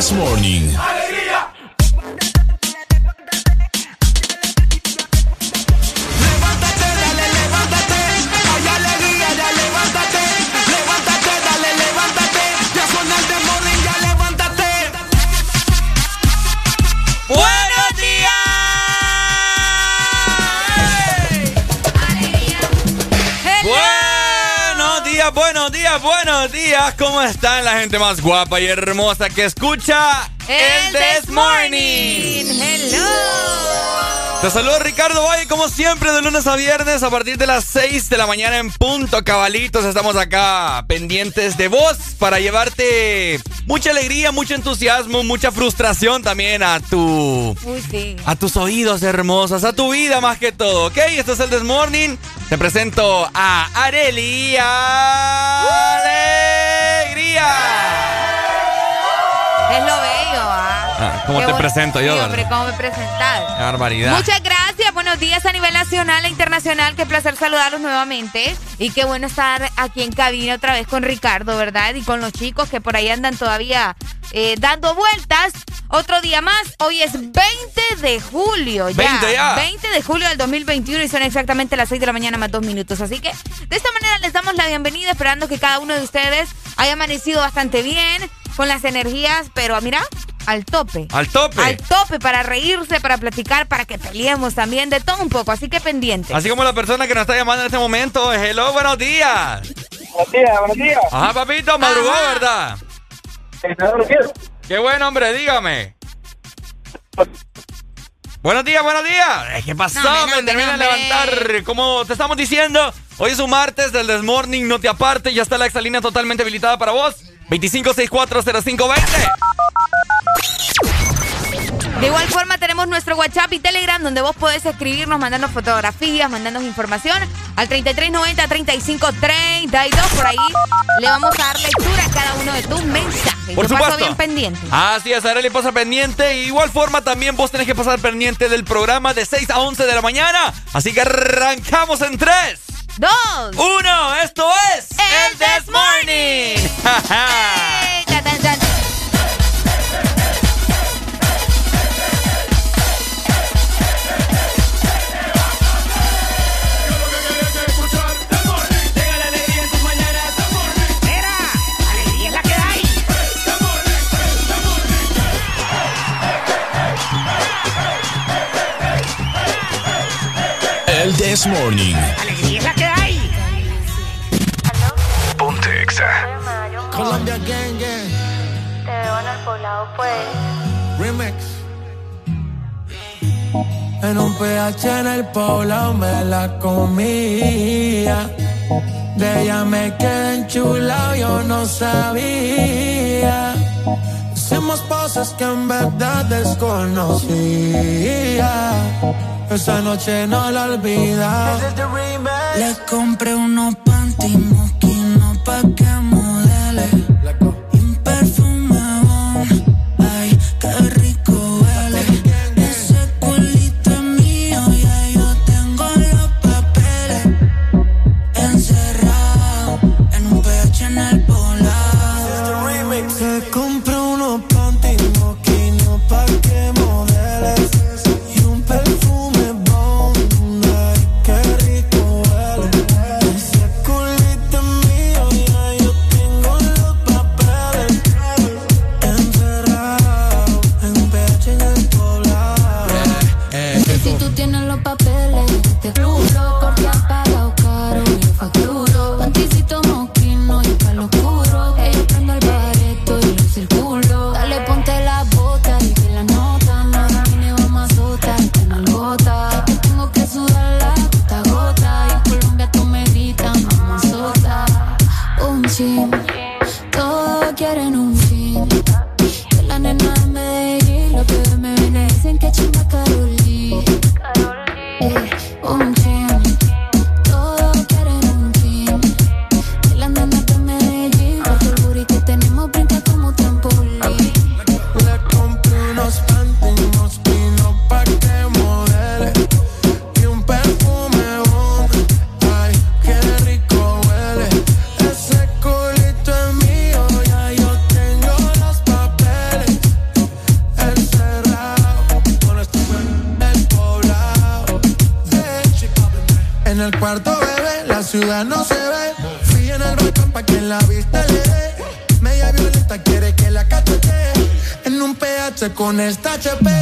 This Morning. Días. ¿Cómo están la gente más guapa y hermosa que escucha el, This Morning? Hello. Te saludo Ricardo Valle, como siempre, de lunes a viernes a partir de las 6 de la mañana en punto, cabalitos. Estamos acá pendientes de vos para llevarte mucha alegría, mucho entusiasmo, mucha frustración también a tu. A tus oídos hermosos, a tu vida más que todo, ¿ok? Esto es el This Morning. Te presento a Arelia Alegría. Es ¿Cómo te presento yo? hombre, ¿cómo me presentas? Qué barbaridad. Muchas gracias. Buenos días a nivel nacional e internacional. Qué placer saludarlos nuevamente. Y qué bueno estar aquí en cabina otra vez con Ricardo, ¿verdad? Y con los chicos que por ahí andan todavía eh, dando vueltas. Otro día más. Hoy es 20 de julio. Ya. 20 ya. 20 de julio del 2021 y son exactamente las 6 de la mañana más dos minutos. Así que de esta manera les damos la bienvenida, esperando que cada uno de ustedes haya amanecido bastante bien, con las energías, pero mira, al tope. Al tope. Al tope para reírse, para platicar, para que peleemos también, de todo un poco. Así que pendiente. Así como la persona que nos está llamando en este momento. Hello, buenos días. Buenos días, buenos días. Ajá, papito, madrugó, ¿verdad? Qué bueno, hombre, dígame. Buenos días, buenos días. ¿Qué pasó? me termina de levantar. Como te estamos diciendo, hoy es un martes del Desmorning, no te aparte, ya está la exalina totalmente habilitada para vos. 25640520. De igual forma tenemos nuestro WhatsApp y Telegram donde vos podés escribirnos, mandarnos fotografías, mandarnos información al 3390-3532. Por ahí le vamos a dar lectura a cada uno de tus mensajes. Por Yo supuesto. Paso bien pendiente. Así es, Arely pasa pendiente. De igual forma también vos tenés que pasar pendiente del programa de 6 a 11 de la mañana. Así que arrancamos en 3. 2. 1. Esto es El This Morning. hey, This Morning. Es la que hay. Ponte Exa. Colombia Gang Gang. Te veo en el poblado, pues. Remix. En un PH en el poblado me la comía. De ella me quedé enchulado, yo no sabía. Hicimos cosas que en verdad desconocía. Esa noche no la olvida. Le compré unos panty mosquinos pa' que con esta HP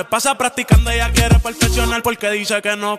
Se pasa practicando, ella quiere perfeccionar porque dice que no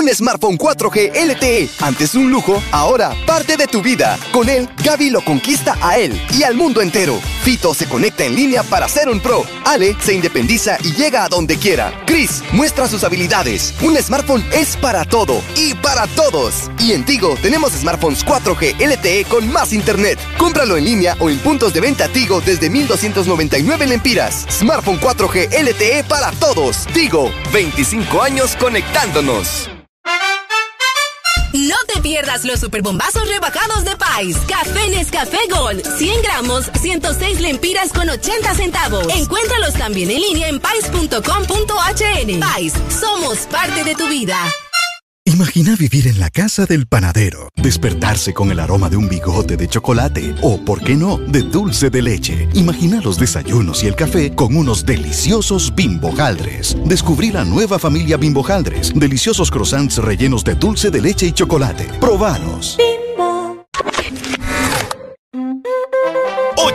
Un smartphone 4G LTE, antes un lujo, ahora parte de tu vida. Con él, Gaby lo conquista a él y al mundo entero. Fito se conecta en línea para ser un pro. Ale se independiza y llega a donde quiera. Chris muestra sus habilidades. Un smartphone es para todo y para todos. Y en Tigo tenemos smartphones 4G LTE con más internet. Cómpralo en línea o en puntos de venta Tigo desde 1299 lempiras. Smartphone 4G LTE para todos. Tigo, 25 años conectándonos. Pierdas los superbombazos rebajados de Pais. Café Nescafé Gold. 100 gramos, 106 lempiras con 80 centavos. Encuéntralos también en línea en pais.com.hn. Pais, somos parte de tu vida. Imagina vivir en la casa del panadero, despertarse con el aroma de un bigote de chocolate o, por qué no, de dulce de leche. Imagina los desayunos y el café con unos deliciosos bimbojaldres. Descubrí la nueva familia bimbojaldres, deliciosos croissants rellenos de dulce de leche y chocolate. Probanos.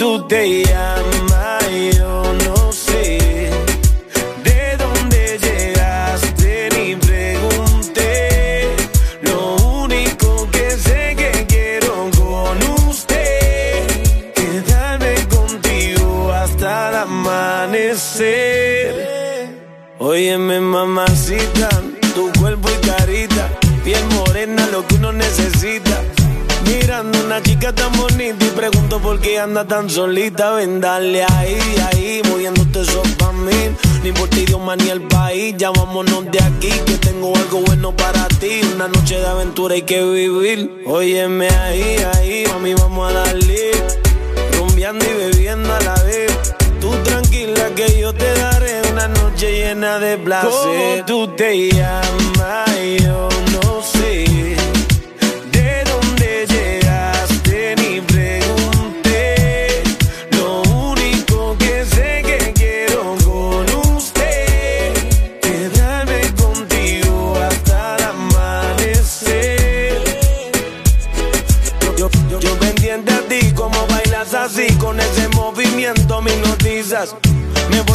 tú te llamas? Yo no sé. ¿De dónde llegaste? Ni pregunté. Lo único que sé que quiero con usted quedarme contigo hasta el amanecer. Óyeme, mamacita, tu cuerpo y carita, piel morena, lo que uno necesita. Mirando una chica tan bonita y pregunto por qué anda tan solita. Ven, dale ahí, ahí, moviéndote eso pa' mí. Ni por ti, idioma ni el país, ya vámonos de aquí, que tengo algo bueno para ti. Una noche de aventura hay que vivir. Óyeme ahí, ahí, mami, vamos a darle. Rumbeando y bebiendo a la vez. Tú tranquila que yo te daré una noche llena de placer. ¿Cómo tú te llamas?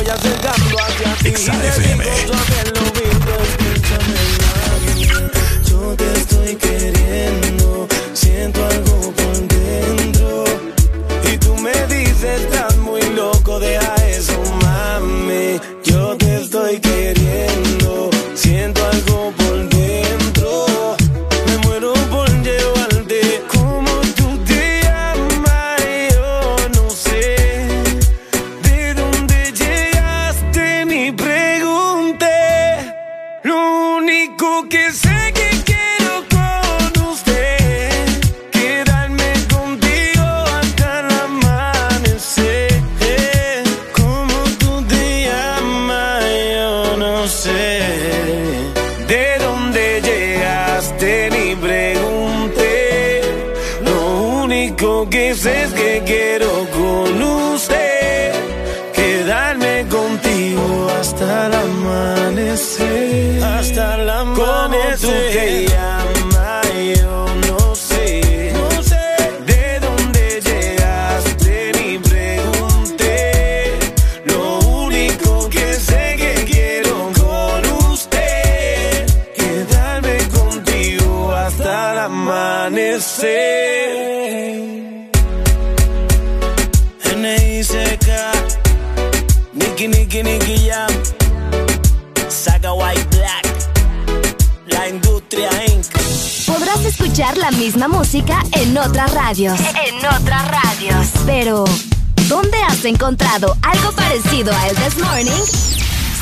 Voy acercando hacia ti. Escuchar la misma música en otras radios. En otras radios. Pero, ¿dónde has encontrado algo parecido a El This Morning?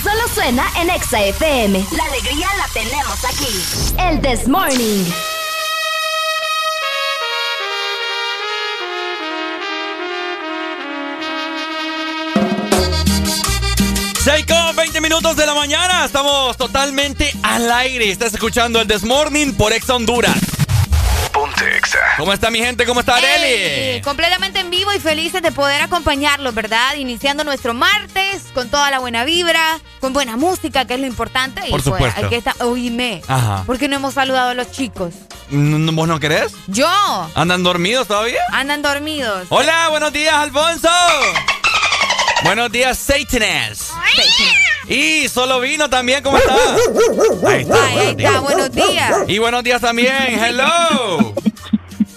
Solo suena en Exa FM. La alegría la tenemos aquí. El This Morning. Seis con 20 minutos de la mañana. Estamos totalmente al aire. Estás escuchando el This Morning por Exa Honduras. Ponte Exa. ¿Cómo está mi gente? ¿Cómo está Areli? completamente en vivo y felices de poder acompañarlos, ¿verdad? Iniciando nuestro martes con toda la buena vibra, con buena música, que es lo importante. Por pues, supuesto. hay que estar. Oíme. Ajá. ¿Por qué no hemos saludado a los chicos? ¿No- ¿Vos no querés? Yo. ¿Andan dormidos todavía? Andan dormidos. Hola, buenos días, Alfonso. Buenos días, Satanás. Y solo vino también, ¿cómo está? Ahí está, Ay, ahí está, buenos días. Y buenos días también, hello.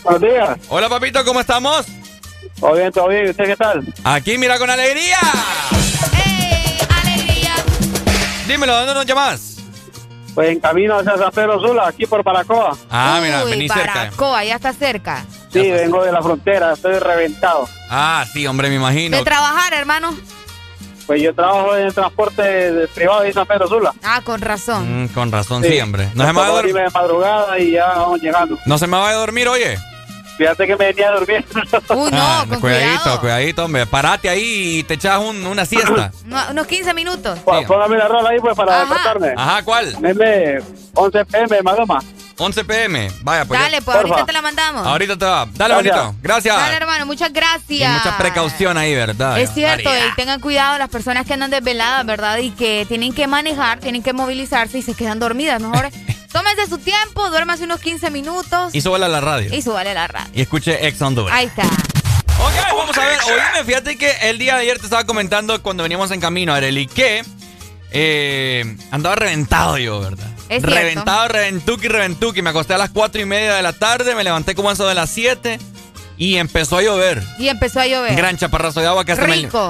Buenos días. Hola, papito, ¿cómo estamos? Todo bien, todo bien. ¿Y usted qué tal? Aquí, mira, con alegría. ¡Ey, alegría! Dímelo, ¿dónde nos llamas? Pues en camino hacia San Pedro Sula, aquí por Paracoa. Ah, mira, Uy, vení cerca. Baracoa, ya está cerca. Sí, vengo de la frontera, estoy reventado. Ah, sí, hombre, me imagino. De trabajar, hermano. Pues yo trabajo en el transporte privado de San Pedro Sula. Ah, con razón. Mm, con razón, Sí. sí, hombre. No se, me va a Nos dor- de madrugada y ya vamos llegando. no se me va a dormir, oye. Fíjate que me venía durmiendo. Uy, no, Ah, con cuidadito, cuidado. cuidadito, hombre. Parate ahí y te echas un- una siesta. No, unos 15 minutos. Pó- Póngame la rola ahí pues para Ajá. despertarme. Ajá, ¿cuál? Meme 11 pm, Maloma. 11 pm. Vaya, pues. Dale, pues ahorita te la mandamos. Ahorita te va. Dale, Gracias. bonito. Gracias. Dale, hermano, muchas Y gracias. mucha precaución ahí, ¿verdad? Es cierto, María. y tengan cuidado las personas que andan desveladas, ¿verdad? Y que tienen que manejar, tienen que movilizarse y se quedan dormidas. Mejor tómese su tiempo, duérmase unos 15 minutos Y súbele a la radio. y súbale la radio. Y escuche Ex Honduras. Ahí está. Ok, vamos a ver. Oíme, fíjate que el día de ayer te estaba comentando cuando veníamos en camino, Areli, que eh, andaba reventado yo, ¿verdad? Es reventado, reventuki, reventuki. Me acosté a las cuatro y media de la tarde, me levanté como a eso de las 7 y empezó a llover. Y empezó a llover. Gran chaparrazo de agua que hasta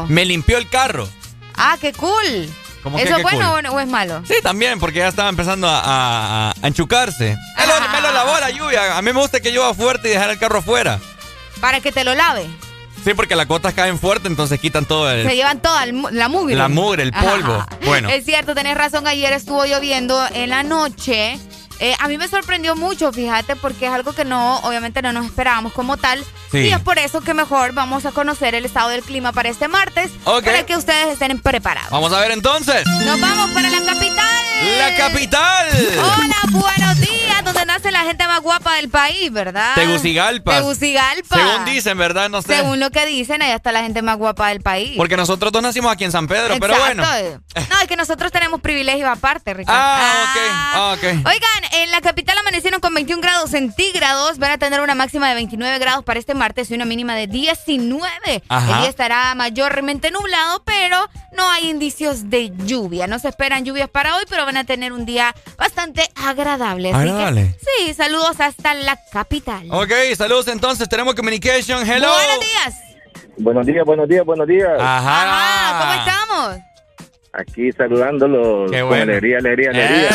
me limpió el carro. Ah, qué cool. ¿Cómo que ¿Eso es bueno cool? o- es malo? Sí, también, porque ya estaba empezando a, a- a enchucarse. Me lo, me lo lavó la lluvia. A mí me gusta que llueva fuerte y dejar el carro afuera. Para que te lo lave. Sí, porque las gotas caen fuerte, entonces quitan todo el... Se llevan toda el la mugre. La mugre, el polvo. Ajá. Bueno. Es cierto, tenés razón. Ayer estuvo lloviendo en la noche. Eh, a mí me sorprendió mucho, fíjate, porque es algo que no, obviamente no nos esperábamos como tal. Sí. Y es por eso que mejor vamos a conocer el estado del clima para este martes. Ok. Para que ustedes estén preparados. Vamos a ver entonces. Nos vamos para la capital. La capital. Hola, buenos días, donde nace la gente más guapa del país, ¿verdad? Tegucigalpa. Tegucigalpa. Según dicen, ¿verdad? No sé. Según lo que dicen, allá está la gente más guapa del país. Porque nosotros dos nacimos aquí en San Pedro, pero bueno. No, es que nosotros tenemos privilegios aparte, Ricardo. Ah, ok. Ah, ok. Oigan, en la capital amanecieron con 21 grados centígrados. Van a tener una máxima de 29 grados para este martes y una mínima de 19. Ajá. El día estará mayormente nublado, pero no hay indicios de lluvia. No se esperan lluvias para hoy, pero van a tener un día bastante agradable. Agradable. sí, saludos hasta la capital. Ok, saludos entonces. Tenemos communication. Hello. Buenos días. Buenos días, buenos días, buenos días. Ajá. ¿Cómo estamos? Aquí saludándolos Qué con bueno. alegría, alegría, alegría.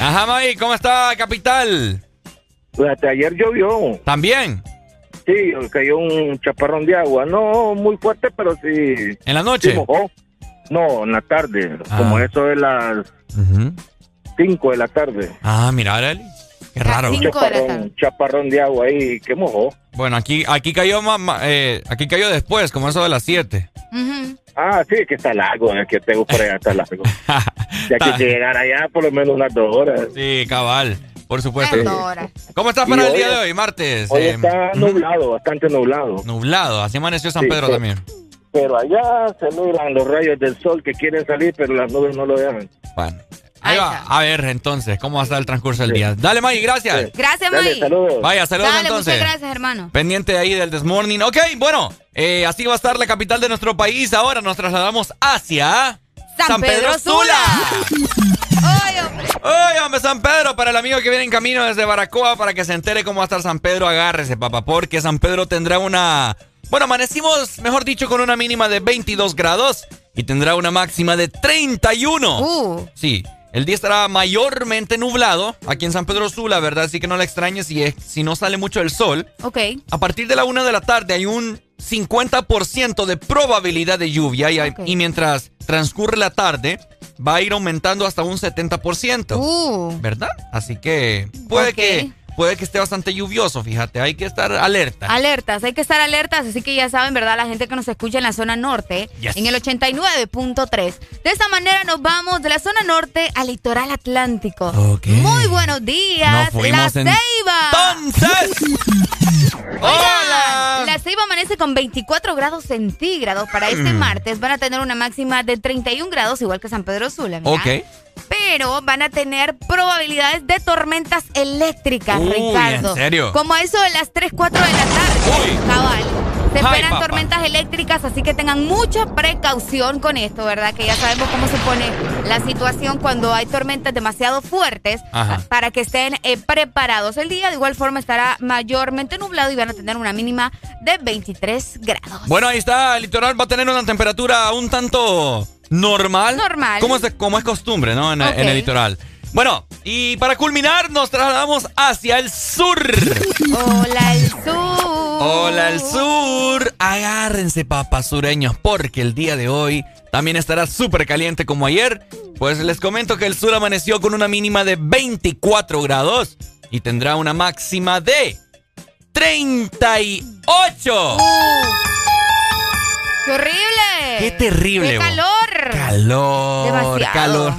Ajá, May, ¿cómo está Capital? Pues hasta ayer llovió. ¿También? Sí, cayó un chaparrón de agua. No muy fuerte, pero sí. ¿En la noche? sí mojó. No, en la tarde. Ah. Como eso de las 5 de la tarde. Ah, mira, Arely. Qué raro. Un chaparrón, un chaparrón de agua ahí que mojó. Bueno, aquí, aquí cayó ma- eh, aquí cayó después, como eso de las 7. Ah, sí, que está largo. Es que tengo por allá, está largo. ya que llegar allá por lo menos unas dos horas. Sí, cabal. Por supuesto. Unas dos horas. ¿Cómo estás Y para el hoy día de hoy, martes? Hoy Eh, está nublado, bastante nublado. Nublado, así amaneció San Sí, Pedro sí. también. Pero allá se miran los rayos del sol que quieren salir, pero las nubes no lo dejan. Bueno. Ahí va. A ver, entonces, ¿cómo va a estar el transcurso del día? Dale, May, gracias. Gracias, Dale, May. saludos. Vaya, saludos Dale, entonces. muchas gracias, hermano. Pendiente ahí del Desmorning. Ok, bueno, eh, así va a estar la capital de nuestro país. Ahora nos trasladamos hacia San Pedro Sula. ¡Ay, hombre! ¡Ay, hombre, San Pedro! Para el amigo que viene en camino desde Baracoa, para que se entere cómo va a estar San Pedro, agárrese, papá, porque San Pedro tendrá una... Bueno, amanecimos, mejor dicho, con una mínima de 22 grados y tendrá una máxima de 31. Uh. Sí, el día estará mayormente nublado aquí en San Pedro Sula, ¿verdad? Así que no la extrañes si, es, si no sale mucho el sol. Ok. A partir de la una de la tarde hay un 50% de probabilidad de lluvia y, hay- y mientras transcurre la tarde va a ir aumentando hasta un 70%. Uh. ¿Verdad? Así que puede que puede que esté bastante lluvioso, fíjate, hay que estar alerta. Alertas, hay que estar alertas, así que ya saben, ¿verdad? La gente que nos escucha en la zona norte, Yes. en el 89.3. De esta manera nos vamos de la zona norte al litoral atlántico. Muy buenos días, Nos La en- Ceiba. Entonces, Hola. La Ceiba amanece con 24 grados centígrados. Para este Mm. martes van a tener una máxima de 31 grados, igual que San Pedro Sula. mira. Ok. Pero van a tener probabilidades de tormentas eléctricas, Uy, Ricardo. ¿en serio? Como eso de las 3, 4 de la tarde. Cabal. Se Ay, esperan papá. tormentas eléctricas, así que tengan mucha precaución con esto, ¿verdad? Que ya sabemos cómo se pone la situación cuando hay tormentas demasiado fuertes Ajá. para que estén eh, preparados. El día de igual forma estará mayormente nublado y van a tener una mínima de 23 grados. Bueno, ahí está, el litoral va a tener una temperatura un tanto normal. Normal. Como es, como es costumbre, ¿no? En, en el litoral. Bueno, y para culminar nos trasladamos hacia el sur. Hola el sur. Hola el sur. Agárrense, papas sureños, porque el día de hoy también estará súper caliente como ayer. Pues les comento que el sur amaneció con una mínima de 24 grados y tendrá una máxima de 38. ¡Qué horrible! ¡Qué terrible! ¡Qué calor! Calor, Demasiado. calor.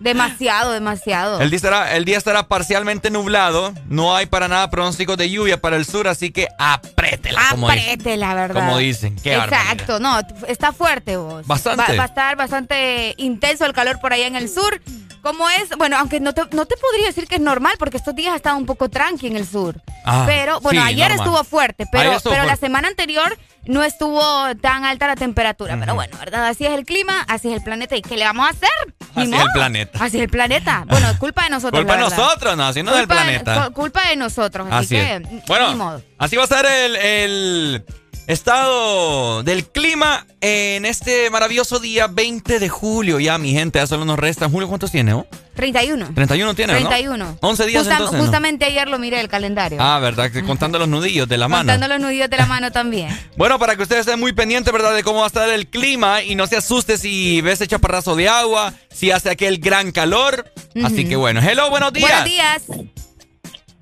Demasiado, demasiado. El día, estará, el día estará parcialmente nublado. No hay para nada pronóstico de lluvia para el sur, así que dicen. Aprétela, ¿verdad? Como dicen. Qué Exacto, no, está fuerte vos. Bastante. Va, va a estar bastante intenso el calor por allá en el sur. Como es, bueno, aunque no te, no te podría decir que es normal, porque estos días ha estado un poco tranqui en el sur. Ah, pero, bueno, sí, ayer normal. estuvo fuerte, pero, estuvo pero la semana anterior no estuvo tan alta la temperatura. Pero bueno, ¿verdad? Así es el clima, así es el planeta. ¿Y qué le vamos a hacer? Ni Así es el planeta. Así es el planeta. Bueno, es culpa de nosotros. Culpa de nosotros, no, sino del Culpa- planeta. cu- Culpa de nosotros. Así, Así que, es. ni Bueno, modo. así va a estar el, el estado del clima en este maravilloso día 20 de julio. Ya, mi gente, ya solo nos restan. Julio, ¿cuántos tiene? oh? 31. 31 tiene, ¿no? 31. 11 días Justam- entonces, ¿no? Justamente ayer lo miré el calendario. Ah, ¿verdad? Contando los nudillos de la mano. Contando los nudillos de la mano también. Bueno, para que ustedes estén muy pendientes, ¿verdad? De cómo va a estar el clima y no se asuste si ves el chaparrazo de agua, si hace aquel gran calor. Así que bueno, hello, buenos días. Buenos días.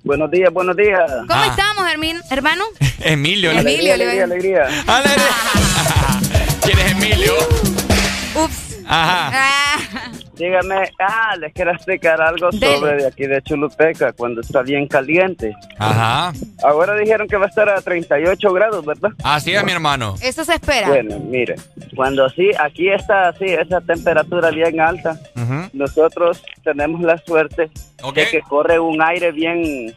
Buenos días, buenos días. ¿Cómo Ah. estamos, Hermin- hermano? Emilio. Emilio, le iba a alegría, decir. alegría. ¿Quién es Emilio? Ups. Ajá. Ah, Dígame, ah, les quiero explicar algo Dele. sobre de aquí de Chuluteca, cuando está bien caliente. Ajá. Ahora dijeron que va a estar a 38 grados, ¿verdad? Así es, mi hermano. eso se espera. Bueno, mire, cuando así, aquí está así, esa temperatura bien alta, nosotros tenemos la suerte De que corre un aire bien,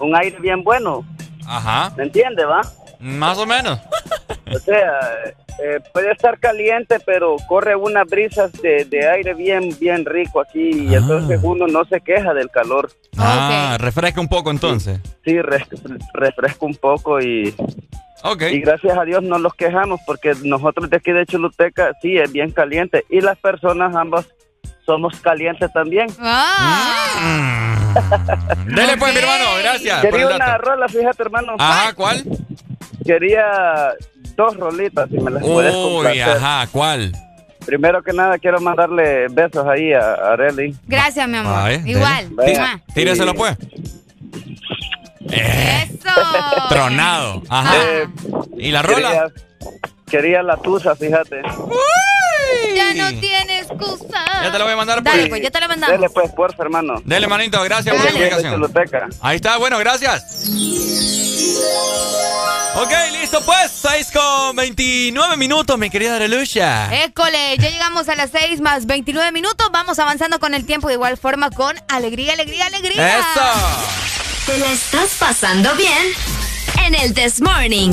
un aire bien bueno, Ajá. ¿me entiende, va? Más o menos. O sea, eh, puede estar caliente, pero corre unas brisas de, de aire bien, bien rico aquí y Ah. entonces uno no se queja del calor. Ah, refresca un poco entonces. Sí, res- refresca un poco y, Ok. y gracias a Dios no los quejamos porque nosotros de aquí de Choluteca sí es bien caliente y las personas ambas somos calientes también. Ah, Mm. Dele pues, mi hermano, gracias por Quería el una dato. rola, fíjate hermano. Ajá, ¿cuál? Quería dos rolitas, si me las puedes Uy, complacer. ajá, ¿cuál? Primero que nada quiero mandarle besos ahí a a Arely. gracias, mi amor. Ay, dele. Igual. Mua. Tíraselo pues. Eh, Eso. tronado. Ajá. Eh, ¿Y la rola? Quería, quería la tusa, fíjate. Ya no tiene excusa. Ya te la voy a mandar por Dale, ahí. pues, ya te la mandamos. Dele pues, porfa, hermano. Dele, manito, gracias por la comunicación. Ahí está, bueno, gracias. Ok, listo pues, 6 con 29 minutos, mi querida Arelucha. École, ya llegamos a las 6 más 29 minutos. Vamos avanzando con el tiempo de igual forma con alegría, alegría, alegría. ¡Eso! ¿Te la estás pasando bien? En el This Morning.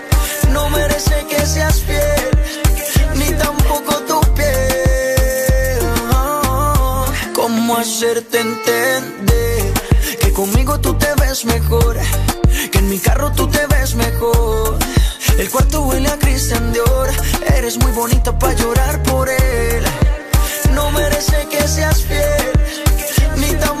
No merece que seas fiel, ni tampoco tu piel. ¿Cómo hacerte entender que conmigo tú te ves mejor? Que en mi carro tú te ves mejor. El cuarto huele a Christian Dior. Eres muy bonita para llorar por él. No merece que seas fiel, ni tampoco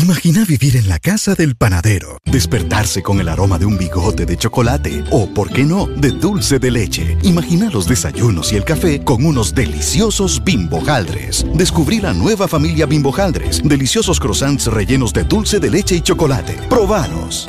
Imagina vivir en la casa del panadero, despertarse con el aroma de un bigote de chocolate o, por qué no, de dulce de leche. Imagina los desayunos y el café con unos deliciosos bimbojaldres. Descubrí la nueva familia bimbojaldres, deliciosos croissants rellenos de dulce de leche y chocolate. Probanos.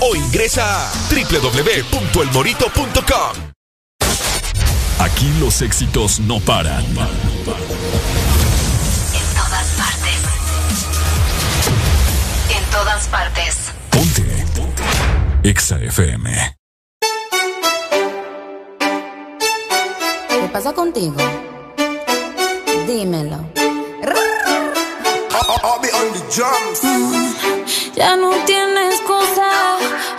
o ingresa a www.elmorito.com. Aquí los éxitos no paran. En todas partes. En todas partes. Ponte. EXA FM. ¿Qué pasa contigo? Dímelo. Ya no tiene excusa.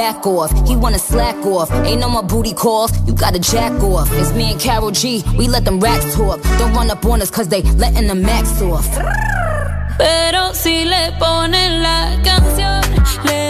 back off. He wanna slack off. Ain't no more booty calls, you gotta jack off. It's me and Carol G, we let them racks talk. Don't run up on us cause they letting the max off. Pero si le ponen la canción, le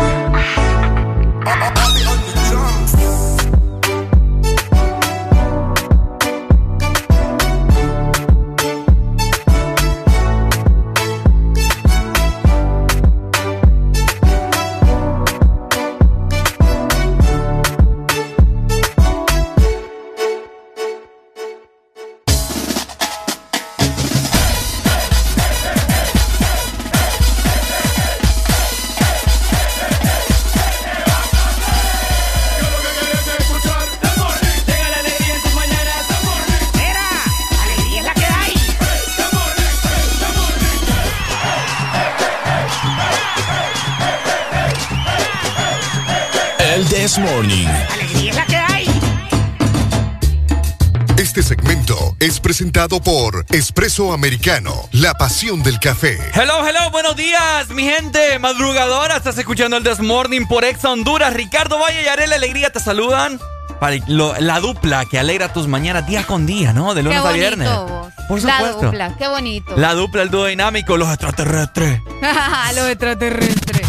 Presentado por Espresso Americano, la pasión del café. Hello, hello, buenos días, mi gente madrugadora. Estás escuchando el This Morning por Exa Honduras. Ricardo Valle y Arela Alegría te saludan. Para lo- la dupla que alegra tus mañanas día con día, ¿no? De Qué lunes a bonito, viernes. vos. Por La supuesto. dupla, qué bonito. La dupla, el dúo dinámico, los extraterrestres. Los extraterrestres.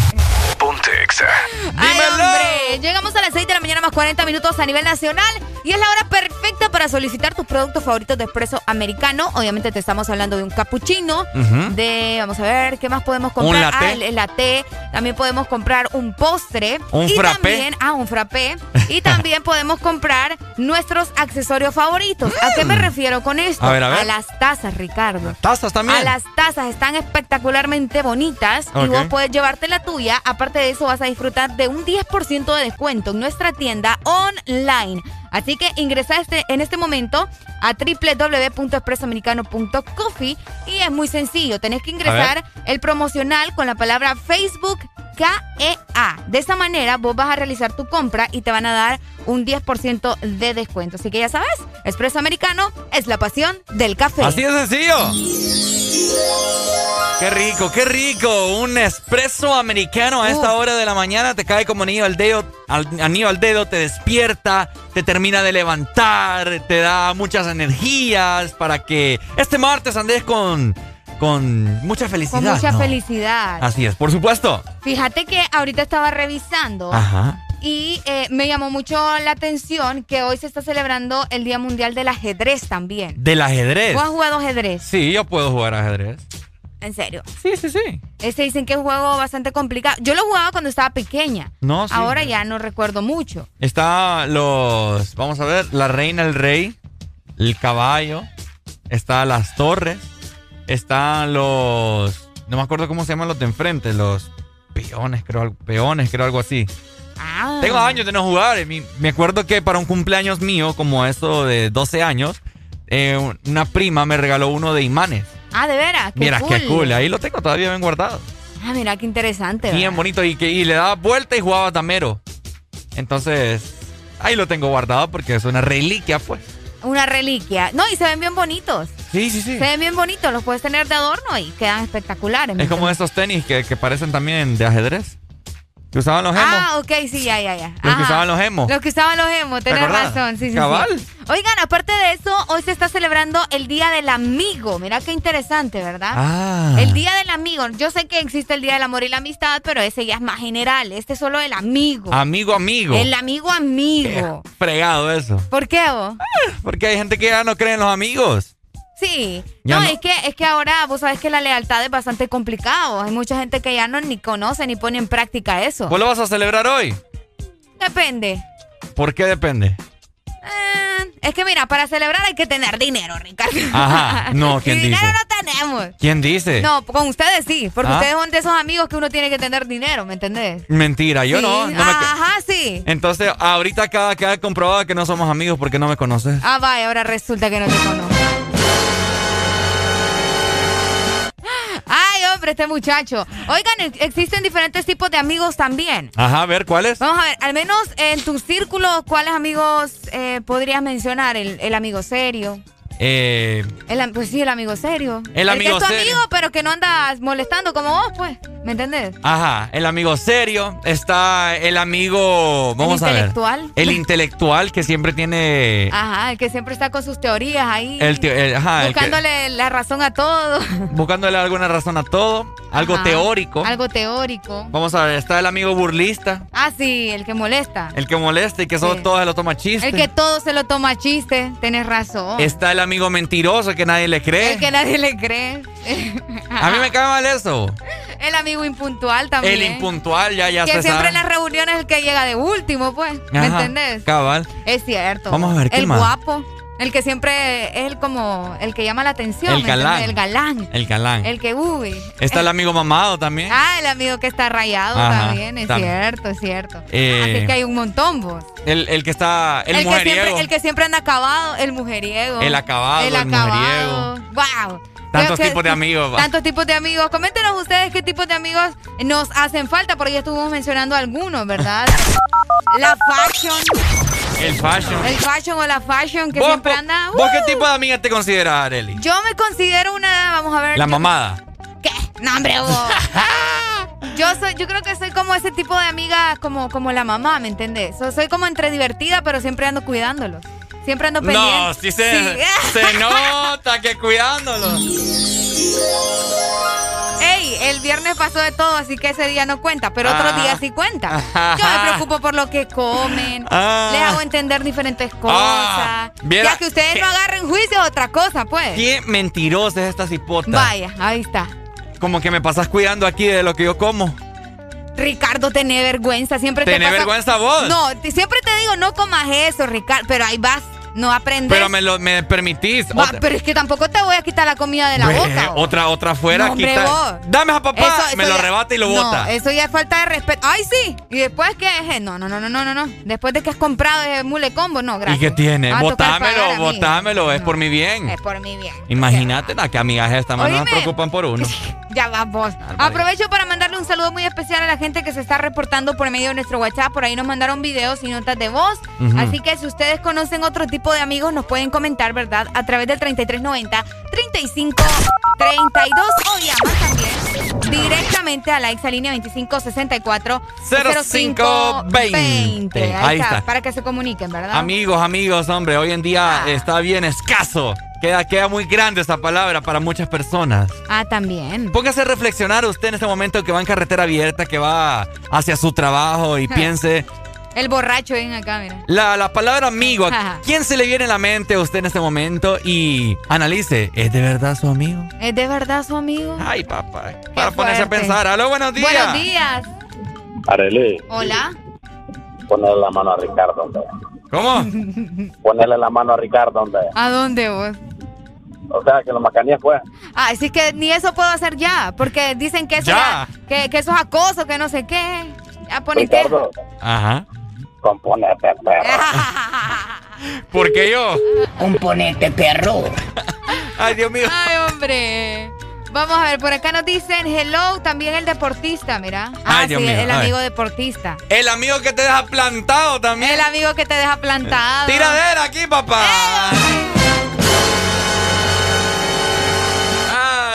Ponte Exa. Ay, hombre. Llegamos a las 6 de la mañana más 40 minutos a nivel nacional y es la hora perfecta para solicitar tus productos favoritos de espresso americano. Obviamente te estamos hablando de un cappuccino, de, vamos a ver, ¿qué más podemos comprar? Un latte. Ah, el, el latte. También podemos comprar un postre. Un y frappé. También, ah, un frappé. Y también podemos comprar nuestros accesorios favoritos. ¿A qué me refiero con esto? Mm. A ver, a ver. las tazas, Ricardo. Tazas también. A las tazas están espectacularmente bonitas y vos puedes llevarte la tuya. Aparte de eso, vas a disfrutar de un 10% de descuento en nuestra tienda online. Así que ingresa este, en este momento a www.expresoamericano.coffee y es muy sencillo. Tenés que ingresar el promocional con la palabra Facebook KEA. De esa manera vos vas a realizar tu compra y te van a dar un 10% de descuento. Así que ya sabes, Espresso Americano es la pasión del café. Así de sencillo. Qué rico, qué rico. Un espresso americano a esta Uh. hora de la mañana te cae como anillo al dedo, anillo al dedo, te despierta, te termina de levantar, te da muchas energías para que este martes andes con, con mucha felicidad. Con mucha ¿no? felicidad. Así es, por supuesto. Fíjate que ahorita estaba revisando Ajá. y eh, me llamó mucho la atención que hoy se está celebrando el Día Mundial del Ajedrez también. Del ajedrez. ¿Tú has jugado ajedrez? Sí, yo puedo jugar ajedrez. En serio. Sí, sí, sí. Ese dicen que es un juego bastante complicado. Yo lo jugaba cuando estaba pequeña. No, sí. Ahora ya no recuerdo mucho. Está los, vamos a ver, la reina, el rey, el caballo, está las torres, están los, no me acuerdo cómo se llaman los de enfrente, los peones, creo, algo- peones, creo algo así. Ah. Tengo años de no jugar. Me acuerdo que para un cumpleaños mío, como eso de 12 años, eh, una prima me regaló uno de imanes. Ah, de veras. Qué Mira, cool. qué cool. Ahí lo tengo todavía bien guardado. Ah, mira, qué interesante. Bien ¿verdad? bonito. Y, que, y le daba vuelta y jugaba tamero. Entonces, ahí lo tengo guardado porque es una reliquia, pues. Una reliquia. No, y se ven bien bonitos. Sí, sí, sí. Se ven bien bonitos, los puedes tener de adorno y quedan espectaculares. Es como estos tenis que, que parecen también de ajedrez. Que usaban los emos. Ah, ok, sí, ya, ya, ya. Los que usaban los emos. Los que usaban los emos, tenés razón, sí, sí, Cabal. sí. Oigan, aparte de eso, hoy se está celebrando el Día del Amigo. Mira qué interesante, ¿verdad? Ah. El Día del Amigo. Yo sé que existe el Día del Amor y la Amistad, pero ese ya es más general. Este es solo el amigo. Amigo, amigo. El amigo amigo. Fregado eso. ¿Por qué vos? Porque hay gente que ya no cree en los amigos. Sí. Ya No, no. Es, que, es que ahora vos sabes que la lealtad es bastante complicado. Hay mucha gente que ya no ni conoce ni pone en práctica eso. ¿Vos lo vas a celebrar hoy? Depende. ¿Por qué depende? Eh, es que mira, para celebrar hay que tener dinero, Ricardo. Ajá. No, ¿quién y dinero dice? no tenemos. ¿Quién dice? No, con ustedes sí, porque Ah. ustedes son de esos amigos que uno tiene que tener dinero, ¿me entendés? Mentira, yo Sí. no. no me- Ajá, sí. Entonces, ahorita cada queda comprobado que no somos amigos porque no me conoces. Ah, vaya, ahora resulta que no te conozco. Este muchacho. Oigan, ex- existen diferentes tipos de amigos también. Ajá, a ver, ¿cuál es? Vamos a ver, al menos en tu círculo, ¿cuáles amigos eh, podrías mencionar? El, el amigo serio. Eh, El, pues sí, el amigo serio. El amigo que es tu serio. amigo, pero que no andas molestando como vos, pues. ¿Me entendés? ajá, el amigo serio. Está el amigo. Vamos a ver. intelectual. El intelectual que siempre tiene. Ajá, el que siempre está con sus teorías ahí. El, el- ajá, el que- buscándole la razón a todo. buscándole alguna razón a todo. Algo Ajá, teórico. Algo teórico. Vamos a ver, está el amigo burlista. Ah, sí, el que molesta. El que molesta y que Sí. todo se lo toma chiste. El que todo se lo toma chiste. Tienes razón. Está el amigo mentiroso que nadie le cree. El que nadie le cree. A mí me cae mal eso. El amigo impuntual también. El impuntual, ya, ya que se siempre sabe. en las reuniones es el que llega de último, pues. ¿Me Ajá, entendés? Cabal. Es cierto. Vamos a ver, ¿qué El más? guapo. El que siempre es el como el que llama la atención. El ¿me galán. El galán. El galán. El que, uy. Está el amigo mamado también. Ah, el amigo que está rayado Ajá, también, es cierto, es cierto. Eh, Así que hay un montón, vos. El, el que está. El, que mujeriego. siempre, el que siempre anda acabado, el mujeriego. El acabado, el acabado. Wow. Tantos Creo que- tipos de amigos. va. Tantos tipos de amigos. Coméntenos ustedes qué tipos de amigos nos hacen falta, porque ya estuvimos mencionando algunos, ¿verdad? La fashion, El fashion. el fashion o la fashion que ¿Vos, siempre anda. vos qué ¡uh! tipo de amiga te consideras, Areli? Yo me considero una, vamos a ver. La yo- mamada. ¿Qué? No, hombre, vos. Yo soy, yo creo que soy como ese tipo de amiga, como, como la mamá, ¿me entendés? So- soy como entre divertida, pero siempre ando cuidándolos. Siempre ando pendiente. No, sí se, se nota que cuidándolo. Ey, el viernes pasó de todo, así que ese día no cuenta, pero otros Ah. días sí cuenta. Yo me preocupo por lo que comen, Ah. les hago entender diferentes cosas. Ah, viera- ya que ustedes no agarren juicio otra cosa, pues. Qué mentirosa es esta cipota. Vaya, ahí está. Como que me pasas cuidando aquí de lo que yo como. Ricardo, tenés vergüenza, siempre te ¿Tenés pasa- vergüenza vos? No, te- siempre te digo, no comas eso, Ricardo, pero ahí vas, no aprendes. Pero me lo me permitís. Va, Otra- pero es que tampoco te voy a quitar la comida de la boca. Otra, otra afuera. No, quita- vos. Dame a papá. Eso- eso me lo ya- arrebata y lo no, bota. eso ya es falta de respeto. Ay, sí. ¿Y después qué? No, no, no, no, no, no, no. Después de que has comprado ese mule combo, no, ¿Y gracias. qué tiene? Botámelo, botámelo. Es por mi bien. Es por mi bien. Imagínate, no, que amigas estas más no se preocupan por uno. Ya va vos. Aprovecho para mandarle un saludo muy especial a la gente que se está reportando por medio de nuestro WhatsApp. Por ahí nos mandaron videos y notas de voz. Así que si ustedes conocen otro tipo de amigos, nos pueden comentar, ¿verdad? A través del 3390 35 32 o llaman también directamente a la exalínea 2564 0520. Ahí, Ahí está, está. para que se comuniquen, ¿verdad? Amigos, amigos, hombre, hoy en día Ah. está bien escaso. Queda, queda muy grande esa palabra para muchas personas. Ah, también. Póngase a reflexionar usted en este momento que va en carretera abierta, que va hacia su trabajo y piense, El borracho ven acá, mira. la, la palabra amigo, Ajá. ¿a quién se le viene a la mente a usted en este momento? Y analice, ¿es de verdad su amigo? ¿Es de verdad su amigo? Ay, papá. Para ponerse a fuerte. pensar. Aló, buenos días. Buenos días. Arely, Hola. ponerle la mano a Ricardo, hombre. ¿Cómo? Ponerle la mano a Ricardo, hombre. ¿A dónde vos? O sea, que lo macanías, pues. Ah, así que ni eso puedo hacer ya, porque dicen que eso, Ya. ya- que, que eso es acoso, que no sé qué. Ya ponen. Ricardo, Ajá. Componete, perro. ¿Por qué yo? Componente, perro. Ay, Dios mío. Ay, hombre. Vamos a ver, por acá nos dicen hello, también el deportista, mira. Ah, Ay, Dios sí, mío, el ver. amigo deportista. El amigo que te deja plantado también. El amigo que te deja plantado. Tiradera aquí, papá.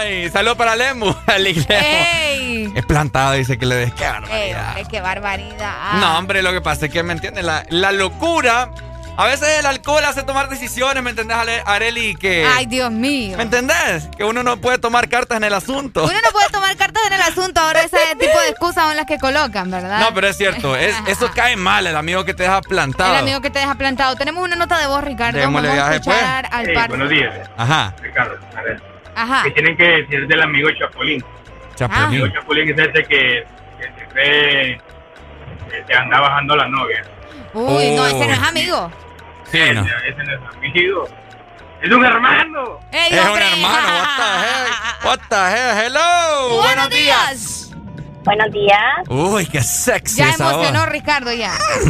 Ey, salud para Lemu. Ey. Es plantado, dice que le des. Qué Ey, barbaridad. hombre, qué barbaridad. No, hombre, lo que pasa es que, ¿me entiendes? La, la locura. A veces el alcohol hace tomar decisiones, ¿me entendés, Areli? Que, Ay, Dios mío. ¿Me entendés? Que uno no puede tomar cartas en el asunto. Uno no puede tomar cartas en el asunto, ahora ese tipo de excusas son las que colocan, ¿verdad? No, pero es cierto, es, eso cae mal, el amigo que te deja plantado. El amigo que te deja plantado. Tenemos una nota de voz, Ricardo. Vamos a pues. escuchar al Hey, buenos días, Ajá. Ricardo. A ver, Ajá. ¿qué tienen que decir del amigo Chapulín? El amigo Chapulín. Chapulín es ese que, que se cree que te anda bajando la novia. Uy, no, ese no es Oh. amigo. Sí, no. Ese no es amigo. Es un hermano. Ey, Es un hermano, what the heck? What the heck? Hello. Buenos días. Buenos días. Uy, qué sexy Ya esa voz. emocionó Ricardo ya.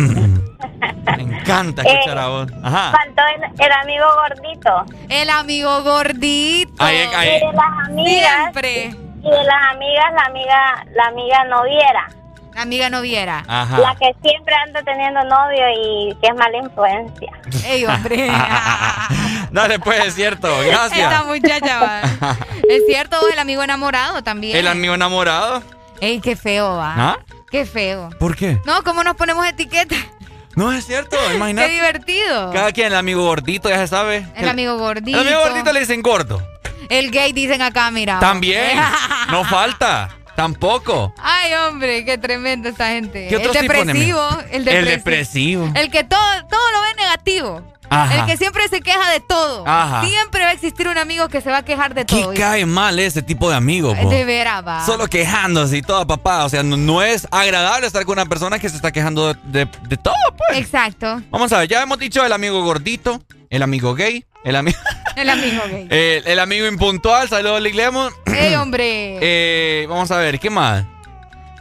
Me encanta escuchar Eh, a vos. Ajá. Faltó el, el amigo gordito. El amigo gordito. Ahí, ahí. Y de las amigas. Siempre. Y de las amigas, la amiga, la amiga noviera. La amiga no viera. Ajá. La que siempre anda teniendo novio y que es mala influencia. Ey, hombre. Dale, pues, es cierto. Esta Gracias. muchacha va. Es cierto, el amigo enamorado también. El amigo enamorado. Ey, qué feo va. ¿Ah? Qué feo. ¿Por qué? No, ¿cómo nos ponemos etiquetas? No, es cierto. Qué Imagínate. divertido. Cada quien, el amigo gordito, ya se sabe. El amigo gordito. El amigo gordito le dicen gordo. El gay dicen acá, mira. También. No falta. Tampoco. Ay, hombre, qué tremendo esta gente. ¿Qué el otro tipo, depresivo, el El depresivo. depresivo. El que todo, todo lo ve negativo. Ajá. El que siempre se queja de todo. Ajá. Siempre va a existir un amigo que se va a quejar de ¿Qué todo. cae mal ese tipo de amigo, po? De veras, va. Solo quejándose y todo, papá. O sea, no, no es agradable estar con una persona que se está quejando de, de- de todo, pues. Exacto. Vamos a ver, ya hemos dicho el amigo gordito, el amigo gay, el, ami- El amigo gay. el, el amigo impuntual, saludos, Liglemos. Ey, hombre. Eh, vamos a ver, ¿qué más?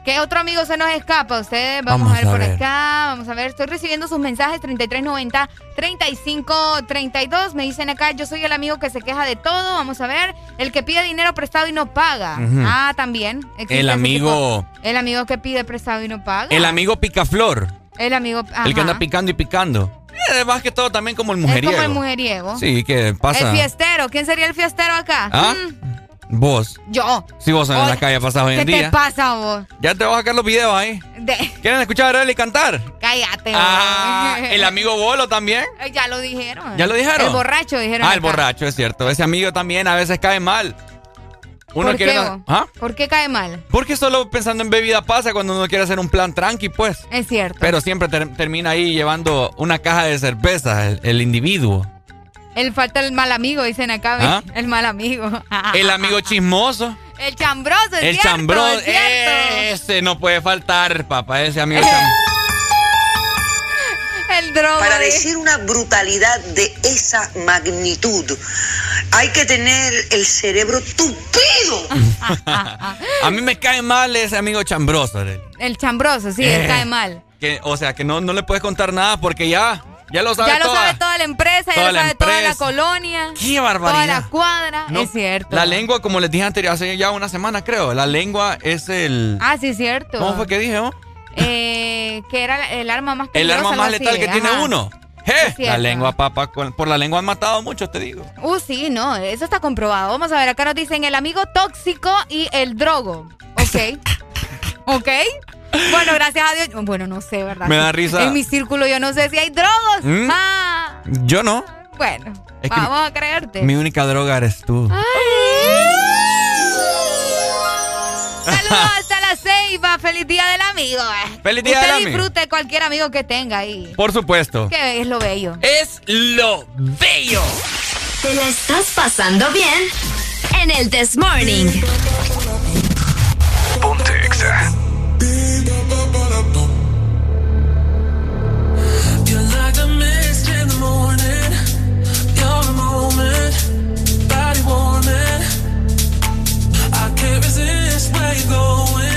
¿Qué otro amigo se nos escapa ustedes? Vamos, Vamos a ver por ver. acá. Vamos a ver. Estoy recibiendo sus mensajes 3390 3532. Me dicen acá, yo soy el amigo que se queja de todo. Vamos a ver. El que pide dinero prestado y no paga. Ah, también. El amigo- tipo. el amigo que pide prestado y no paga. El amigo picaflor, El amigo. el que ajá. anda picando y picando. Eh, más que todo también como el Es mujeriego. como el mujeriego. Sí, ¿qué pasa? El fiestero. ¿Quién sería el fiestero acá? ¿Ah? Mm, Vos. yo. Si vos en la calle pasás hoy ¿Qué en te día. pasa vos? Ya te voy a sacar los videos ahí. De- ¿Quieren escuchar a Arely cantar? Cállate. Ah, el amigo Bolo también. Ya lo dijeron. ¿Ya lo dijeron? El borracho dijeron. Ah, el acá. borracho, es cierto. Ese amigo también a veces cae mal. Uno ¿Por quiere. qué? ¿Ah? ¿Por qué cae mal? Porque solo pensando en bebida pasa cuando uno quiere hacer un plan tranqui, pues. Es cierto. Pero siempre ter- termina ahí llevando una caja de cerveza, el, el individuo. El falta el mal amigo, dicen acá. ¿Ah? El mal amigo. El amigo chismoso. El chambroso, es el cierto, chambroso. es cierto. Ese no puede faltar, papá. Ese amigo cham- El drogo. Para de- decir una brutalidad de esa magnitud, hay que tener el cerebro tupido. A mí me cae mal ese amigo chambroso. El chambroso, sí, él Eh. cae mal. Que, o sea, que no, no le puedes contar nada porque ya, ya lo sabe ya lo toda. sabe toda la empresa, toda ya lo sabe toda la colonia. ¡Qué barbaridad! Toda la cuadra. No, es cierto. La lengua, como les dije anterior, hace ya una semana creo, la lengua es el... Ah, sí, es cierto. ¿Cómo fue que dije? oh? Eh, que era el arma más El peligrosa, arma algo más letal que tiene uno. ¡Eh! La lengua, papá, por la lengua han matado muchos, te digo. Uh, sí, no, eso está comprobado. Vamos a ver, acá nos dicen el amigo tóxico y el drogo. Ok. ok. Bueno, gracias a Dios. Bueno, no sé, ¿verdad? Me da risa. En mi círculo yo no sé si hay drogos. ¿Mm? Ah, Yo no. bueno, Es que vamos a creerte. Mi única droga eres tú. Saludos hasta la ceiba. Feliz día del amigo. Feliz día Usted del amigo. disfrute cualquier amigo que tenga ahí. Por supuesto. Que es lo bello. Es lo bello. ¿Te la estás pasando bien? En el This Morning. Ponte Exa. You're like the mist in the morning. You're a moment, body warming. I can't resist where you're going.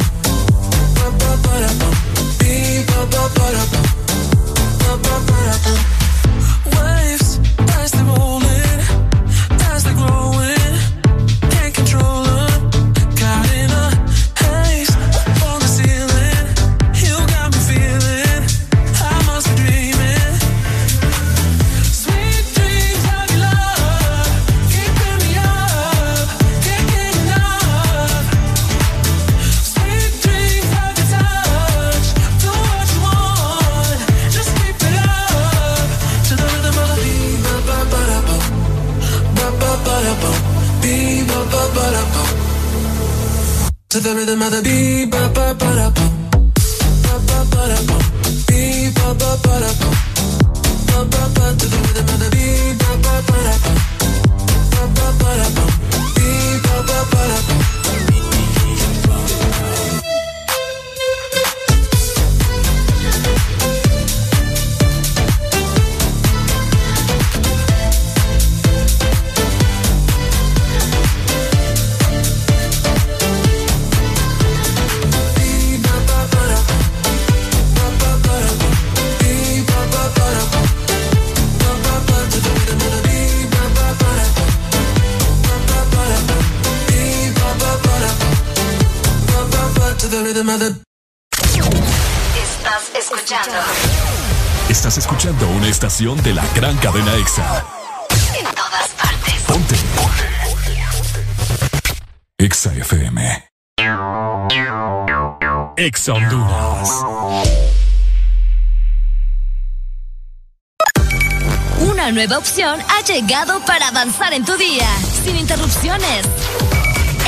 para pa, pa. To the rhythm of the beat, ba ba ba da bum. Ba ba ba da. Beat, ba ba ba da bum. Ba ba ba to the rhythm of the beat, ba ba ba da bum. Ba ba ba da. Beat, ba ba ba da bum. Estás escuchando Estás escuchando una estación de la gran cadena EXA. en todas partes. Ponte. EXA FM. EXA Honduras. Una nueva opción ha llegado para avanzar en tu día, sin interrupciones.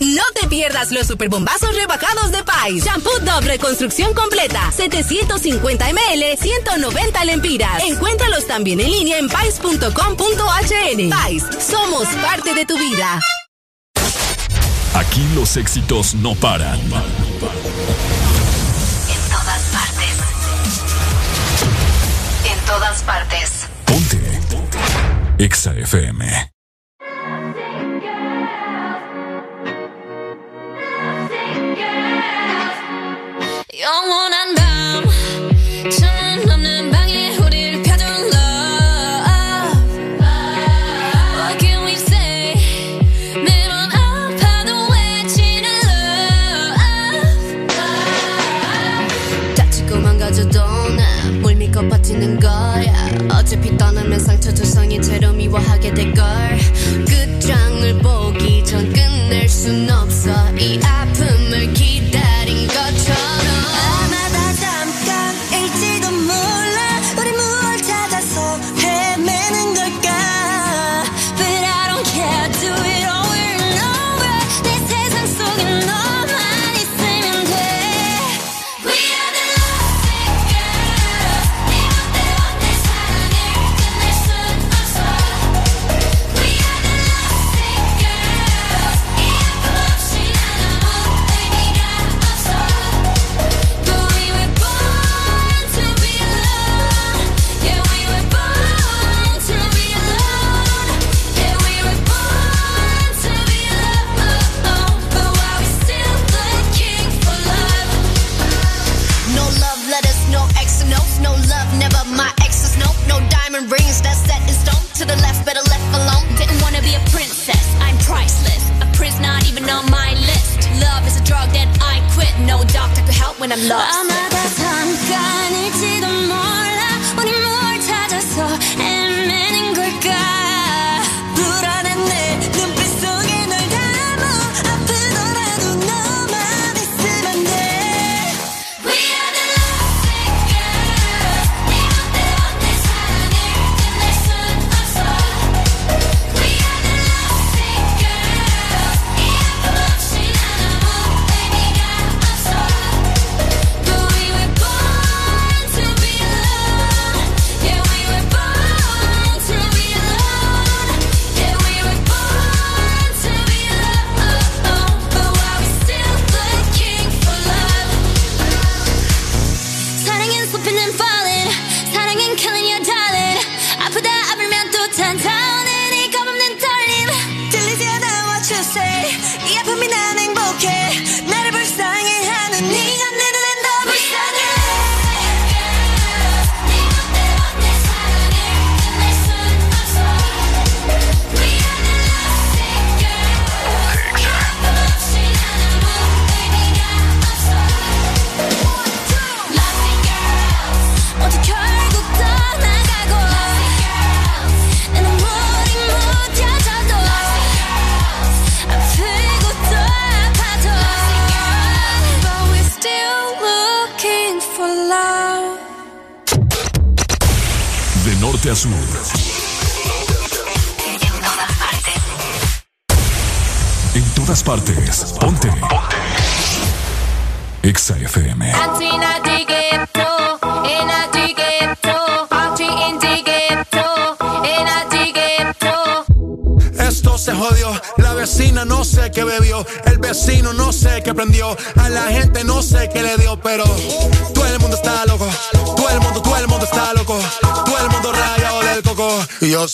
No te pierdas los superbombazos rebajados de Pais. Shampoo Dove Reconstrucción Completa. 750 ml, 190 lempiras. Encuéntralos también en línea en pais.com.hn. Pais, somos parte de tu vida. Aquí los éxitos no paran. En todas partes. En todas partes. Ponte. EXA FM. 영원한 밤. 천은 없는 방에 우릴 펴둔 love What can we say 매번 아파도 외치는 love. 다치고 망가져도 난뭘 믿고 버티는 거야. 어차피 떠나면 상처 조성이 채로 미워하게 될걸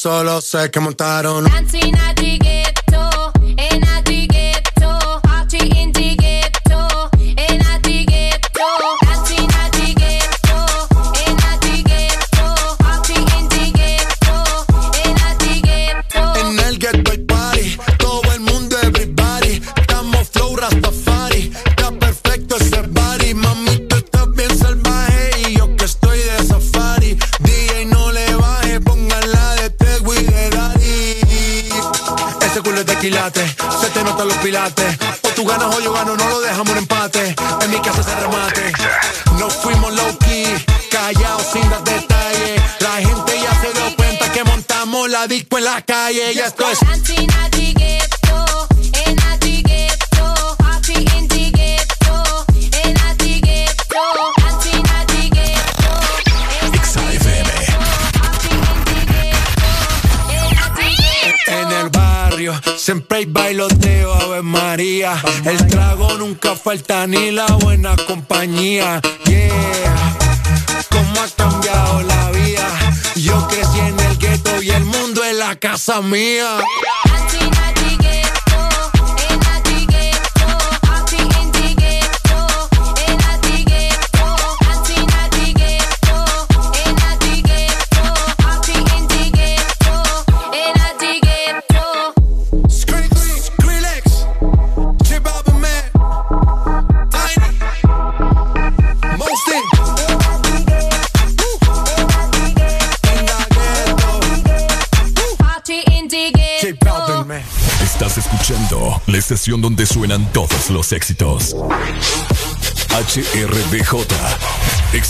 solo sé que montaron.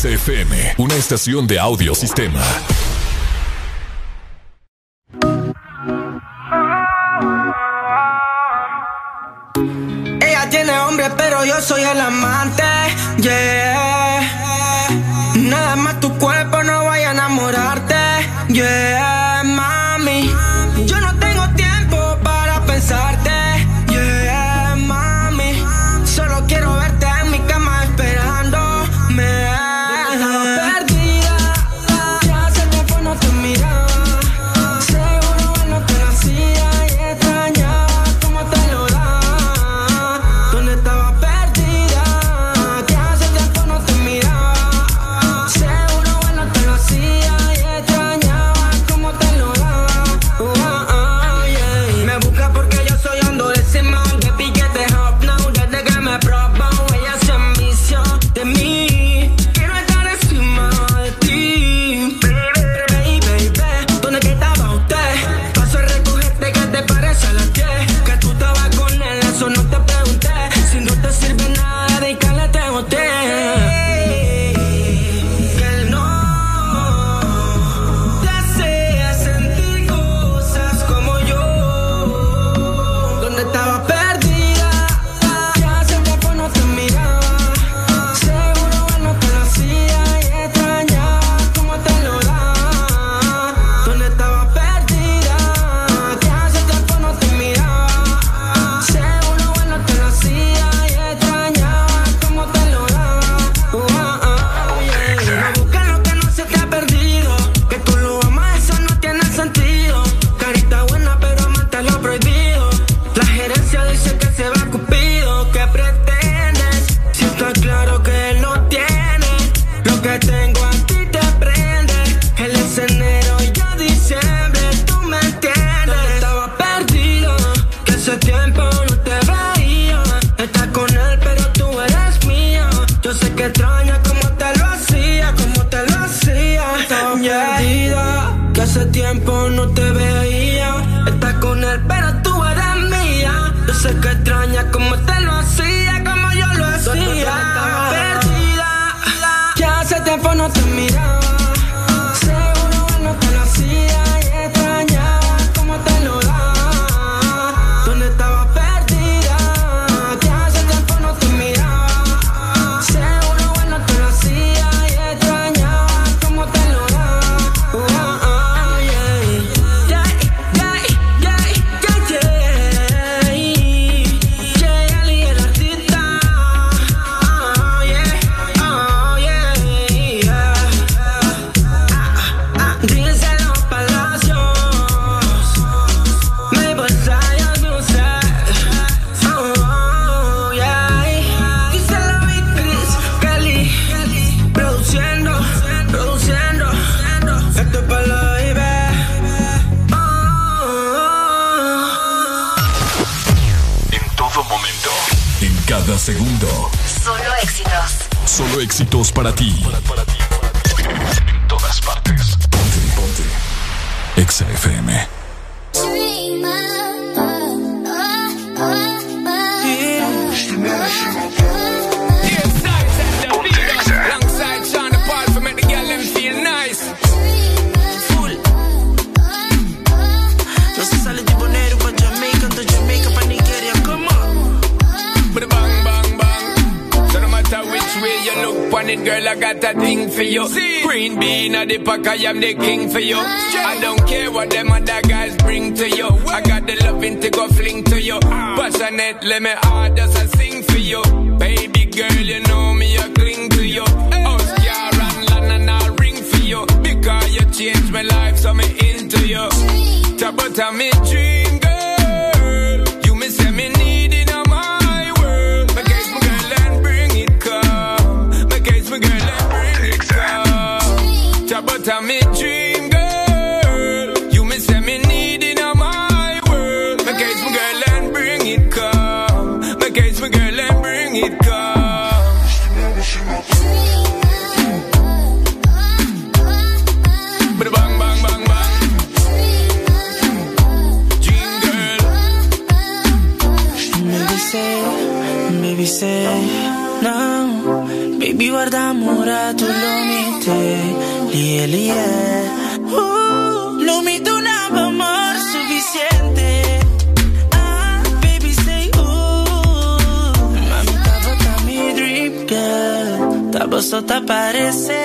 XFM, una estación de audio to go fling to you. Passionate, let me hard just a sing for you. Baby girl, you know me, I cling to you. House car and land and I'll ring for you. Because you changed my life, so me into you. Talk about me dream, Lo mette un amor suficiente. Ah, baby say, uh. Mami, tá mi dream girl. Tava só tá parecendo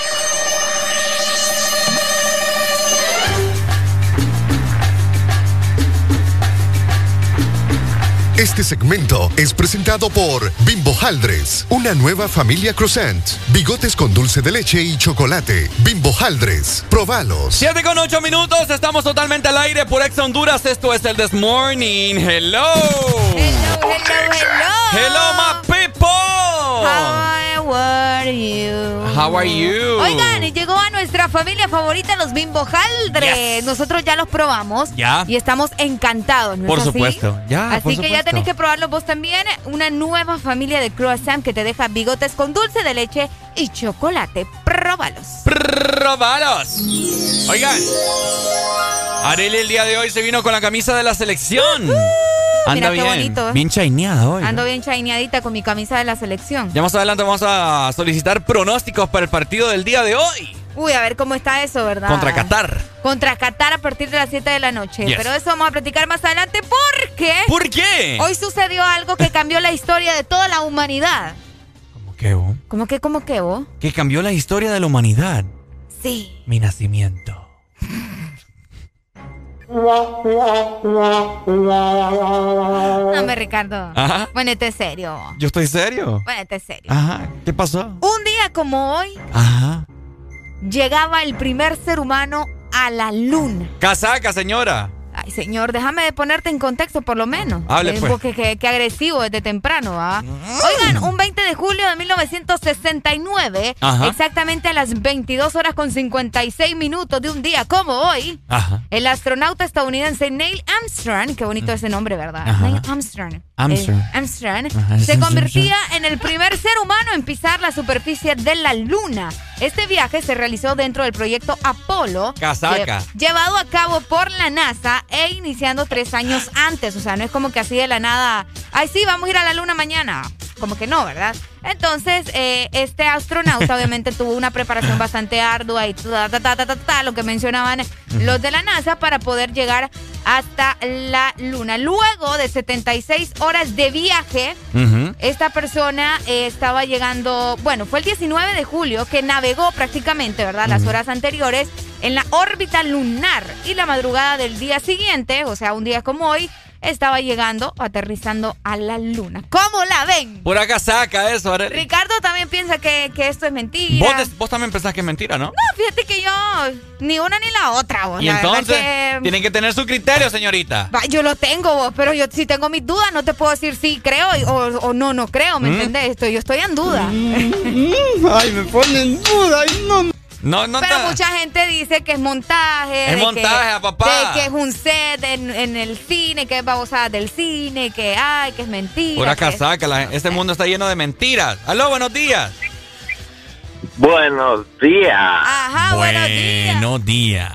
Este segmento es presentado por Bimbo Haldres, una nueva familia croissant, bigotes con dulce de leche y chocolate. Bimbo Haldres, probalos. 7 con 8 minutos, estamos totalmente al aire por Ex Honduras. Esto es el This Morning. Hello. Hello, Hello, my people. How are you? How are you? Oigan, y llegó a nuestra familia favorita los Bimbo Haldre. Yes. Nosotros ya los probamos. Ya. Y estamos encantados, ¿no Por es así? supuesto. Ya, Así por que ya supuesto. tenéis que probarlo vos también. Una nueva familia de croissant que te deja bigotes con dulce de leche y chocolate. Próbalos. ¡Probalos! Oigan, Areli el día de hoy se vino con la camisa de la selección. Anda mira bien, qué bonito. bien chaineada hoy. Ando bien chaineadita con mi camisa de la selección. Ya más adelante vamos a solicitar pronósticos para el partido del día de hoy. Uy, a ver cómo está eso, ¿verdad? Contra Qatar. Contra Qatar a partir de las 7 de la noche. Yes. Pero eso vamos a platicar más adelante porque... ¿Por qué? Hoy sucedió algo que cambió la historia de toda la humanidad. ¿Qué, vos? ¿Cómo que, cómo que vos? Que cambió la historia de la humanidad. Sí. Mi nacimiento. No, hombre, Ricardo. Ajá. Ponete serio. Yo estoy serio. Ponete serio. Ajá. ¿Qué pasó? Un día como hoy, Ajá. llegaba el primer ser humano a la luna. Casaca, señora. Ay, señor, déjame de ponerte en contexto por lo menos. Hable, Eh, pues. Porque qué, qué agresivo desde temprano, ¿ah? Oigan, un 20 de julio de 1969, Ajá. exactamente a las 22 horas con 56 minutos de un día como hoy, Ajá. el astronauta estadounidense Neil Armstrong, qué bonito ese nombre, ¿verdad? Ajá. Neil Armstrong. Armstrong. Eh, Armstrong se convertía en el primer ser humano en pisar la superficie de la Luna. Este viaje se realizó dentro del proyecto Apolo, Casaca. lle- llevado a cabo por la NASA e iniciando tres años antes. O sea, no es como que así de la nada, ay sí, vamos a ir a la Luna mañana. Como que no, ¿verdad? Entonces, eh, este astronauta obviamente tuvo una preparación bastante ardua y ta, ta, ta, ta, ta, ta, lo que mencionaban los de la NASA para poder llegar hasta la Luna. Luego de 76 horas de viaje, esta persona eh, estaba llegando, bueno, fue el 19 de julio que navegó prácticamente, ¿verdad? Las horas anteriores en la órbita lunar y la madrugada del día siguiente, o sea, un día como hoy, estaba llegando, aterrizando a la luna. ¿Cómo la ven? Pura casaca eso, Arely. Ricardo también piensa que, que esto es mentira. Vos, des- vos también pensás que es mentira, ¿no? No, fíjate que yo ni una ni la otra. vos. y La entonces, que- tienen que tener su criterio, señorita. Va, Yo lo tengo, vos, pero yo si tengo mis dudas, no te puedo decir sí creo y- o, o no, no creo, ¿me ¿Mm? entendés? Estoy, yo estoy en duda. Ay, me ponen duda. Ay, no. No, no pero mucha gente dice que es montaje. Es de que- montaje, a papá. De que es un set en, en el cine, que es babosada del cine, que ay, que es mentira. Pura que- casaca. la- este mundo está lleno de mentiras. Aló, buenos días. Buenos días. Ajá, buenos días. Buenos días.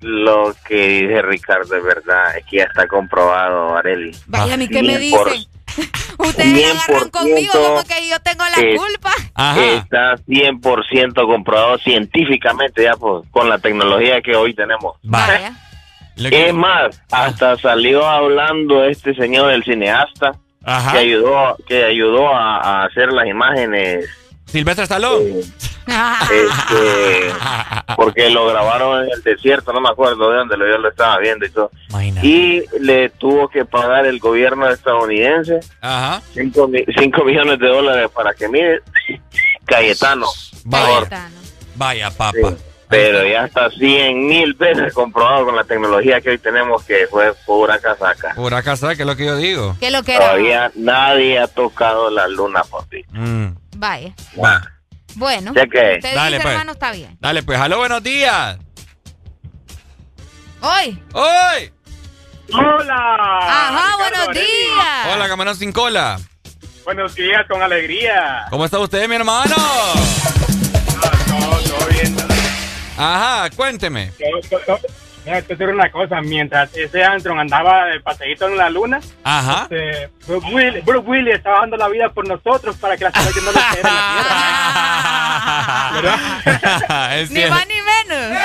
Lo que dice Ricardo es verdad, es que ya está comprobado, Areli. Vaya, a mí qué me 100%, dicen. Ustedes agarran conmigo 100% como que yo tengo la culpa. Está 100% comprobado científicamente ya pues, con la tecnología que hoy tenemos. Vaya. Es más, hasta salió hablando este señor, el cineasta, Ajá. que ayudó, que ayudó a, a hacer las imágenes. Silvestre Stallone. Este, porque lo grabaron en el desierto, no me acuerdo de dónde lo, yo lo estaba viendo y todo. Y le tuvo que pagar el gobierno estadounidense Ajá. 5 millones de dólares para que mire Cayetano. favor. Vaya, papá. Pero ya está 100 mil veces comprobado con la tecnología que hoy tenemos que fue pura casaca. Pura casaca, es lo que yo digo. ¿Qué lo que era? Todavía nadie ha tocado la luna, papi. Mm. Vaya. Va. Bueno, Ya que- usted Dale, dice, pues. hermano, está bien. Dale, pues, aló, buenos días. Hoy. ¡Hoy! Hola. Ajá, Ricardo buenos Areli. días. Hola, camarón sin cola. Buenos días, con alegría. ¿Cómo está usted, mi hermano? Todo, todo bien. Ajá, cuénteme. Yo- yo- Mira, te digo una cosa, mientras ese Armstrong andaba de paseíto en la luna, Ajá. este, Bruce Willis, Bruce Willis estaba dando la vida por nosotros para que la ciudad no nos cayera en la tierra. Es Ni más ni menos.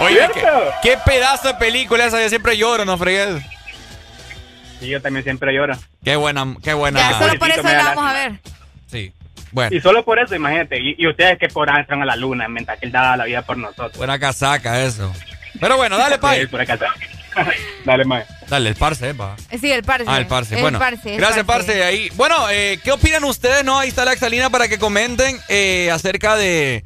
Oye, ¿qué, qué pedazo de película esa. Yo siempre lloro, no fregues. Sí, yo también siempre lloro. Qué buena, qué buena. Ya, solo por eso la vamos a ver. Sí. Bueno, Y solo por eso, imagínate. Y, y ustedes que por Armstrong a la luna, mientras que él daba la vida por nosotros. buena casaca eso. Pero bueno, dale, pai. Dale, mae. Dale, el parce, va. Eh, Sí, el parce. Ah, el parce. El bueno, parce, el gracias, parce. Ahí. Bueno, eh, ¿qué opinan ustedes? No, ahí está la exalina para que comenten eh, acerca de,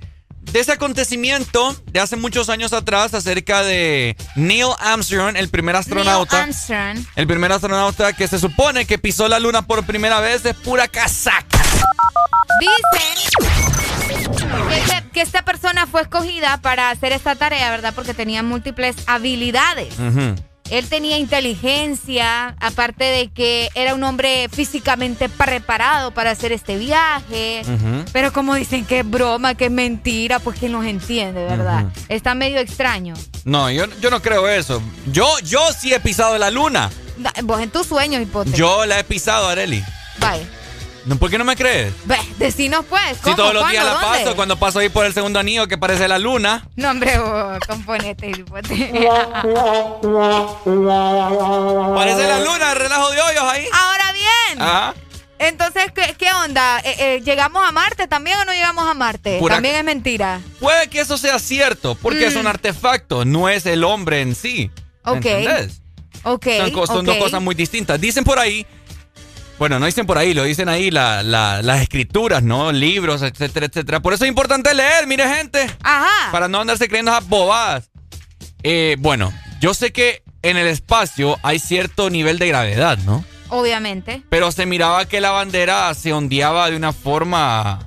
de ese acontecimiento de hace muchos años atrás, acerca de Neil Armstrong, el primer astronauta. Neil Armstrong. El primer astronauta que se supone que pisó la luna por primera vez es pura casaca. Dicen que, que esta persona fue escogida para hacer esta tarea, ¿verdad? Porque tenía múltiples habilidades. Él tenía inteligencia, aparte de que era un hombre físicamente preparado para hacer este viaje. Pero como dicen que es broma, que es mentira, pues quién los entiende, ¿verdad? Está medio extraño. No, yo, yo no creo eso. Yo, yo sí he pisado la luna. Vos en tus sueños, hipote. Yo la he pisado, Areli. Vaya. ¿Por qué no me crees? Ve, decinos pues. ¿Cómo? Si todos los días la paso, cuando paso ahí por el segundo anillo que parece la luna. No, hombre, vos, componete, hipote. Parece la luna, el relajo de hoyos ahí. Ahora bien. Ajá. Entonces, ¿qué, qué onda? Eh, eh, ¿Llegamos a Marte también o no llegamos a Marte? Pura- También es mentira. Puede que eso sea cierto, porque es un Mm. artefacto, no es el hombre en sí. Ok. ¿Entendés? Ok. Son, dos cosas muy distintas. Dicen por ahí, bueno, no dicen por ahí, lo dicen ahí la- la- las escrituras, ¿no? Libros, etcétera, etcétera. Por eso es importante leer, mire, gente. Ajá. Para no andarse creyendo esas bobadas. Eh, bueno, yo sé que en el espacio hay cierto nivel de gravedad, ¿no? Obviamente. Pero se miraba que la bandera se ondeaba de una forma.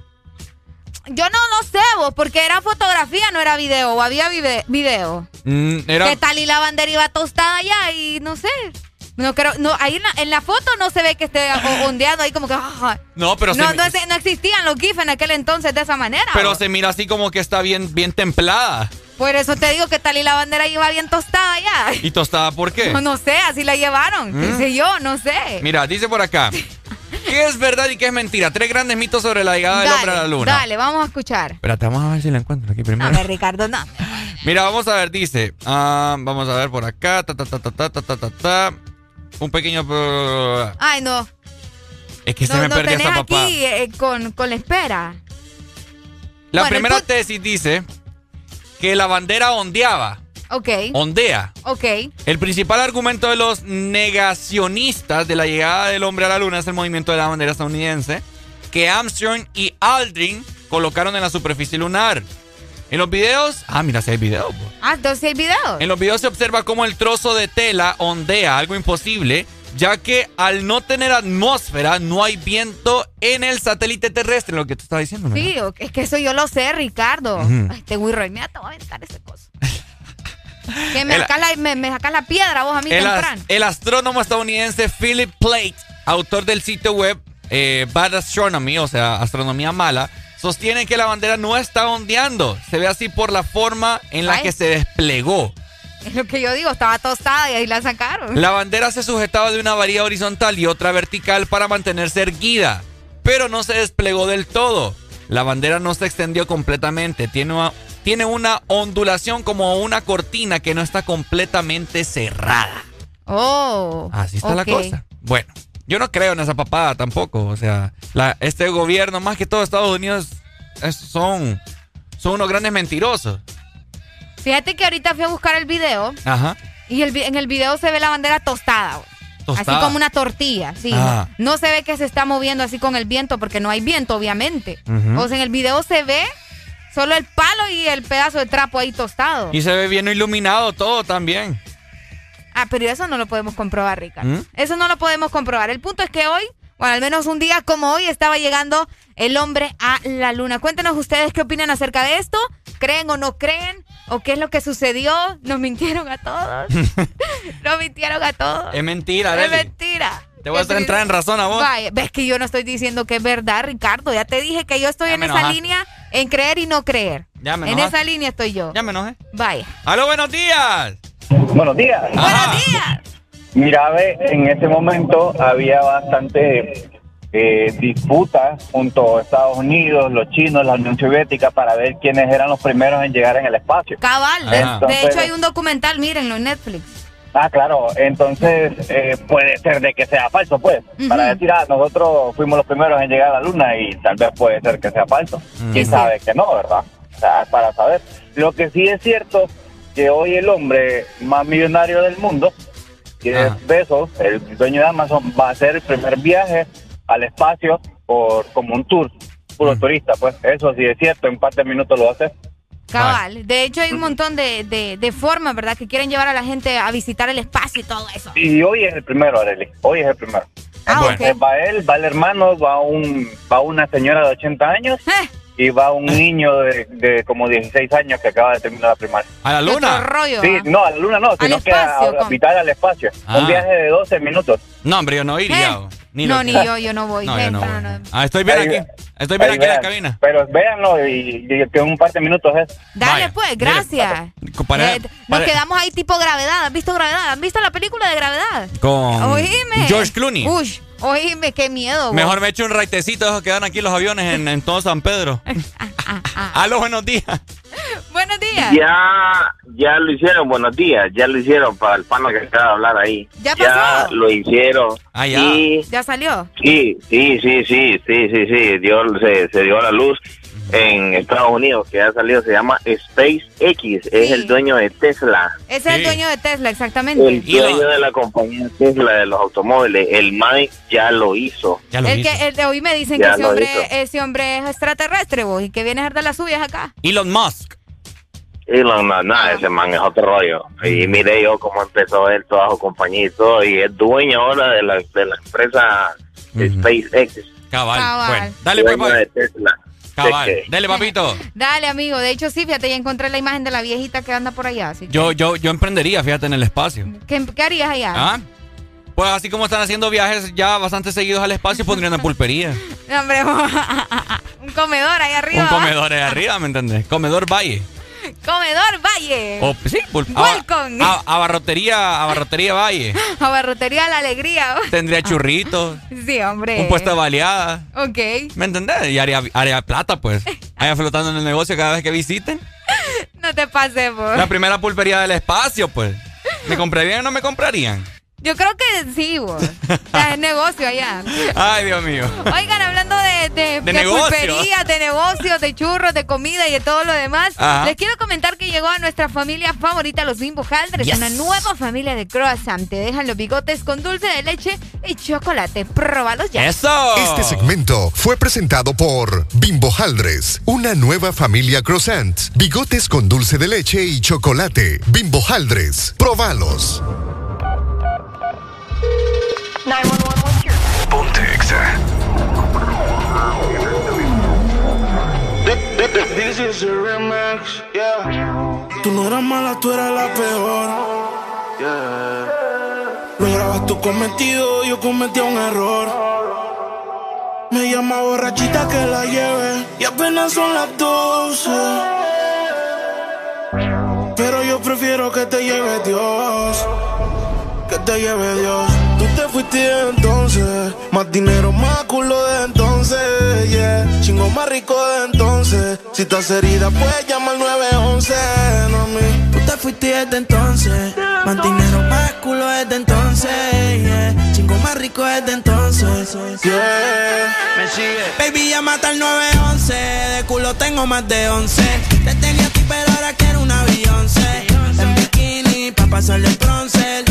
Yo no lo sé, vos, porque era fotografía, no era video. O había vide- video. mm, era. ¿Qué tal y la bandera iba tostada ya? Y no sé. No creo, no, ahí en la, foto no se ve que esté ondeado ahí como que. Oh, no, pero no, se, no, no, existían los GIF en aquel entonces de esa manera. Pero se mira así como que está bien, bien templada. Por eso te digo que tal y la bandera iba bien tostada ya. ¿Y tostada por qué? No, sé, así la llevaron. ¿Mm? Dice yo, no sé. Mira, dice por acá. ¿Qué es verdad y qué es mentira? Tres grandes mitos sobre la llegada dale, del hombre a la luna. Dale, vamos a escuchar. Espérate, vamos a ver si la encuentro aquí primero. A ver, Ricardo, no. Mira, vamos a ver, dice. Ah, vamos a ver por acá. Ta, ta, ta, ta, ta, ta, ta, ta. Un pequeño. Ay, no. Es que se me no perdió esa papá. aquí eh, con, con la espera. La bueno, primera tesis dice que la bandera ondeaba. Ok. Ondea. Ok. El principal argumento de los negacionistas de la llegada del hombre a la luna es el movimiento de la bandera estadounidense que Armstrong y Aldrin colocaron en la superficie lunar. En los videos, ah, mira, si hay videos. po. Ah, entonces hay video. En los videos se observa cómo el trozo de tela ondea, algo imposible, ya que al no tener atmósfera no hay viento en el satélite terrestre, lo que tú estabas diciendo. ¿no? Sí, es que eso yo lo sé, Ricardo. Ujú. Ay, Este Wirroy, mira, te voy a aventar ese cosa. que me El- sacas la, me, me sacas la piedra vos a mí El, as- temprano. el astrónomo estadounidense Philip Plate, autor del sitio web eh, Bad Astronomy, o sea, astronomía mala, sostiene que la bandera no está ondeando. Se ve así por la forma en la Ay. que se desplegó. Es lo que yo digo, estaba tostada y ahí la sacaron. La bandera se sujetaba de una varilla horizontal y otra vertical para mantenerse erguida, pero no se desplegó del todo. La bandera no se extendió completamente, tiene una, tiene una ondulación como una cortina que no está completamente cerrada. Oh. Así está la cosa. Bueno, yo no creo en esa papada tampoco. O sea, la- este gobierno, más que todo Estados Unidos, es- son, son unos grandes mentirosos. Fíjate que ahorita fui a buscar el video Ajá. y el en el video se ve la bandera tostada. Tostada. Así como una tortilla, sí. Ah. No, no se ve que se está moviendo así con el viento porque no hay viento, obviamente. Ujú. O sea, en el video se ve solo el palo y el pedazo de trapo ahí tostado. Y se ve bien iluminado todo también. Ah, pero eso no lo podemos comprobar, Ricardo. ¿Mm? Eso no lo podemos comprobar. El punto es que hoy, bueno, al menos un día como hoy, estaba llegando el hombre a la luna. Cuéntenos ustedes qué opinan acerca de esto. ¿Creen o no creen? ¿O qué es lo que sucedió? ¿Nos mintieron a todos? ¿Nos mintieron a todos? Es mentira, Es Arely. mentira. Te voy a hacer entrar en razón a vos. Vaya, ves que yo no estoy diciendo que es verdad, Ricardo. Ya te dije que yo estoy Ya en esa línea en creer y no creer. Ya me en esa línea estoy yo. Ya me enojé. Vaya. ¡Aló, buenos días! Buenos días. Buenos días. Mira, ve, en ese momento había bastante eh, disputa junto a Estados Unidos, los chinos, la Unión Soviética para ver quiénes eran los primeros en llegar en el espacio. Cabal. De- hecho, hay un documental, mírenlo en Netflix. Ah, claro, entonces eh, puede ser de que sea falso, pues. Para decir, ah, nosotros fuimos los primeros en llegar a la luna y tal vez puede ser que sea falso. Quién sabe que no, ¿verdad? O sea, para saber. Lo que sí es cierto, que hoy el hombre más millonario del mundo, que Ajá. es Bezos, el dueño de Amazon, va a hacer el primer viaje al espacio por como un tour, puro turista, pues. Eso sí es cierto, en un par de minutos lo va a hacer. Cabal. De hecho, hay un montón de, de, de formas, ¿verdad? Que quieren llevar a la gente a visitar el espacio y todo eso. Y hoy es el primero, Arely. Hoy es el primero. Ah, Entonces, ok. va él, va el hermano, va un va una señora de 80 años Eh. Y va un niño de, de como 16 años que acaba de terminar la primaria. ¿A la luna? rollo. Sí, ¿ah? no, a la luna no, sino que a al espacio. Ah. Un viaje de 12 minutos. No, hombre, yo no iría. Eh. Ni no, ni yo, yo no voy. No, yo no no, voy. no. Ah, estoy bien Ahí- aquí. Estoy bien aquí en la cabina. Pero véanlo y, y que en un par de minutos es. Dale, pues, gracias. Para- Eh, Nos para- quedamos ahí tipo gravedad. ¿Has visto gravedad? ¿Han visto la película de gravedad? Con Oíme. George Clooney. Uy, oíme, qué miedo. vos. Mejor me echo un raitecito esos que dan aquí los aviones en, en todo San Pedro. Aló, buenos días. Buenos días. Ya, ya lo hicieron, buenos días, ya lo hicieron para el pana que acaba de hablar ahí. ¿Ya pasó? lo hicieron. Ah, ya. Y ¿Ya salió? sí, sí, sí, sí, sí, sí, sí, dio, se, se dio la luz en Estados Unidos, que ha salido, se llama SpaceX, es el dueño de Tesla. Ese es el dueño de Tesla, exactamente. El dueño de la compañía Tesla de los automóviles, el MAE ya lo hizo. el que el de hoy me dicen Ya que ese hombre, ese hombre es extraterrestre vos y que viene a de las suyas acá. Elon Musk. Elon, no, no, ese man es otro rollo. Y mire yo cómo empezó él, toda su compañía y todo, y es dueño ahora de la, de la empresa SpaceX. Cabal. Cabal. Bueno, dale, pues, dueño de Tesla. Cabal. De que- Dale, papito. Dale, amigo. De hecho, sí, fíjate, ya encontré la imagen de la viejita que anda por allá. Así que- Yo, yo, yo emprendería, fíjate, en el espacio. ¿Qué, qué harías allá? ¿Ah? Pues así como están haciendo viajes ya bastante seguidos al espacio, pondrían una pulpería. No, hombre, un comedor ahí arriba. Un comedor ahí arriba, ¿me entendés? Comedor Valle. Comedor Valle. Sí, pul- Welcome. a- a- abarrotería, abarrotería Valle. Abarrotería La Alegría. Tendría churritos, Sí, hombre. un puesto de baleadas. Ok. ¿Me entendés? Y haría, haría plata, pues. Allá flotando en el negocio cada vez que visiten. No te pases, vos. La primera pulpería del espacio, pues. ¿Me comprarían o no me comprarían? Yo creo que sí, vos. Es negocio allá. Ay, Dios mío. Oigan, hablando de, de, De negocio. pulperías, de negocios, de churros, de comida y de todo lo demás, Ajá. les quiero comentar que llegó a nuestra familia favorita, los Bimbo Haldres, Yes. una nueva familia de croissant. Te dejan los bigotes con dulce de leche y chocolate. Próbalos ya. Este segmento fue presentado por Bimbo Haldres, una nueva familia croissant. Bigotes con dulce de leche y chocolate. Bimbo Haldres, probalos. Ponte Exa. This is a remix, yeah. Tú no eras mala, tú eras la peor. Yeah. Lograbas tu cometido, yo cometía un error. Me llama borrachita que la lleve y apenas son las 12. Pero yo prefiero que te lleve Dios. Que te lleve Dios. Tú te fuiste de entonces. Más dinero, más culo de entonces. Yeah. Chingo más rico de entonces. Si estás herida, puedes llamar al 911. No a mí. Tú te fuiste desde entonces. Más dinero, más culo desde entonces. Yeah. Chingo más rico desde entonces. Yeah. Me sigue. Baby, al 911. De culo tengo más de 11. Te tenía a ti, pero ahora quiero una Beyoncé. En bikini, pa' pasarle el bronce.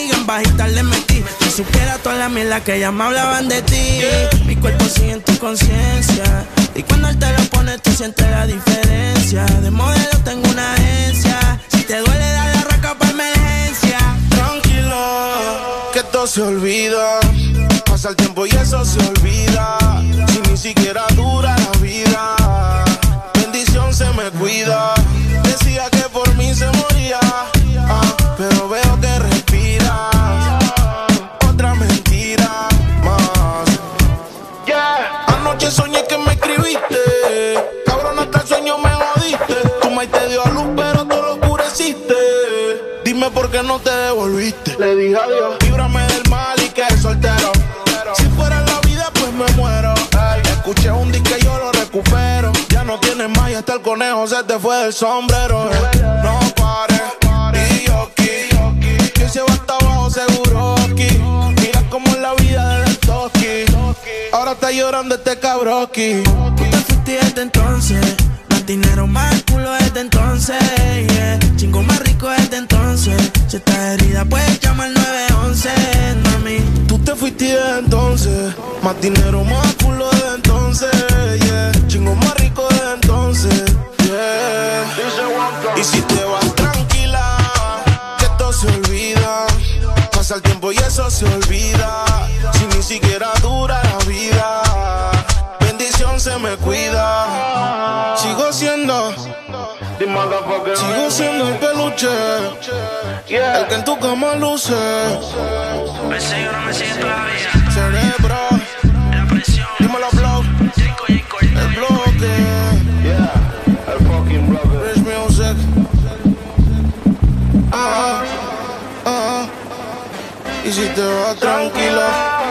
en bajita le metí. Si supiera toda la mierda que ya me hablaban de ti. Mi cuerpo sigue en tu conciencia. Y cuando él te lo pone, tú sientes la diferencia. De modelo tengo una agencia. Si te duele, dar la raca para emergencia. Tranquila, que todo se olvida. Pasa el tiempo y eso se olvida. Si ni siquiera dura la vida bendición se me cuida. Dime por qué no te devolviste. Le dije adiós. Líbrame del mal y que soltero. Si fuera la vida, pues me muero. Ey, escuché un disco y yo lo recupero. Ya no tienes más y hasta el conejo se te fue del sombrero. No pares, y yo aquí. Que se va hasta abajo seguro aquí. Mira cómo es la vida de Toki. Ahora está llorando este cabroki. Tú te fuiste desde entonces. Más dinero, más culo desde entonces. Yeah. Chingo entonces. Si estás herida, puedes llamar al 911, mami. Tú te fuiste entonces. Más dinero, más Sigo siendo el peluche, el que en tu cama luce. Cerebro, la presión, dímelo, blow. El bloque, yeah, el fucking brother. Rich music. Ah, ah, ah. Y si te vas tranquila.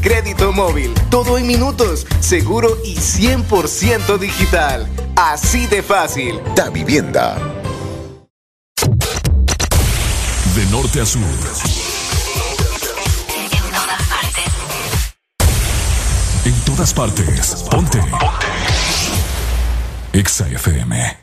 crédito móvil. Todo en minutos, seguro y 100% digital. Así de fácil. Da Vivienda. De norte a sur. En todas partes. Ponte. Ponte. Exa FM.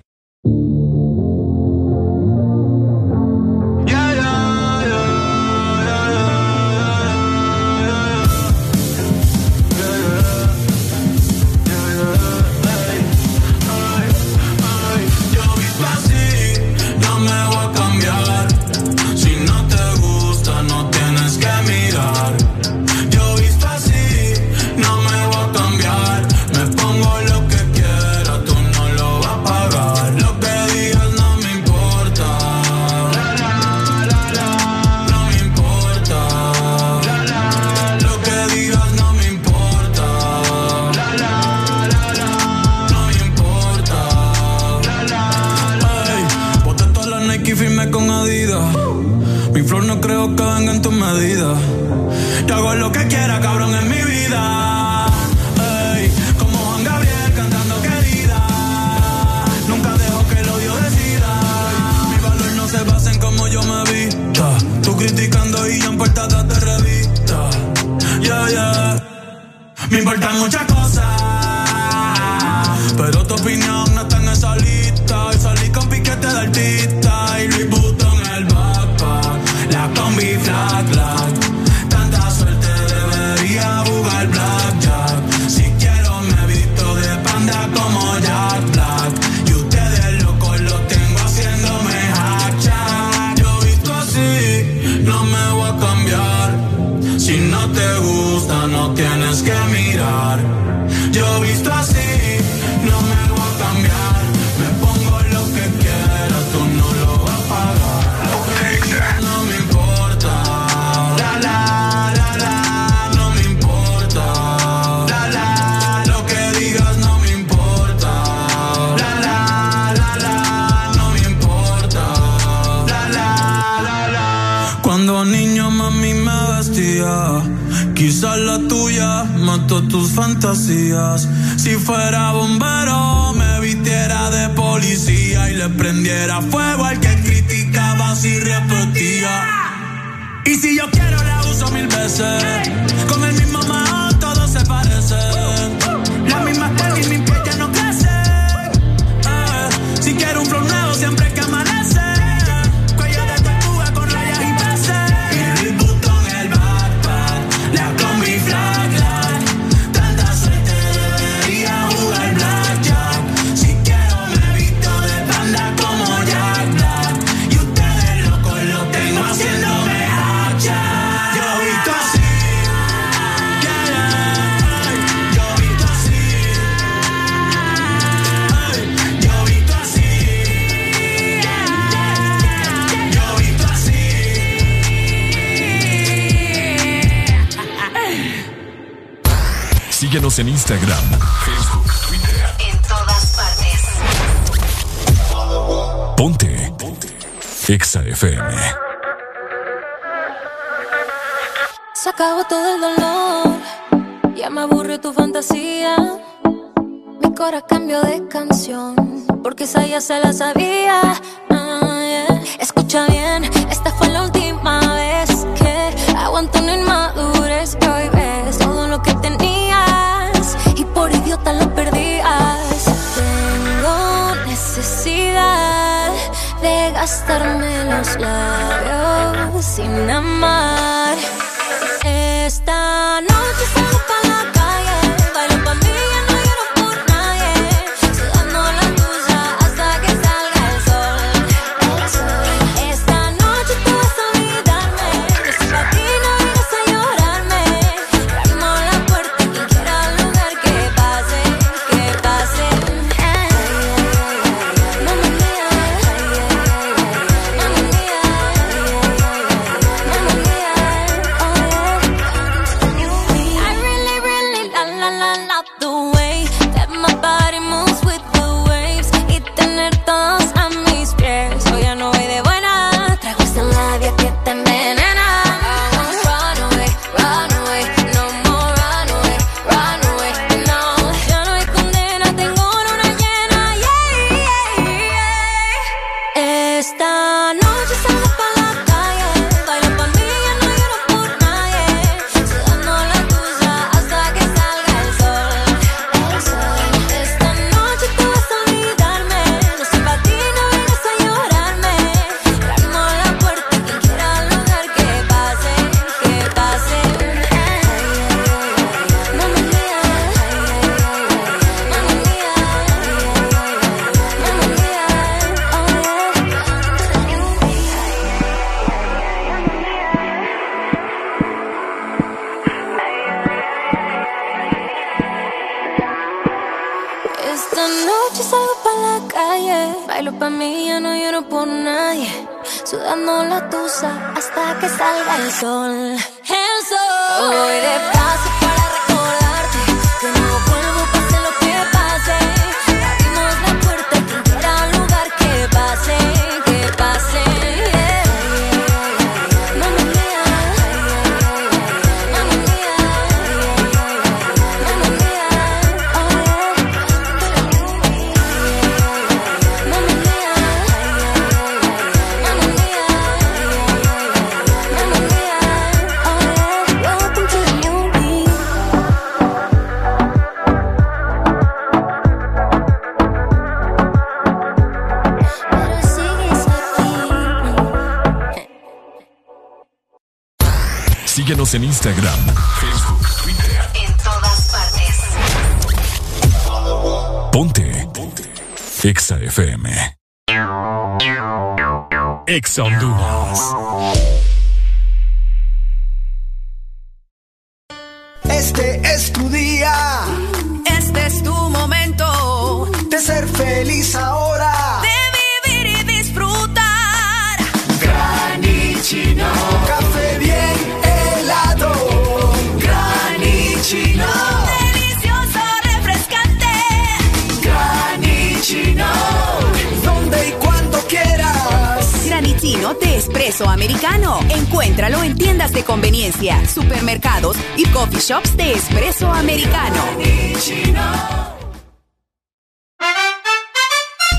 espresso americano. Encuéntralo en tiendas de conveniencia, supermercados y coffee shops de espresso americano.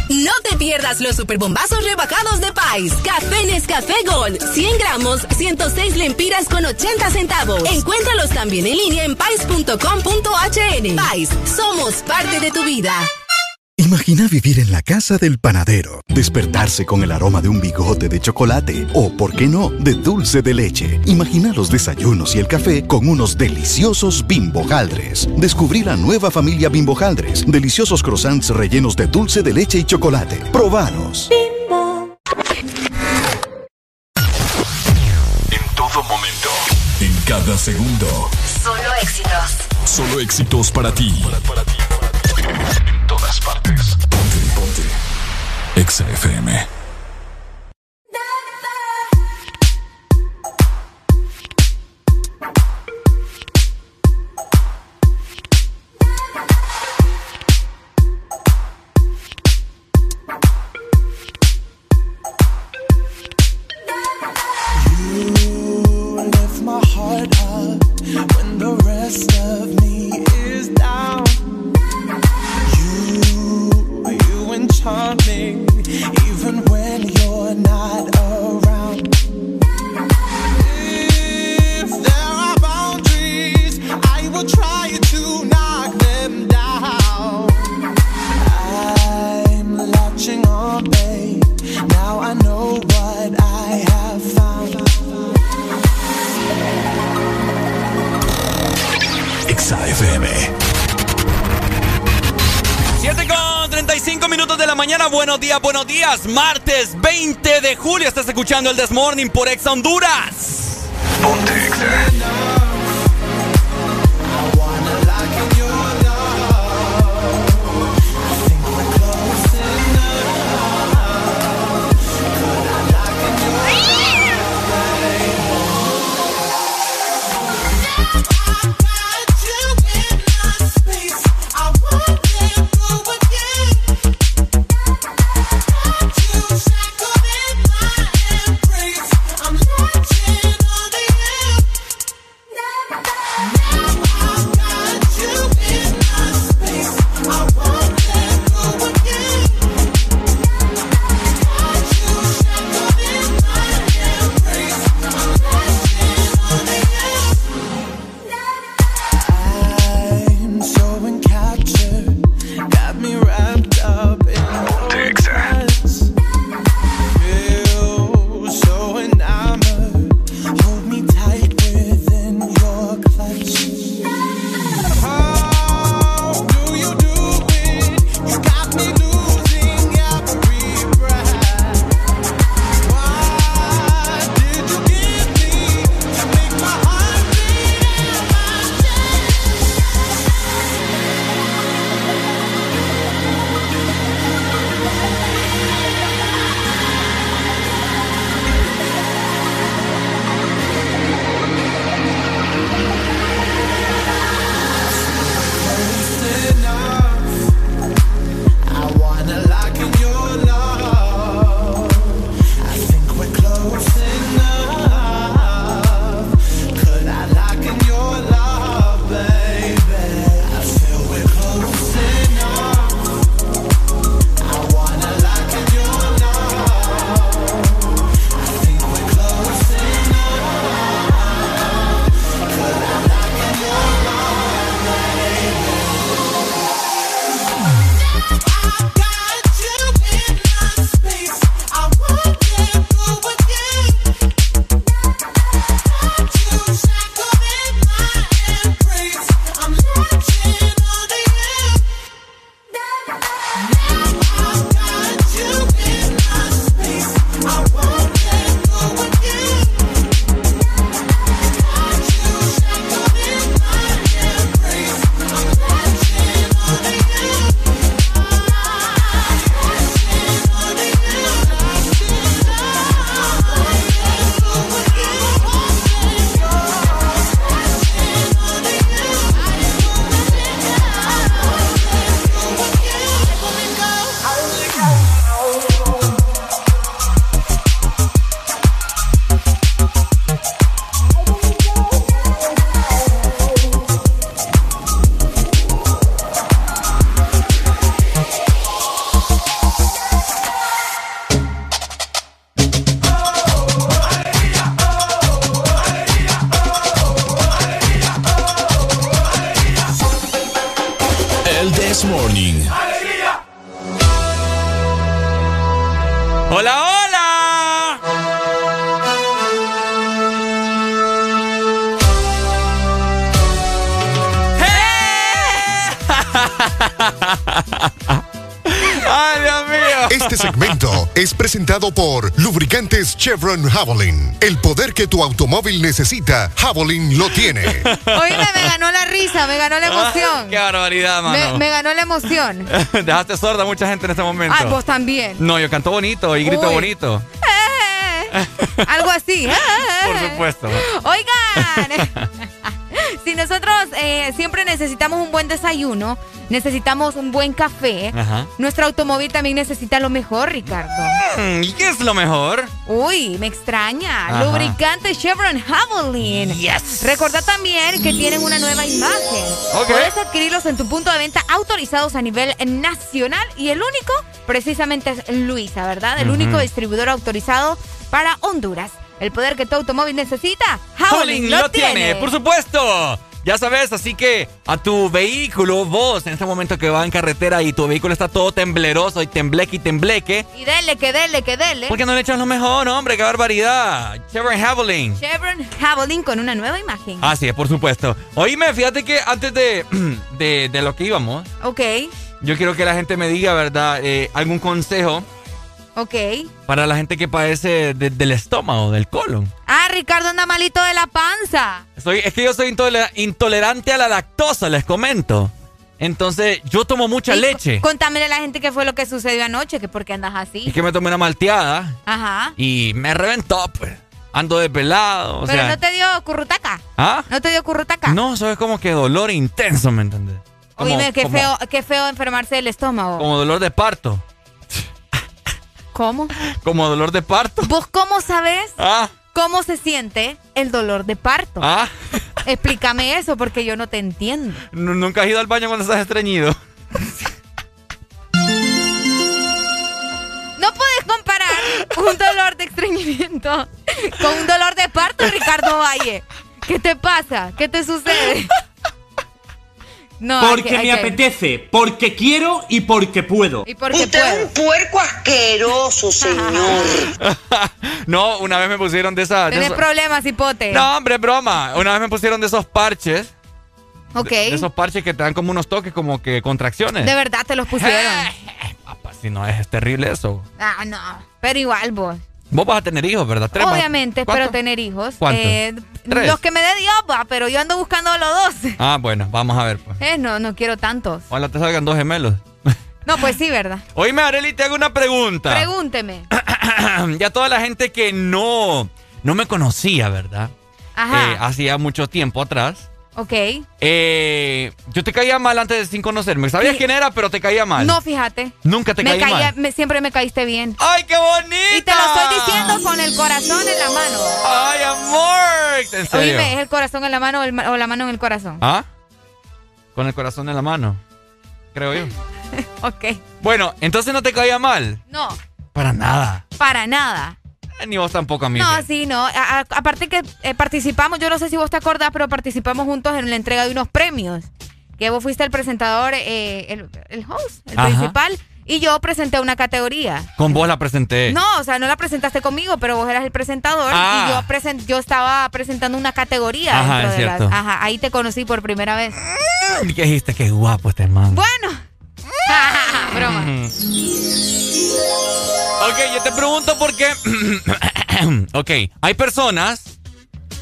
No te pierdas los superbombazos rebajados de Pais. Café Nescafé Gold. 100 gramos, 106 lempiras con 80 centavos. Encuéntralos también en línea en pais.com.hn. Pais, somos parte de tu vida. Imagina vivir en la casa del panadero, despertarse con el aroma de un bigote de chocolate o, por qué no, de dulce de leche. Imagina los desayunos y el café con unos deliciosos bimbojaldres. Descubrí la nueva familia bimbojaldres, deliciosos croissants rellenos de dulce de leche y chocolate. ¡Probanos! Bimbo. En todo momento, en cada segundo. Solo éxitos. Solo éxitos para ti. Para ti, para ti. Ponte. Ponte. Ponte. Exa FM. Escuchando el Desmorning por Ex Honduras. Chevron Javelin. El poder que tu automóvil necesita, Javelin lo tiene. Oíme, me ganó la risa, me ganó la emoción. ¡Qué barbaridad, Me, mano! me ganó la emoción. Dejaste sorda a mucha gente en este momento. Ay, vos también. No, yo canto bonito y grito Uy. bonito. Algo así. Por supuesto. Oigan, si nosotros eh, siempre necesitamos un buen desayuno, necesitamos un buen café, Ajá. nuestro automóvil también necesita lo mejor, Ricardo. Mm, ¿Y qué es lo mejor? Uy, me extraña. Ajá. Lubricante Chevron Javelin. Yes. Recordá también que tienen una nueva imagen. Ok. Puedes adquirirlos en tu punto de venta autorizados a nivel nacional y el único precisamente es Luisa, ¿verdad? El único distribuidor autorizado para Honduras. El poder que tu automóvil necesita, Howling lo, tiene. por supuesto. Ya sabes, así que a tu vehículo, vos, en este momento que va en carretera y tu vehículo está todo tembleroso y tembleque y tembleque, Y dele, que dele, que dele. ¿por qué no le echas lo mejor, hombre? ¡Qué barbaridad! Chevron Javelin. Chevron Javelin con una nueva imagen. Así es, por supuesto. Oíme, fíjate que antes de, de, de lo que íbamos, Ok. yo quiero que la gente me diga, ¿verdad? Eh, algún consejo Ok. para la gente que padece de- del estómago, del colon. Ah, Ricardo anda malito de la panza. Soy, es que yo soy intolera- intolerante a la lactosa, les comento. Entonces, yo tomo mucha Y leche. Contámele a la gente qué fue lo que sucedió anoche, que por qué andas así. Es que me tomé una malteada Ajá. y me reventó, pues. Ando desvelado, o Pero sea... no te dio currutaca. ¿Ah? ¿No te dio currutaca? No, eso es como que dolor intenso, ¿me entiendes? Como- Oíme, qué como- feo, qué feo enfermarse del estómago. Como dolor de parto. ¿Cómo? Como dolor de parto. ¿Vos cómo sabes Ah, cómo se siente el dolor de parto? ah. Explícame eso porque yo no te entiendo. Nu- Nunca has ido al baño cuando estás estreñido. No puedes comparar un dolor de estreñimiento con un dolor de parto, Ricardo Valle. ¿Qué te pasa? ¿Qué te sucede? No, hay Porque que- hay me que- apetece, porque quiero y porque puedo. Y porque Usted es un puerco asqueroso, señor. No, una vez me pusieron de esa... de Tenés esos- problemas, hipote. No, hombre, broma. Una vez me pusieron de esos parches. Ok. De, de esos parches que te dan como unos toques, como que contracciones. De verdad te los pusieron. Si no, es terrible eso. Ah, no. Pero igual vos. Vos vas a tener hijos, ¿verdad? Tres. Obviamente, espero tener hijos. ¿Cuántos? Eh, Tres. los que me dé Dios, pero yo ando buscando los dos. Ah, bueno, vamos a ver, pues. Eh, no, no quiero tantos. Ojalá te salgan dos gemelos. No, pues sí, ¿verdad? Oíme, Areli, te hago una pregunta. Pregúnteme. ya toda la gente que no, no me conocía, ¿verdad? Ajá. Eh, hacía mucho tiempo atrás. Ok. Eh, yo te caía mal antes de sin conocerme. Sabías quién era, pero te caía mal. No, fíjate. Nunca te me caí caía, mal. me- siempre me caíste bien. ¡Ay, qué bonita! Y te lo estoy diciendo con el corazón en la mano. ¡Ay, amor! ¿En serio? Oíme, ¿es el corazón en la mano o, el o la mano en el corazón? ¿Ah? Con el corazón en la mano. Creo yo. Ok. Bueno, entonces no te caía mal. No, Para nada. para nada. Eh, Ni vos tampoco a mí. No, sí, no. A- a- aparte que eh, participamos, yo no sé si vos te acordás, pero participamos juntos en la entrega de unos premios. Que vos fuiste el presentador, eh, el, el host, el Ajá. principal, y yo presenté una categoría. Con vos la presenté. No, o sea, no la presentaste conmigo, pero vos eras el presentador Ah. y yo, presen- yo estaba presentando una categoría. Ajá, dentro es de las- ajá, ahí te conocí por primera vez. ¿Y ¿Qué dijiste? Qué guapo este man. Bueno. Broma. Ok, yo te pregunto por qué. ok, hay personas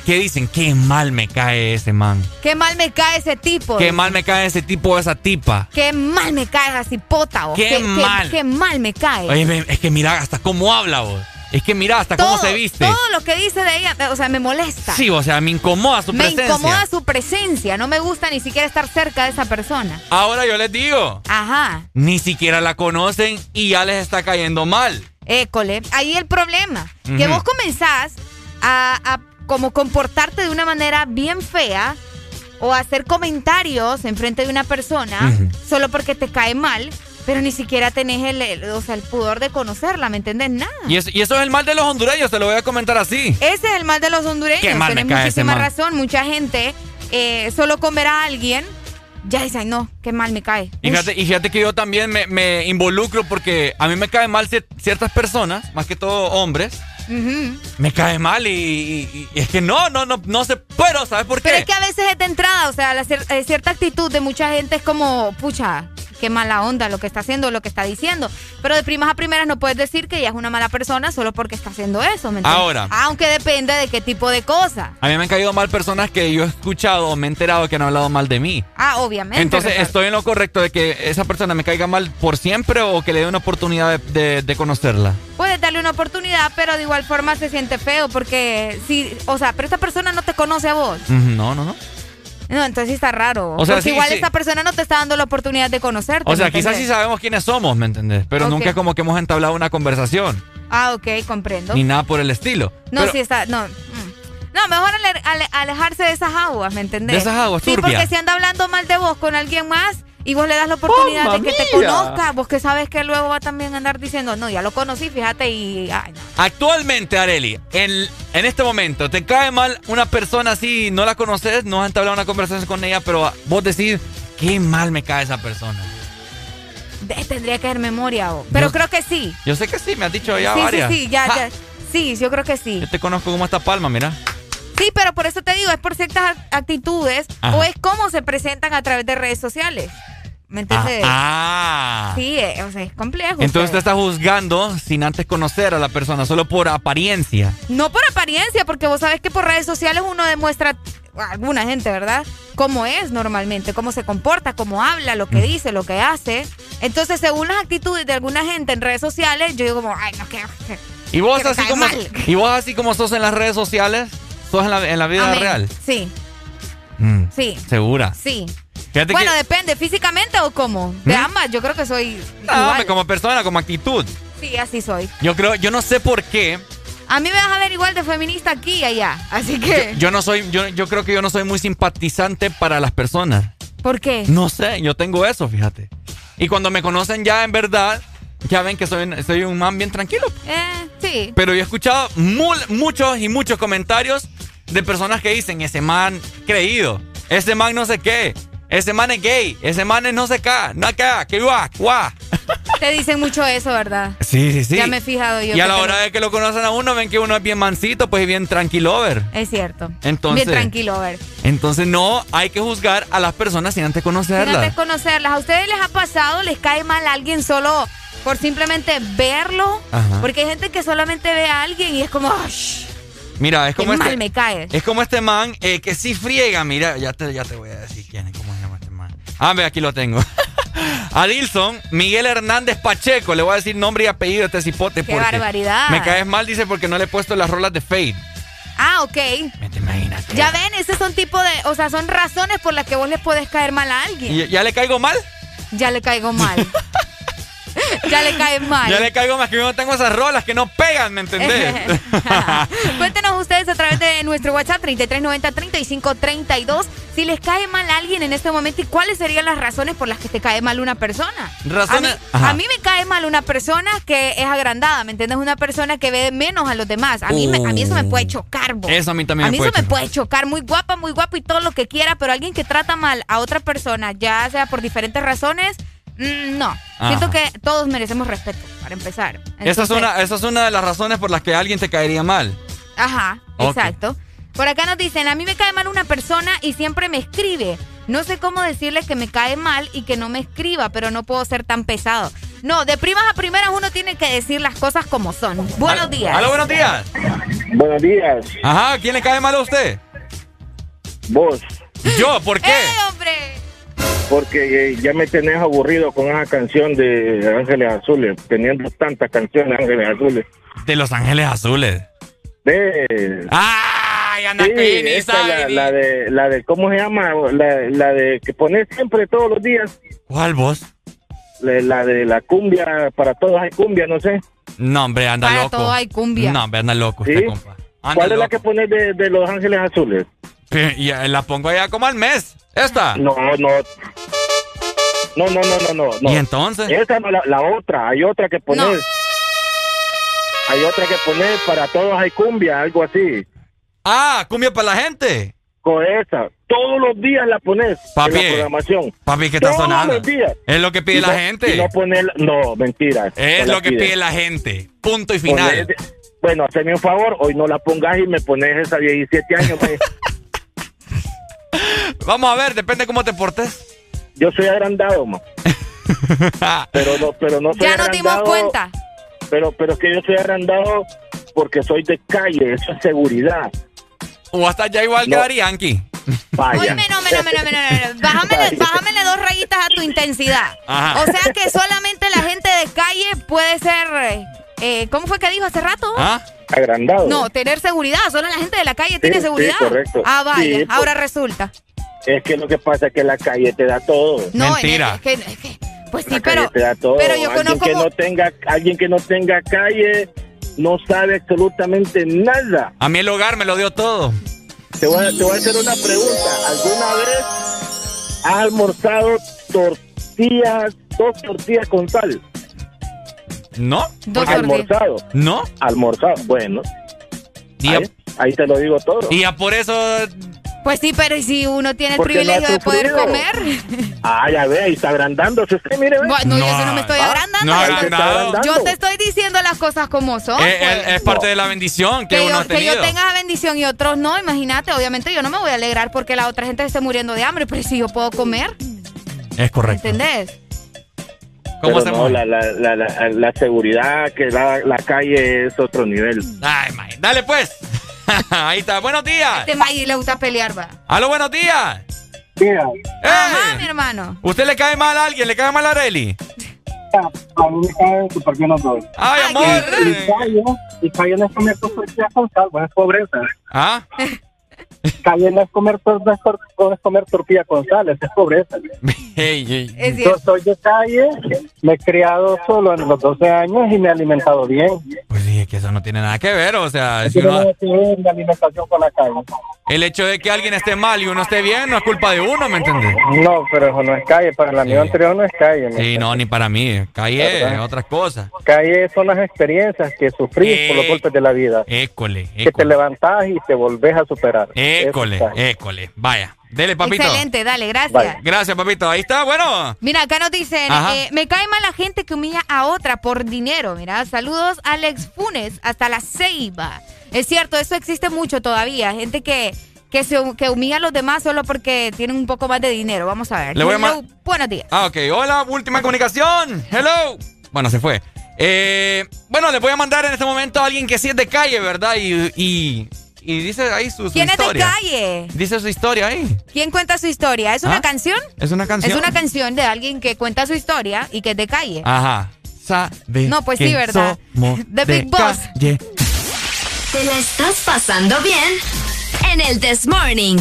que dicen, qué mal me cae ese man. Qué mal me cae ese tipo. Qué mal me cae ese tipo o esa tipa. Qué mal me cae esa cipota. Qué mal. Qué, mal me cae. Oye, es que mira hasta cómo habla vos. Es que mira hasta cómo se viste. Todo lo que dice de ella, o sea, me molesta. Sí, o sea, me incomoda su me presencia. incomoda su presencia. No me gusta ni siquiera estar cerca de esa persona. Ahora yo les digo, Ajá. ni siquiera la conocen y ya les está cayendo mal. École. Ahí el problema. Que vos comenzás a, a como comportarte de una manera bien fea o hacer comentarios en frente de una persona solo porque te cae mal, pero ni siquiera tenés el, el- o sea, el pudor de conocerla, ¿me entendés? Nada. Y, es- y eso es el mal de los hondureños, te lo voy a comentar así. Ese es el mal de los hondureños. Qué mal me cae ese muchísima razón. Mucha gente eh, solo con ver a alguien ya dice, ay no, qué mal me cae. Y fíjate, y fíjate que yo también me, me involucro porque a mí me caen mal cier- ciertas personas, más que todo hombres. Me cae mal y, y- y es que no, no, no, no se puedo, ¿sabes por qué? Pero es que a veces es de entrada, o sea, la cier- eh, cierta actitud de mucha gente es como, pucha, qué mala onda lo que está haciendo, lo que está diciendo. Pero de primas a primeras no puedes decir que ella es una mala persona solo porque está haciendo eso, ¿me? Ahora. Aunque depende de qué tipo de cosa. A mí me han caído mal personas que yo he escuchado o me he enterado que han hablado mal de mí. Ah, obviamente. Entonces, Ricardo. ¿estoy en lo correcto de que esa persona me caiga mal por siempre o que le dé una oportunidad de, de- de conocerla? Puedes darle una oportunidad, pero de igual forma se siente feo porque si, o sea, pero esta persona no te conoce a vos. No, no, no. No, entonces está raro. O sea, porque sí, igual sí. esta persona no te está dando la oportunidad de conocerte. O sea, ¿me quizás sí sabemos quiénes somos, ¿me entendés? Pero nunca como que hemos entablado una conversación, Ah, ok, comprendo. ni nada por el estilo. No, Pero- sí está, no. mm. No, mejor ale- ale- alejarse de esas aguas, ¿me entendés? De esas aguas Sí, porque si anda hablando mal de vos con alguien más y vos le das la oportunidad ¡Mamma de que te conozca, vos que sabes que luego va también a andar diciendo, no, ya lo conocí, fíjate, y... ay, no. Actualmente, Areli, en, en este momento, ¿te cae mal una persona así, no la conoces, no has entablado una conversación con ella, pero vos decís, qué mal me cae esa persona? De- tendría que haber memoria, vos. pero Yo- creo que sí. Yo sé que sí, me has dicho ya sí, varias. sí, sí, ya, Ja, ya. Sí, yo creo que sí. Yo te conozco como esta palma, mira. Sí, pero por eso te digo, es por ciertas ac- actitudes Ajá. o es cómo se presentan a través de redes sociales. ¿Me entiendes? Ah. Sí, eh, o sea, es complejo. Entonces te usted. está juzgando sin antes conocer a la persona, solo por apariencia. No por apariencia, porque vos sabés que por redes sociales uno demuestra, alguna gente, ¿verdad? Cómo es normalmente, cómo se comporta, cómo habla, lo que dice, lo que hace. Entonces, según las actitudes de alguna gente en redes sociales, yo digo como, ay, no, que... que- ¿Y vos, que así como, mal. ¿Y vos así como sos en las redes sociales? ¿Sos en la, en la vida Amén. real? Sí, Mm, sí, ¿Segura? sí. Fíjate Bueno, que... depende, físicamente o cómo. De ¿Mm? ambas, yo creo que soy No, igual. como persona, como actitud. Sí, así soy. Yo creo, yo no sé por qué. A mí me vas a ver igual de feminista aquí y allá. Así que, Yo no soy, yo, yo creo que yo no soy muy simpatizante para las personas. ¿por qué? No sé, yo tengo eso, fíjate. Y cuando me conocen ya en verdad, ya ven que soy, soy un man bien tranquilo. Eh, sí. Pero yo he escuchado mul- muchos y muchos comentarios de personas que dicen, ese man creído, ese man no sé qué, ese man es gay, ese man es no sé qué, no acá, que guá, guá. Te dicen mucho eso, ¿verdad? Sí, sí, sí. Ya me he fijado yo. Y a la hora de que lo conocen a uno, ven que uno es bien mansito, pues y bien tranquilover. Es cierto. Entonces- Bien tranquilo, a ver. Entonces no hay que juzgar a las personas sin antes Sin conocerlas. antes conocerlas. ¿A ustedes les ha pasado, les cae mal a alguien solo por simplemente verlo? Ajá. Porque hay gente que solamente ve a alguien y es como, "Ush, Mira, es qué como mal este, me cae. es como este man eh, que sí friega. Mira, ya te, ya te voy a decir quién es, Ah, ve, aquí lo tengo. Adilson Miguel Hernández Pacheco. Le voy a decir nombre y apellido de este cipote. Qué barbaridad. Me caes mal, dice, porque no le he puesto las rolas de Fade. Ah, ok. Imagínate. Ya ven, esos son tipo de, o sea, son razones por las que vos le puedes caer mal a alguien. ¿Y ya le caigo mal? Ya le caigo mal. ya le cae mal. Ya le caigo más que yo no tengo esas rolas que no pegan, ¿me entendés? Cuéntenos ustedes a través de nuestro WhatsApp 3390-3532 si les cae mal a alguien en este momento y cuáles serían las razones por las que te cae mal una persona. Razones- A mí, Ajá. a mí me cae mal una persona que es agrandada, ¿me entiendes? Una persona que ve menos a los demás. A mí, me- a mí eso me puede chocar, bo. Eso a mí también A me mí puede eso me chocar. puede chocar. Muy guapa, muy guapo y todo lo que quiera, pero alguien que trata mal a otra persona, ya sea por diferentes razones, mm, no. Siento Ajá. que todos merecemos respeto, para empezar. esa, es una, esa es una de las razones por las que alguien te caería mal. Ajá, exacto. Por acá nos dicen, a mí me cae mal una persona y siempre me escribe. No sé cómo decirle que me cae mal y que no me escriba, pero no puedo ser tan pesado. No, de primas a primeras uno tiene que decir las cosas como son. Buenos días. Aló, buenos días. Buenos días. Ajá, ¿quién le cae mal a usted? Vos, Yo, ¿por qué? ¡Eh, hombre! Porque eh, ya me tenés aburrido con esa canción de Ángeles Azules, teniendo tantas canciones de Ángeles Azules. De Los Ángeles Azules. De... ¡Ay, anda Sí, esta, sabe la, ni- la de, la de, ¿cómo se llama? La, la de que pones siempre todos los días. ¿Cuál vos? La, la de la cumbia, para todos hay cumbia, no sé. No, hombre, anda Para loco. todo hay cumbia. No, hombre, anda loco ¿Sí? usted, compa. ¿Cuál es la que pones de, de Los Ángeles Azules? Y eh, la pongo allá como al mes. ¿Esta? No, no. No, no, no, no, no. no. ¿Y entonces? Esa no, la, la otra. Hay otra que pones. No. Hay otra que pones para todos hay cumbia, algo así. Ah, cumbia para la gente. Con esa. Todos los días la pones Papi. en la programación. Papi, ¿qué está Todos sonando? los días. Es lo que pide Y la no- gente. y no poner, no, mentira. Es lo que pide. pide la gente. Punto y final. Poner- bueno, hazme un favor, hoy no la pongas y me pones esa 17 años. pues. Vamos a ver, depende cómo te portes. Yo soy agrandado, ma. pero no, pero no soy Ya nos dimos cuenta. Pero, pero es que yo soy agrandado porque soy de calle, eso es seguridad. O hasta ya igual que No. Dari Yankee. Vaya. Oíme, no, no, no, no, no, no, no. Bájamele, bájamele dos rayitas a tu intensidad. Ajá. O sea que solamente la gente de calle puede ser... eh, ¿Cómo fue que dijo hace rato? ¿Ah? Agrandado. No, tener seguridad. Solo la gente de la calle Sí, tiene sí, seguridad. correcto. Ah, vaya. Sí, pues. Ahora resulta. Es que lo que pasa es que la calle te da todo. No, Mentira. en- que- que- pues sí, La calle pero, te da todo. pero yo alguien conozco... que no tenga, alguien que no tenga calle no sabe absolutamente nada. A mí el hogar me lo dio todo. Te voy, a, te voy a hacer una pregunta. ¿Alguna vez has almorzado tortillas, dos tortillas con sal? No. Dos almorzado. No. Almorzado. Bueno. Ahí, ahí, te lo digo todo. Y ya por eso. Pues sí, pero si uno tiene el privilegio de poder comer. Ah, ya ve, ahí está agrandándose usted, mire. Ve. Bueno, no, yo no me estoy ah, agrandando. No agrandado. Yo te estoy diciendo las cosas como son. Eh, eh, pues. Es, parte de la bendición que, que uno yo, ha. Que yo tenga la bendición y otros no, imagínate. Obviamente yo no me voy a alegrar porque la otra gente esté muriendo de hambre, pero si yo puedo comer. Es correcto. ¿Entendés? No, la, la, la, la, seguridad que da la calle es otro nivel. Ay, May. Dale, pues. Ahí está. Buenos días. Este May le gusta pelear, va. ¡Aló, buenos días! Mira. ¡Eh! Mi hermano. ¿Usted le cae mal a alguien? ¿Le cae mal a Areli? A mí me caen súper bien los dos. ¡Ay, amor! Y, y, y, y, y, y, y, y, y, y, y, y, calle no es comer, no comer tortilla con sal, es pobreza. Yo soy de calle, me he criado solo a los 12 años y me he alimentado bien. Pues sí, es que eso no tiene nada que ver, o sea... Si alimentación con la calle. El hecho de que alguien esté mal y uno esté bien no es culpa de uno, ¿me entiendes? No, pero eso no es calle, para el amigo anterior no es calle. sí, no, ni para mí, calle es otras cosas. Calle son las experiencias que sufrís por los golpes de la vida. École, Que te levantás y te volvés a superar. Eh, École, école. Vaya. Dele, papito. Excelente, dale, gracias. Gracias, papito. Ahí está, bueno. Mira, acá nos dicen, eh, me cae mal la gente que humilla a otra por dinero. Mira, saludos Alex Funes, hasta la Ceiba. Es cierto, eso existe mucho todavía. Gente que, que, que humilla a los demás solo porque tienen un poco más de dinero. Vamos a ver. Le voy Hello. a Buenos días. Ah, ok. Hola, última comunicación. Hello. Bueno, se fue. Eh, bueno, les voy a mandar en este momento a alguien que sí es de calle, ¿verdad? y y dice ahí su, ¿Quién historia. ¿Quién es de calle? Dice su historia ahí. ¿Quién cuenta su historia? ¿Es una ah, canción? Es una canción. Es una canción de alguien que cuenta su historia y que es de calle. Ajá. Sabe no, pues sí, ¿verdad? The Big Boss. Te la estás pasando bien en el This Morning.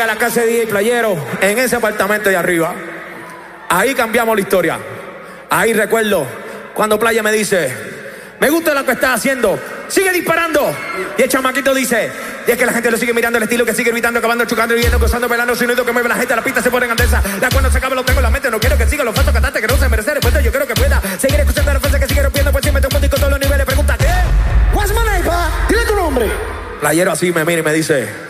Llega a la casa de DJ Playero, en ese apartamento de arriba. Ahí cambiamos la historia. Ahí recuerdo cuando Playa me dice, me gusta lo que estás haciendo, sigue disparando. Y el chamaquito dice, y es que la gente lo sigue mirando el estilo que sigue gritando, acabando, chocando, viendo, gozando, bailando, sonido que mueve la gente, la pista se pone en andesa. La cuando se acaba lo tengo en la mente, no quiero que siga los falsos cantantes que no se merecen respuesta, yo quiero que pueda seguir escuchando la fuerza que sigue rompiendo, pues siempre te un con todos los niveles. Pregunta, ¿qué? What's my name, pa? Dile tu nombre. Playero así me mira y me dice,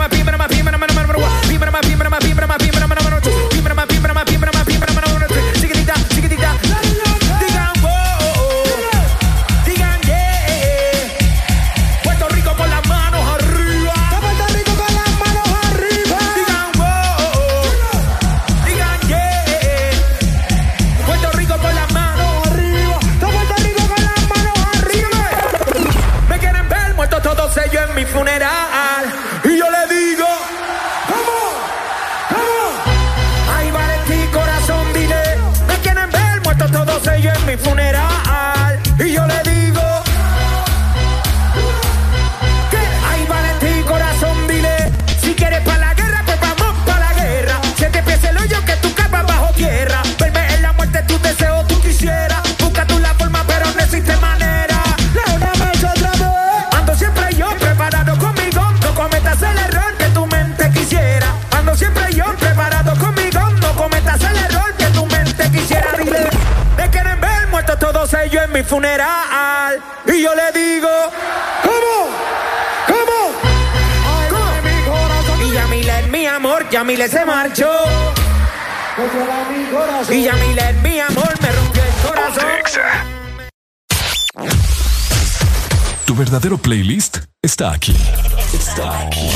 vibra, uma vibra, uma vibra, uma vibra. Funeral. Y yo le digo, ¿cómo? ¿Cómo? ¿Cómo? Y Yamila es mi amor, Yamila se marchó. Y Yamila es mi amor, me rompió el corazón. Tu verdadero playlist está aquí. Está aquí.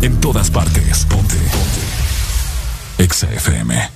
En todas partes. Ponte. Ponte. Exa FM.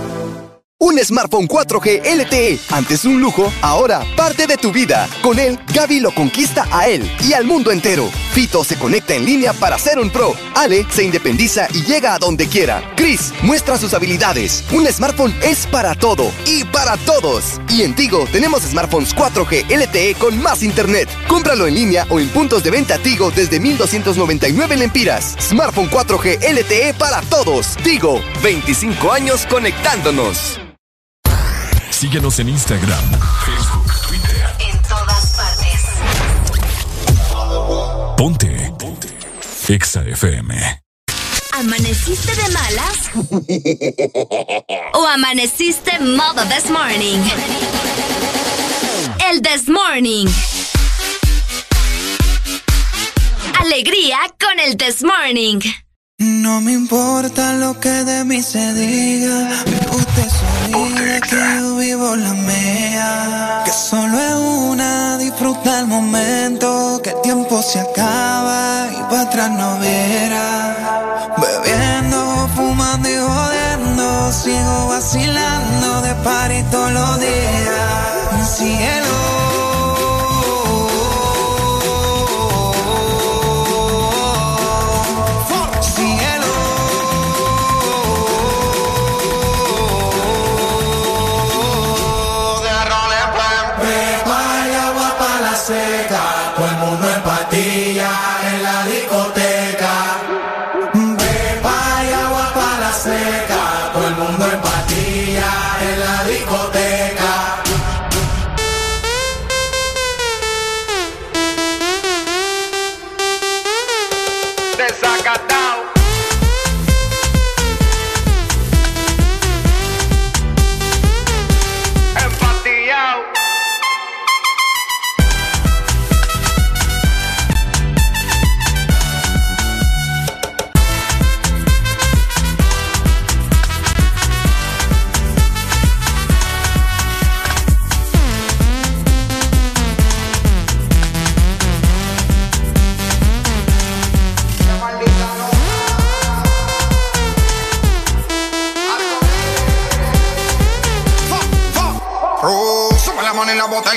Un smartphone 4G LTE, antes un lujo, ahora parte de tu vida. Con él, Gaby lo conquista a él y al mundo entero. Fito se conecta en línea para ser un pro. Ale se independiza y llega a donde quiera. Chris muestra sus habilidades. Un smartphone es para todo y para todos. Y en Tigo tenemos smartphones 4G LTE con más internet. Cómpralo en línea o en puntos de venta Tigo desde 1299 lempiras. Smartphone 4G LTE para todos. Tigo, 25 años conectándonos. Síguenos en Instagram, Facebook, Twitter. En todas partes. Ponte. Ponte. Exa FM. ¿Amaneciste de malas? ¿O amaneciste modo this morning? El this morning. Alegría con el this morning. No me importa lo que de mí se diga. Usted sabía que yo vivo la mía. Que solo es una, disfruta el momento. Que el tiempo se acaba y para atrás no verá. Bebiendo, fumando y jodiendo. Sigo vacilando de party todos los días. Cielo.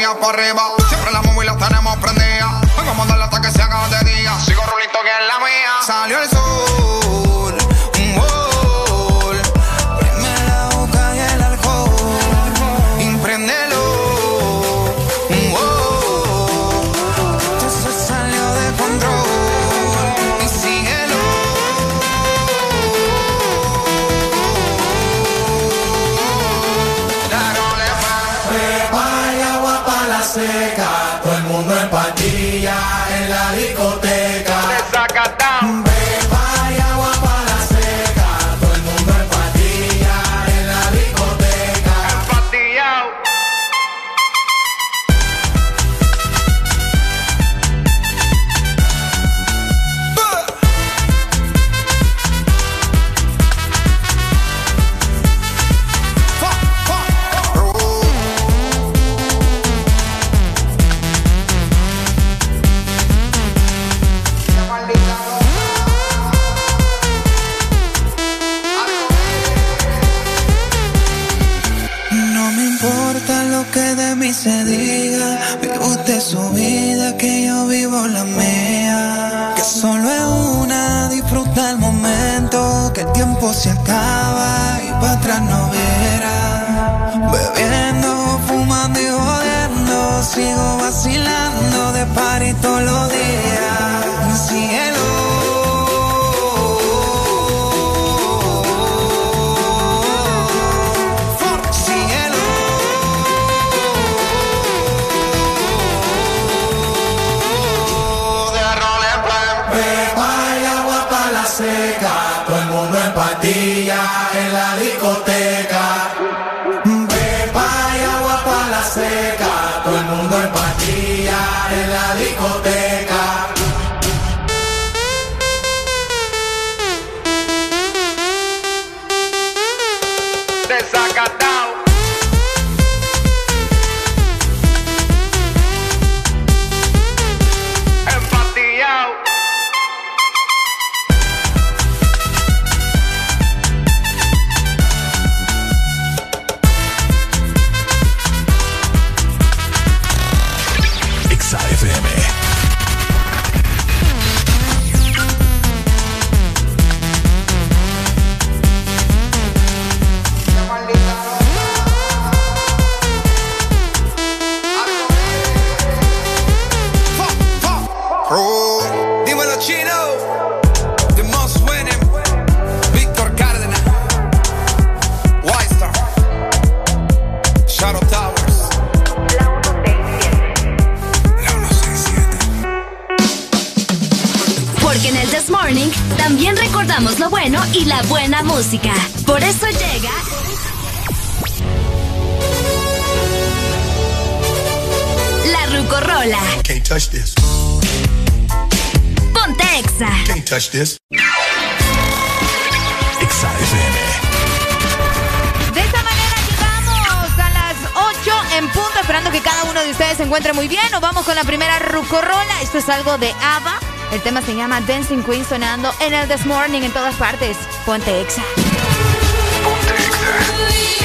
Mano y la botella para arriba. Acaba y para atrás no verá. Bebiendo, fumando y jodiendo. Sigo vacilando de party todos los días. y la buena música. Por eso llega. La Rucorola. Can't touch this. Ponte Exa. Can't touch this. Exa FM. De esta manera llegamos a las 8 en punto, esperando que cada uno de ustedes se encuentre muy bien. Nos vamos con la primera Rucorola. Esto es algo de Ava. El tema se llama Dancing Queen sonando en el This Morning en todas partes. Ponte Exa. Exa.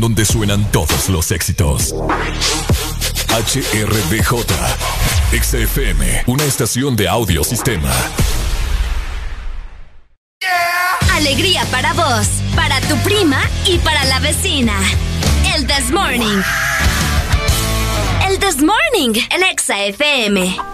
Donde suenan todos los éxitos. HRDJ, XFM, una estación de audio sistema. Alegría para vos, para tu prima y para la vecina. El This Morning. El This Morning en Exa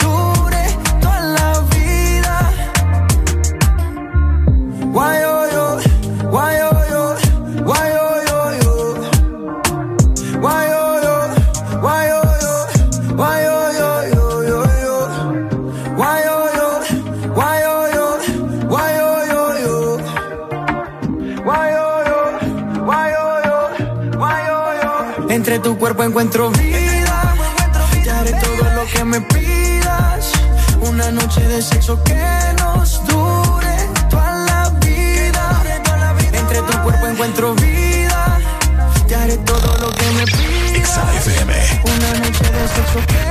cuerpo encuentro vida. Te haré todo lo que me pidas. Una noche de sexo que nos dure toda la vida. Entre tu cuerpo encuentro vida. Te haré todo lo que me pidas. Una noche de sexo que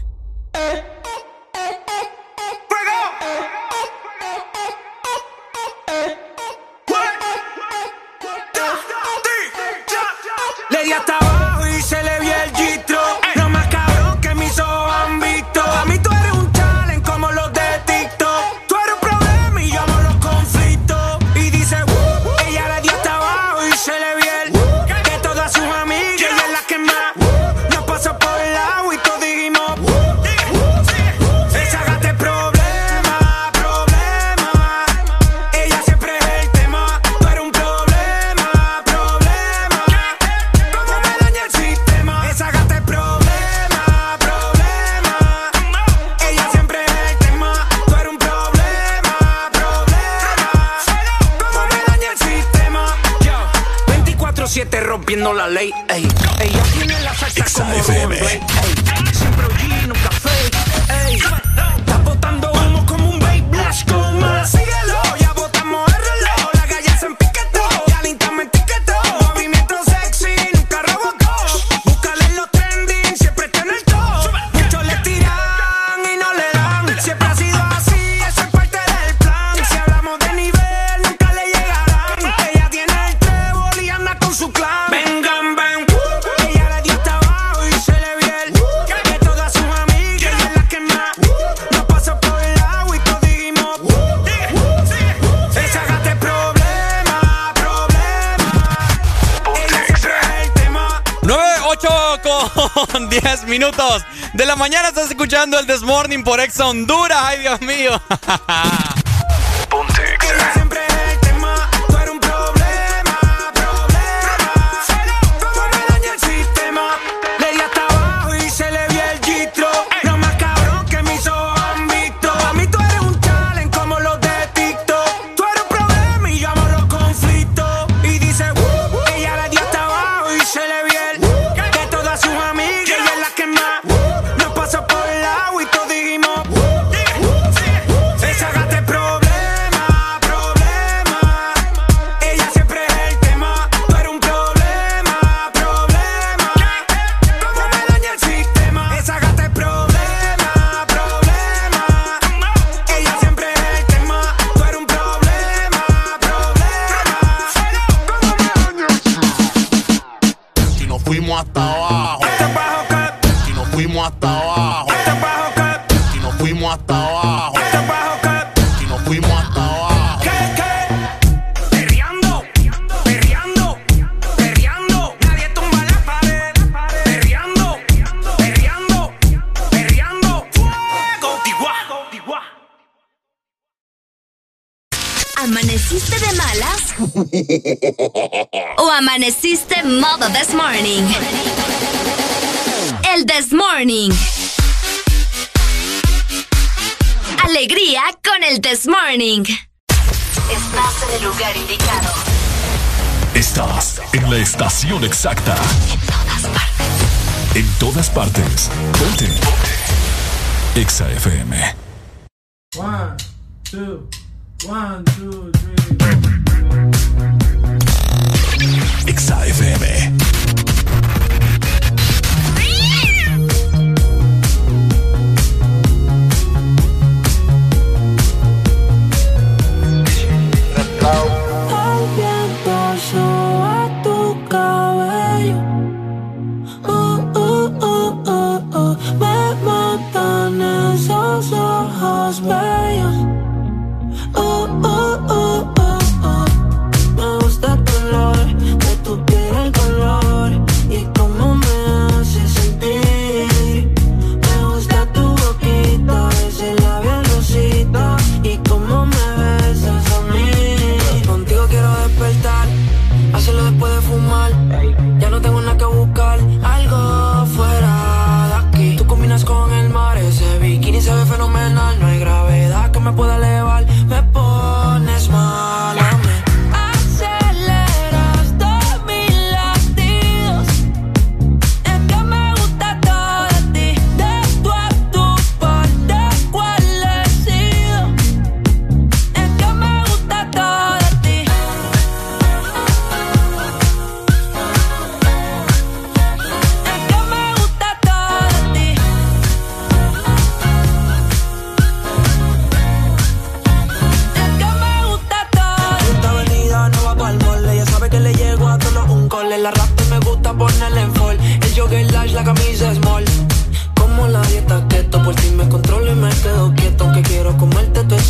Honduras. Ay, Dios mío. this morning. Estás en el lugar indicado. Estás en la estación exacta. En todas partes. En todas partes. Ponte. Ponte. Exa FM. One, two, one, two, three.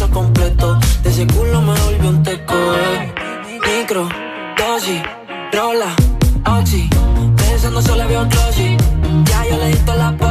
XAFM. ¿Estás listo para escuchar la mejor música? Estás en el lugar correcto.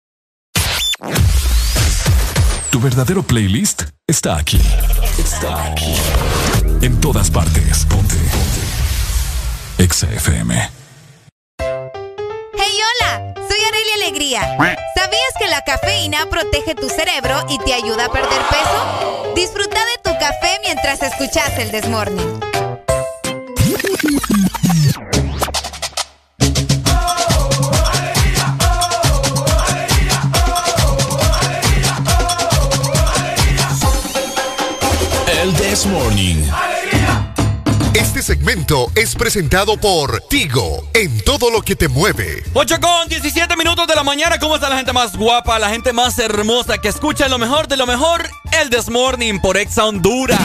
Tu verdadero playlist está aquí. Está aquí. En todas partes. Ponte. Ponte. Exa FM. Hey, hola, soy Arelia Alegría. ¿Sabías que la cafeína protege tu cerebro y te ayuda a perder peso? Disfruta de tu café mientras escuchas el Desmorning. This Morning. Este segmento es presentado por Tigo, en todo lo que te mueve. 8 con 17 minutos de la mañana. ¿Cómo está la gente más guapa, la gente más hermosa que escucha lo mejor de lo mejor? El This Morning por Exa Honduras.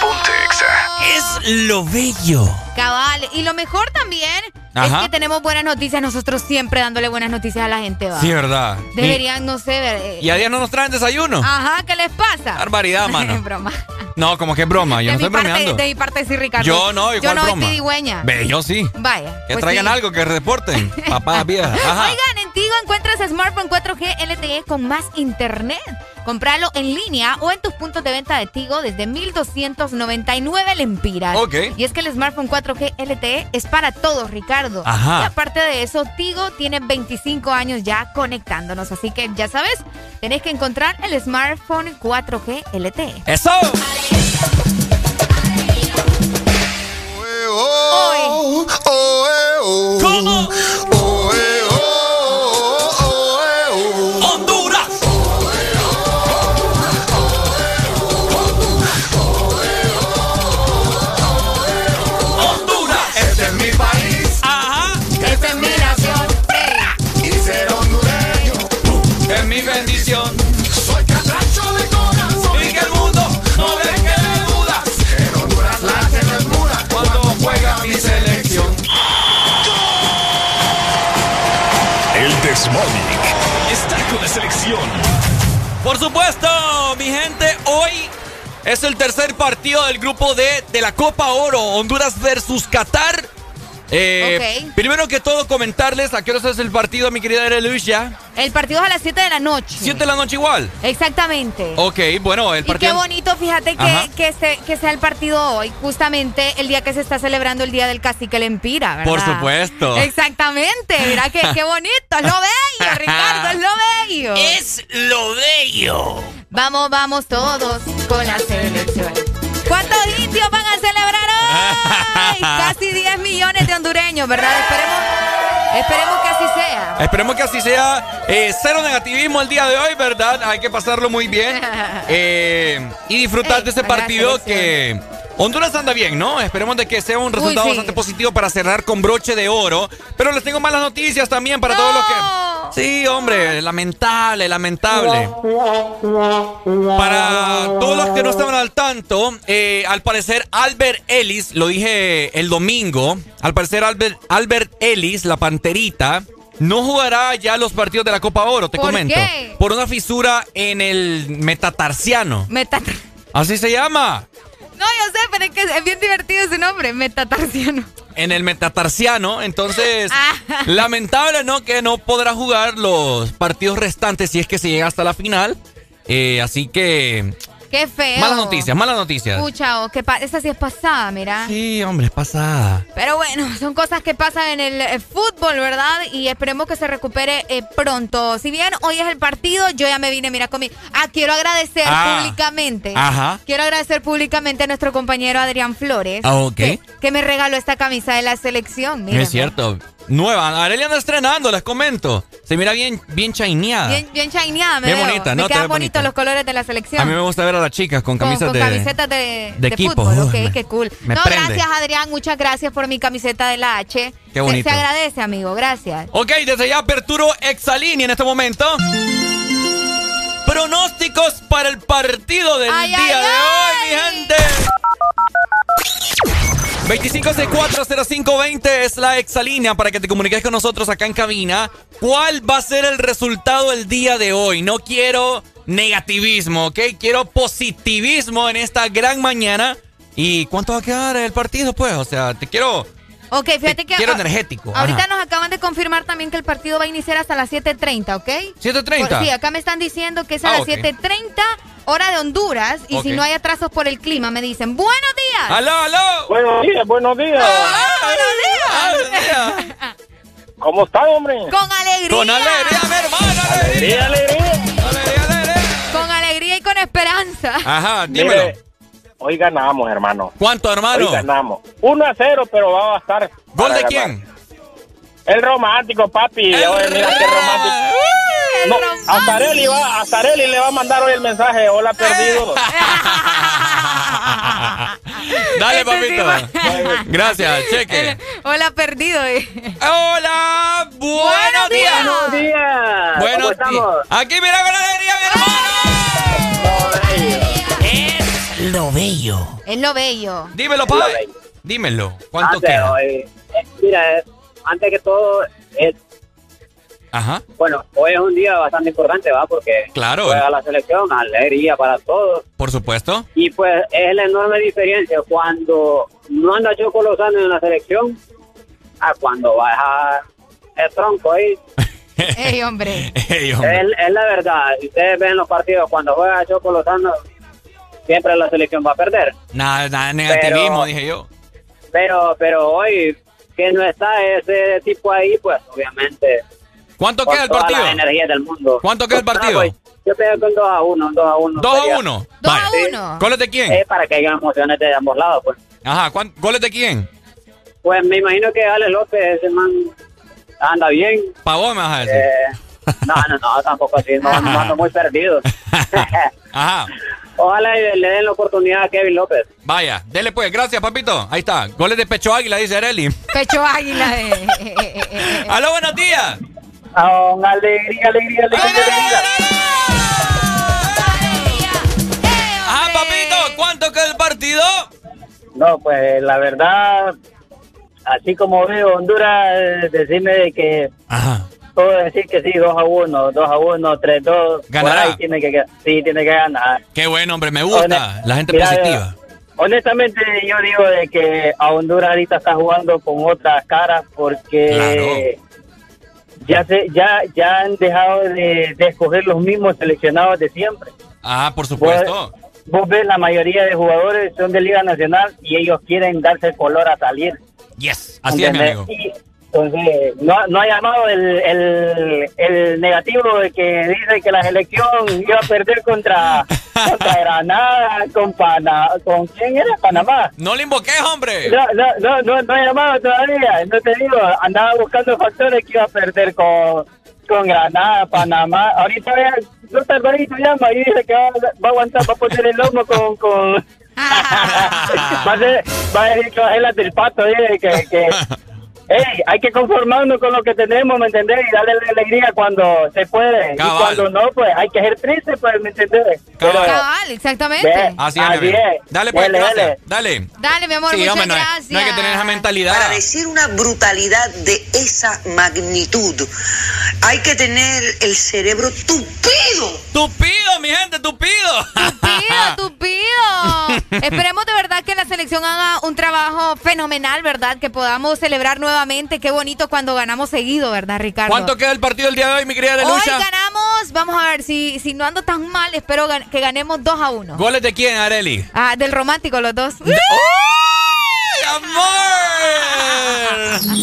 Ponte Es lo bello. Cabal, y lo mejor también Ajá. es que tenemos buenas noticias, nosotros siempre dándole buenas noticias a la gente, ¿va? Sí, ¿verdad? Deberían, no sé, eh, ¿Y, a día no nos traen desayuno? Ajá, ¿qué les pasa? Barbaridad, mano. broma. No, como que es broma. Yo de, no mi estoy parte, bromeando. de mi parte sí, Ricardo. Yo no, Yo igual no broma. soy. Ve, yo sí. Vaya. Que pues traigan sí. algo, que reporten. Papá vieja. Ajá. Oigan, Tigo encuentras smartphone 4G LTE con más internet. Compralo en línea o en tus puntos de venta de Tigo desde 1299 lempiras. Ok. Y es que el smartphone 4G LTE es para todos, Ricardo. Ajá. Y aparte de eso, Tigo tiene 25 años ya conectándonos. Así que ya sabes, tenés que encontrar el smartphone 4G LTE. ¡Eso! Oh, oh, ¿Cómo? Por supuesto, mi gente, hoy es el tercer partido del grupo D de la Copa Oro, Honduras versus Qatar. Eh. Primero que todo, comentarles a qué hora es el partido, mi querida Luis ya. El partido es a las 7 de la noche. ¿Siete de la noche igual? Exactamente. Ok, bueno, el Y qué partido. bonito, fíjate que, que, este- que sea el partido hoy, justamente el día que se está celebrando el Día del Cacique Lempira, ¿verdad? Por supuesto. Exactamente, mira qué, qué bonito, es lo bello, Ricardo, es lo bello. Es lo bello. Vamos, vamos todos con la selección. ¿Cuántos indios van a celebrar hoy? Casi 10 millones de hondureños, ¿verdad? Esperemos, esperemos que así sea. Esperemos que así sea. Eh, cero negativismo el día de hoy, ¿verdad? Hay que pasarlo muy bien. Eh, y disfrutar Ey, de este partido que... Honduras anda bien, ¿no? Esperemos de que sea un resultado sí. bastante positivo para cerrar con broche de oro. Pero les tengo malas noticias también para todos los que... Sí, hombre, lamentable, lamentable. Para todos los que no estaban al tanto, eh, al parecer Albert Ellis, lo dije el domingo, al parecer Albert, Albert Ellis, la panterita, no jugará ya los partidos de la Copa Oro, te ¿Por comento. qué? Por una fisura en el metatarsiano. Meta- Así se llama. No, yo sé, pero es que es bien divertido ese nombre, metatarsiano. En el metatarsiano, entonces, Ah. lamentable, ¿no? Que no podrá jugar los partidos restantes si es que se llega hasta la final. Eh, así que, Qué feo. malas noticias, malas noticias. Escucha, oh, que esa sí es pasada, mira. Sí, hombre, es pasada. Pero bueno, son cosas que pasan en el eh, fútbol, ¿verdad? Y esperemos que se recupere eh, pronto. Si bien hoy es el partido, yo ya me vine, mira, con mi... Ah, quiero agradecer Ah. públicamente. Ajá. Quiero agradecer públicamente a nuestro compañero Adrián Flores. Ah, ok. Que, que me regaló esta camisa de la selección. Mira, es cierto. Nueva. Arelia anda estrenando, les comento. Se mira bien, bien chaineada. Bien, bien chineada, me Bien veo. bonita, Me ¿no? Quedan bonitos bonita. los colores de la selección. A mí me gusta ver a las chicas con Con- camisas con de. camisetas de, de de equipo. fútbol, ok, qué cool. no, prende. gracias Adrián, muchas gracias por mi camiseta de la H. Qué Se- bonito. Se, agradece, amigo, gracias. Ok, desde ya aperturo Exaline en este momento. Pronósticos para el partido del Ay, día ay, de ay. hoy, mi gente. 25640520 es la exalínea para que te comuniques con nosotros acá en cabina. ¿Cuál va a ser el resultado el día de hoy? No quiero negativismo, ¿ok? Quiero positivismo en esta gran mañana. ¿Y cuánto va a quedar el partido, pues? O sea, te quiero... Ok, fíjate que... quiero ah, energético. Ahorita Ajá. nos acaban de confirmar también que el partido va a iniciar hasta las 7.30, ¿ok? ¿7:30? Por- Sí, acá me están diciendo que es a Ah, las ok. 7.30 hora de Honduras y si no hay atrasos por el clima me dicen ¡Buenos días! ¡Aló, aló! Buenos días, buenos días. ¡Buenos días! ¿Cómo está, hombre? Con alegría. Con alegría, mi hermano. Alegría, alegría. Con alegría y con esperanza. Ajá, Mire, dímelo. hoy ganamos, hermano. ¿Cuánto, hermano? Hoy ganamos. 1 a 0, pero va a estar. ¿Gol de ganar. quién? El romántico, papi. Oye, mira qué romántico. No, a Zarelli, va, a le va a mandar hoy el mensaje. Hola, perdido. Dale, Este papito. Gracias, cheque. Hola, perdido. eh. Hola, buenos días. Buenos días. Buenos ¿Cómo estamos? Aquí mira con alegría, mi hermano. Es lo bello. Es lo bello. Dímelo, pa. Dímelo. ¿Cuánto Antes, queda? eh, eh, mira, eh, antes que todo, es, Ajá. bueno, hoy es un día bastante importante, ¿va? Porque Claro. juega la selección, alegría para todos. Por supuesto. Y pues es la enorme diferencia cuando no anda Choco Lozano en la selección a cuando baja el tronco ahí. Ey, hombre. Ey, Es, hombre. es la verdad. Si ustedes ven los partidos, cuando juega Choco Lozano, siempre la selección va a perder. Nada, nada negativismo, Pero- dije yo. Pero, pero hoy que no está ese tipo ahí, pues obviamente. ¿Cuánto queda el todas partido? las energías del mundo. ¿Cuánto queda el partido? Ah, pues, yo pego con 2 a 1, 2 a 1. 2 a 1. Dos a Vale. uno. ¿Goles de quién? Eh, para que haya emociones de ambos lados, pues. Ajá, ¿cuán- ¿goles de quién? Pues me imagino que Alex López, ese man, anda bien. Pa' vos me vas a decir. Eh, no, no, no, tampoco así, no, no ando muy perdido. Ajá. Ojalá y le den la oportunidad a Kevin López. Vaya, dele pues, gracias, papito. Ahí está. Goles de pecho águila, dice Areli. Pecho águila. eh, eh, eh, eh, eh. Aló, buenos días. Con alegría, alegría, alegría, alegría. Ajá, papito, ¿cuánto queda el partido? No, pues la verdad, así como veo Honduras, eh, decirme de que Ajá. puedo decir que sí, 2 a 1, 2 a 1, 3 2. ¿Ganará? Por ahí tiene que, sí, tiene que ganar. Qué bueno, hombre, me gusta. Honest- La gente Mira, positiva. Honestamente, yo digo de que a Honduras ahorita está jugando con otras caras porque ya se ya ya han dejado de, de escoger los mismos seleccionados de siempre. Ah, por supuesto. Vos ves la mayoría de jugadores son de Liga Nacional y ellos quieren darse el color a salir. Yes, así es, amigo. Entonces, no, no ha llamado el, el, el negativo de que dice que la selección iba a perder contra, contra Granada, con Pana, ¿con quién era? Panamá. No le invoqué, hombre. No, no, no, no, no he llamado todavía. No te digo, andaba buscando factores que iba a perder con, con Granada, Panamá. Ahorita vea, no Alvarito llama y dice que va, va a aguantar, va a poner el lomo con... con... va, a ser- va a decir que va a ser la del pato, dice que... que Ey, hay que conformarnos con lo que tenemos, ¿me entendés? Y darle la alegría cuando se puede. Cabal. Y cuando no, pues hay que ser triste, pues, ¿me entendés? Pero- Cabal, exactamente. Ve, Así es, Así. Dale, pues, gracias. dele. Dale. Dale, mi amor, Sí, muchas hombre, no hay, gracias. no hay que tener esa mentalidad. Para decir una brutalidad de esa magnitud, hay que tener el cerebro tupido. Tupido, mi gente, tupido. Tupido, tupido. Esperemos de verdad que la selección haga un trabajo fenomenal, ¿verdad? Que podamos celebrar nuevamente. Qué bonito cuando ganamos seguido, ¿verdad, Ricardo? ¿Cuánto queda el partido el día de hoy, mi querida Hoy Lelucha? ganamos, vamos a ver, si, si no ando tan mal, espero gan- que ganemos 2 a 1. ¿Goles de quién, Areli? Ah, del romántico los dos. ¡Ay, amor!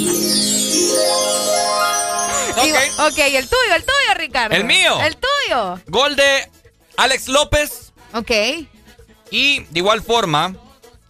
Y- ok, el tuyo, el tuyo, Ricardo. ¿El mío? El tuyo. Gol de Alex López. Ok. Y de igual forma,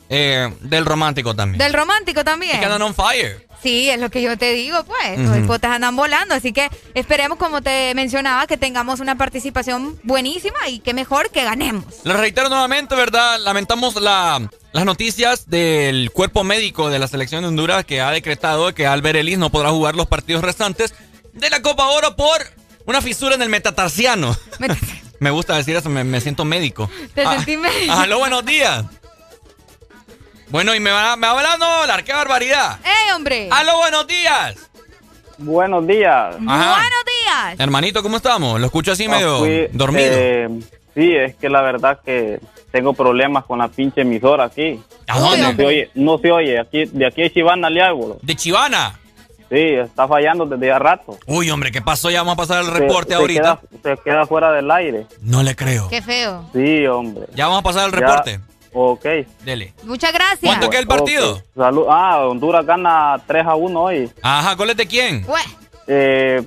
eh, del romántico también. Del romántico también. Que andan on fire. Sí, es lo que yo te digo, pues. Ujú. Los hipotes andan volando. Así que esperemos, como te mencionaba, que tengamos una participación buenísima y que mejor que ganemos. Les reitero nuevamente, ¿verdad? Lamentamos la- las noticias del cuerpo médico de la selección de Honduras que ha decretado que Albert Ellis no podrá jugar los partidos restantes de la Copa Oro por una fisura en el metatarsiano. me gusta decir eso, me, me siento médico. Te Ah, sentí médico. Aló, buenos días. Bueno, y me va, me va hablando dólar, qué barbaridad. ¡Ey, hombre! Aló, buenos días. Buenos días. Ajá. Buenos días. Hermanito, ¿cómo estamos? Lo escucho así medio fui, dormido. eh, sí, es que la verdad que tengo problemas con la pinche emisora aquí. ¿A dónde? No se oye, no se oye. Aquí, de aquí es Chivana Liágulo. ¿De Chivana? Sí, está fallando desde ya rato. Uy, hombre, ¿qué pasó? Ya vamos a pasar el reporte se ahorita. queda- se queda fuera del aire. No le creo. Qué feo. Sí, hombre. Ya vamos a pasar el Ya, reporte. Ok. Dele. Muchas gracias. ¿Cuánto queda el partido? Salud. Ah, Honduras gana 3 a 1 hoy. Ajá, ¿goles de quién? Eh,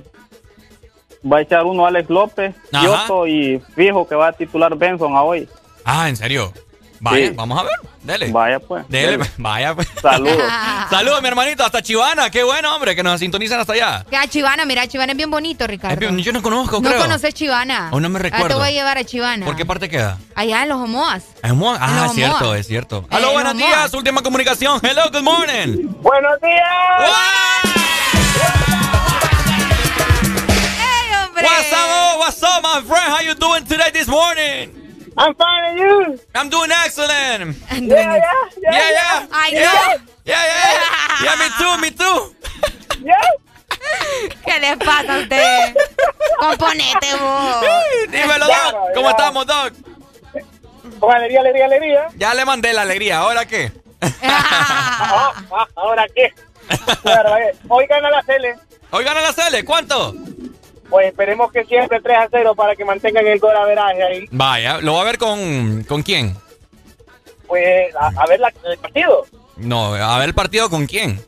va a echar uno Alex López, Ajá. Kioto y fijo que va a titular Benson a hoy. Ah, ¿en serio? Vaya, Sí. vamos a ver. Dele. Vaya pues. Dele, Dele. vaya pues. Saludos. Saludos, mi hermanito, hasta Chivana. Qué bueno, hombre, que nos sintonizan hasta allá. que a Chivana, mira, Chivana es bien bonito, Ricardo. Bien- Yo no conozco, no creo. conoces Chivana. Oh, no me Ah, te recuerdo. voy a llevar a Chivana. ¿Por qué parte queda? Allá en los Homoas. En Moa- Ah, los es cierto, Moa. es cierto. Eh, Aló, en buenos días. Última comunicación. Hello, good morning. ¡Buenos días! ¡Ey, hombre! What's up, oh, what's up, my friend? How you doing today this morning? I'm fine, and you? I'm doing excellent. I'm Yeah, doing yeah, Yeah, yeah. Ay, yeah. no. Yeah, yeah. Yeah, me too, me too. Yeah. ¿Qué les pasa a usted? Componete, vos. Dímelo, Doc. ¿Cómo estamos, Doc? Con alegría, alegría, alegría. Ya le mandé la alegría. ¿Ahora qué? Ah, ah, ¿Ahora qué? Claro, eh, Hoy gana la Cele. Hoy gana la Cele. ¿Cuánto? Pues esperemos que siempre 3 a 0 para que mantengan el gol averaje ahí. Vaya, ¿lo va a ver con, con quién? Pues a, a ver la, el partido. No, a ver el partido con quién.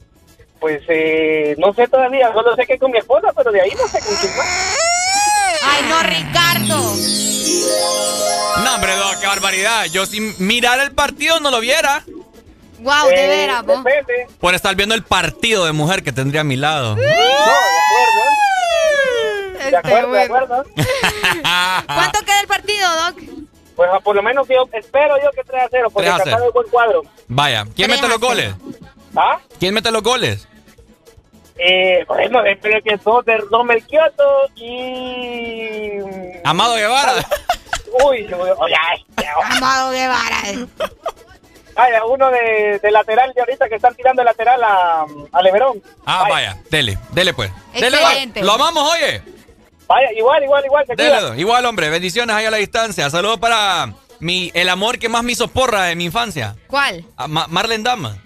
Pues eh, no sé todavía, solo sé que con mi esposa, pero de ahí no sé con quién más. Ay, no, Ricardo. No, hombre, Doc, qué barbaridad. Yo sin mirar el partido no lo viera. Wow, de Eh, veras, vos. Depende. Por estar viendo el partido de mujer que tendría a mi lado. No, de acuerdo. De Este, acuerdo, de bueno. acuerdo. ¿Cuánto queda el partido, Doc? Pues por lo menos yo espero yo que 3 a 0, porque 3 a 0. Qatar es buen cuadro. Vaya, ¿quién mete los goles? ¿Ah? ¿Quién mete los goles? Eh, bueno, espero que son de Romel Kioto y... Amado Guevara. Uy, ya, Amado Guevara. ay, uno de, de lateral de ahorita que están tirando de lateral a, a Leverón. Ah, Ay, vaya, dele, dele pues. Dele, Excelente. va. Lo amamos, oye. Vaya, igual, igual, igual. Se Dele, igual, hombre. Bendiciones ahí a la distancia. Saludos para mi, el amor que más me hizo porra de mi infancia. ¿Cuál? A Ma- Marlene Dama.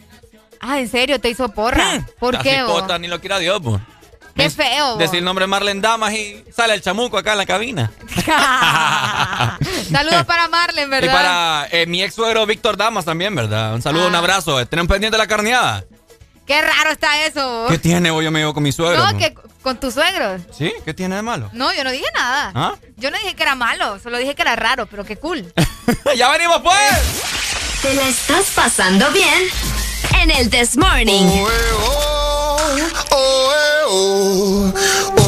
Ah, ¿en serio? ¿Te hizo porra? ¿Por La qué, ni lo quiera Dios, pues. Qué Es- feo. Decir el nombre Marlene Damas y sale el chamuco acá en la cabina. Saludos para Marlen, Y ¿verdad? para eh, mi ex suegro Víctor Damas también, ¿verdad? Un saludo, un Ah. abrazo. Tenemos pendiente la carneada. Qué raro está eso. ¿Qué tiene? Voy yo me llevo con mi suegro. ¿no? que con tus suegros. ¿Sí? ¿Qué tiene de malo? No, yo no dije nada. ¿Ah? Yo no dije que era malo, solo dije que era raro, pero qué cool. ¡Ya venimos, pues! ¿Te la estás pasando bien? En el This Morning. Este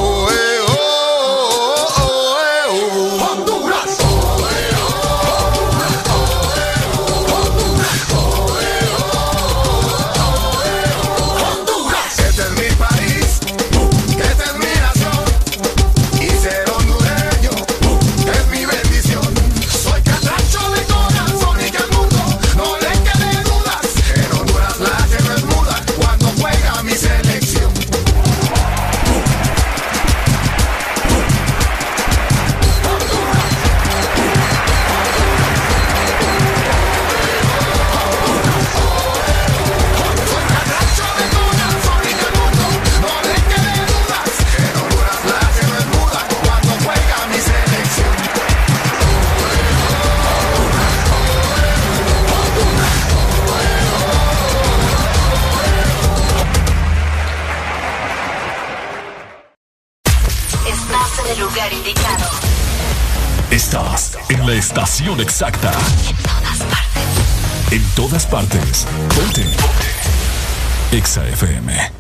exacta. En todas partes. En todas partes. Ponte. Ponte. Exa FM.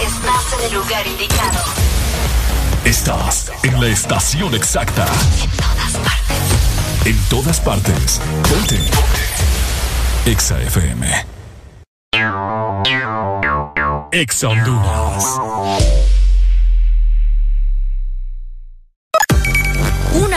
Estás en el lugar indicado. Estás en la estación exacta. En todas partes. En todas partes. Ponte. Ponte. Exa FM. Exa Honduras.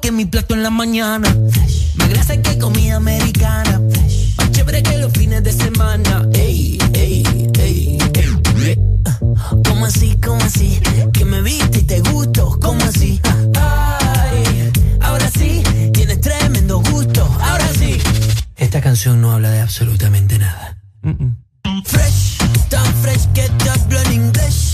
Que mi plato en la mañana. Más grasa que comida americana. Más chévere que los fines de semana. Ey, ey, ey, ey. ¿Cómo así? ¿Cómo así? Que me viste y te gusto. ¿Cómo así? Ay, ahora sí, tienes tremendo gusto. Ahora sí. Esta canción no habla de absolutamente nada. Fresh, tan fresh que te hablo en inglés.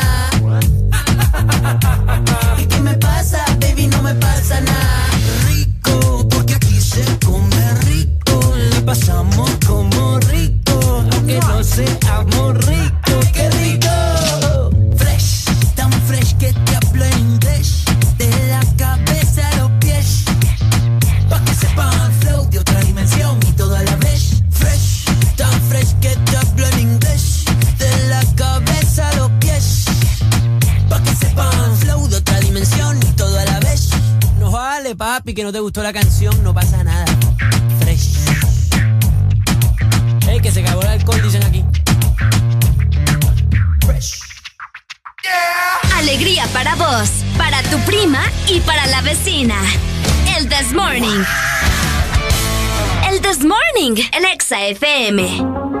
Te gustó la canción, no pasa nada. Fresh. Ey, que se acabó el alcohol, dicen aquí. Alegría para vos, para tu prima y para la vecina. El This Morning. El This Morning, el Exa FM.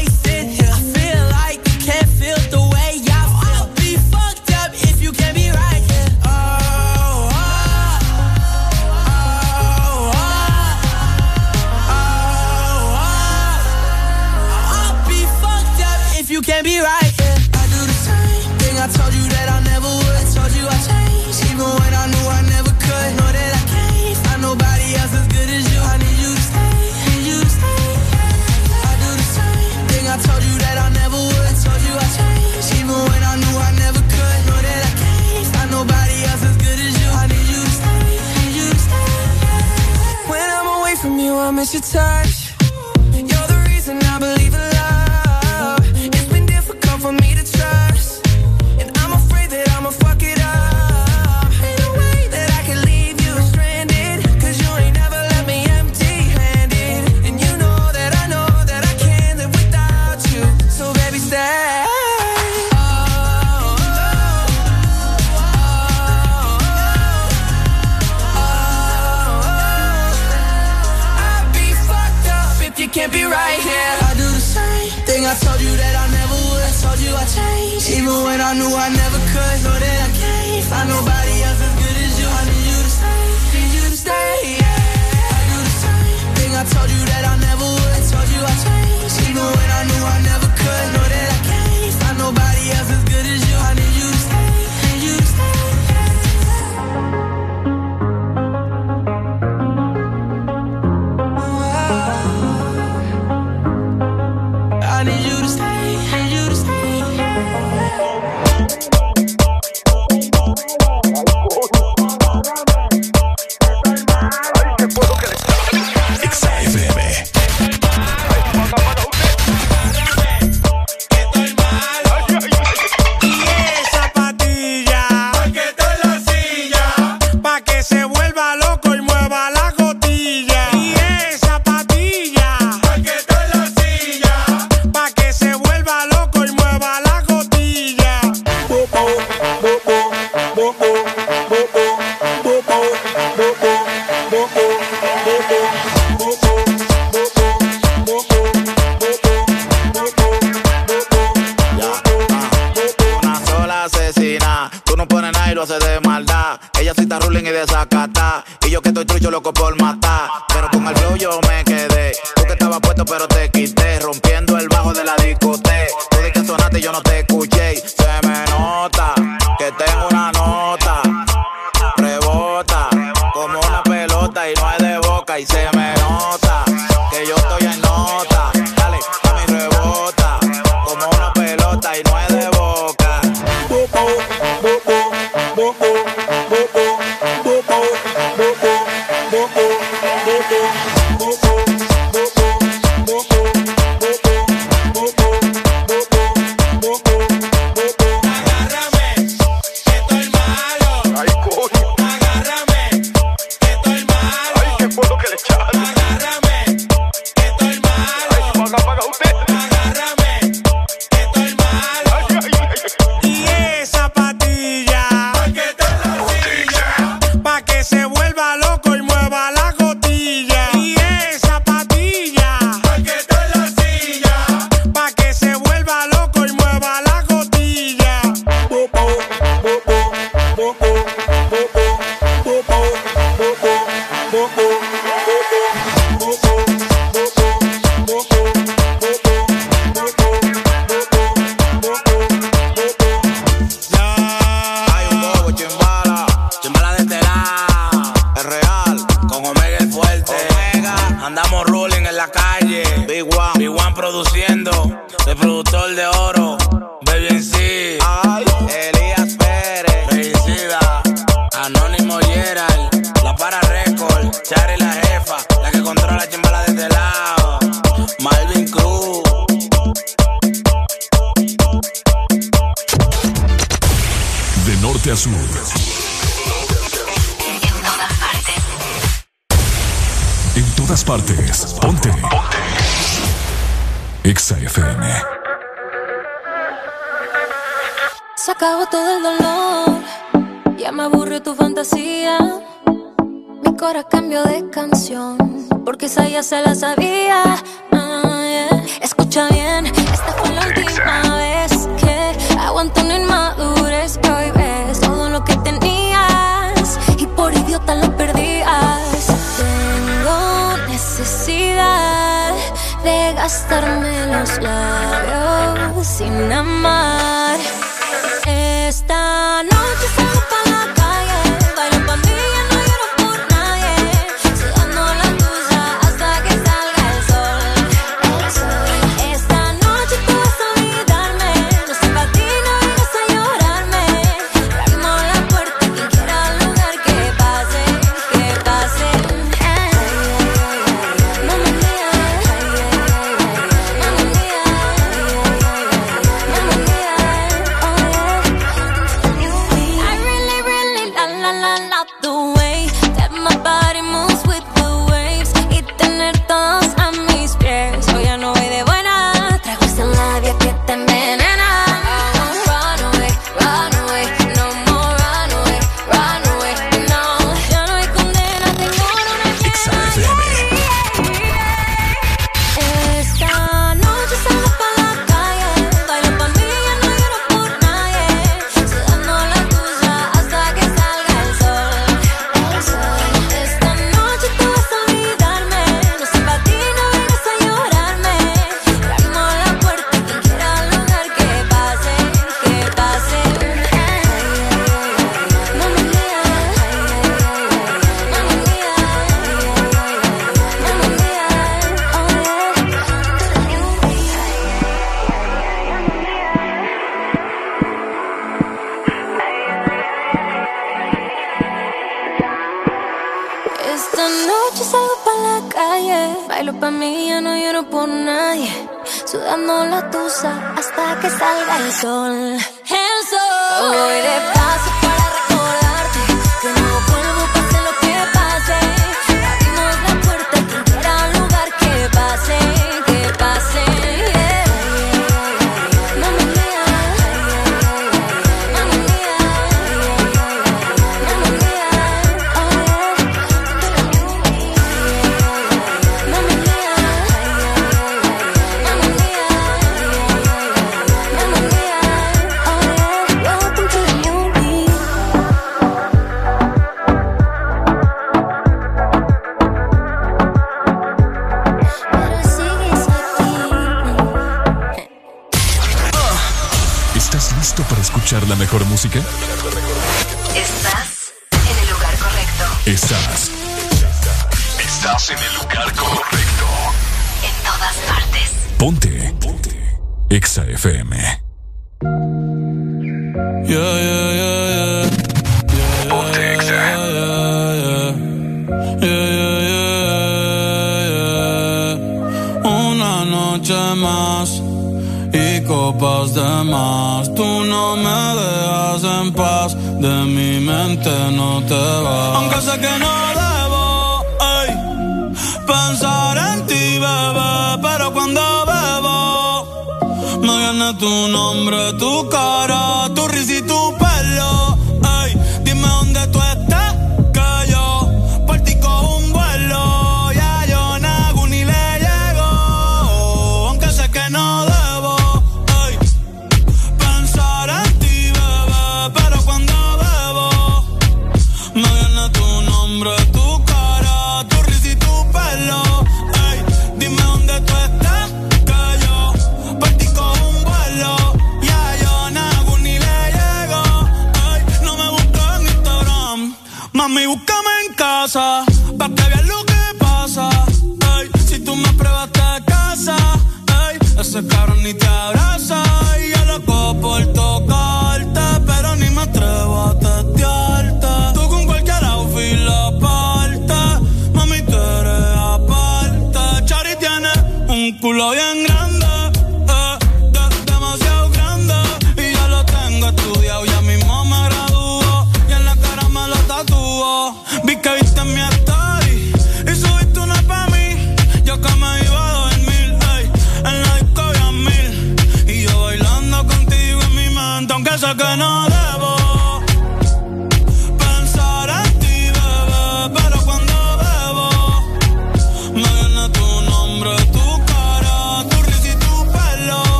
miss your touch. No me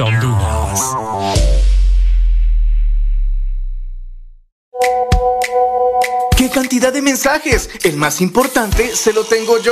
Honduras. ¡Qué cantidad de mensajes! El más importante se lo tengo yo.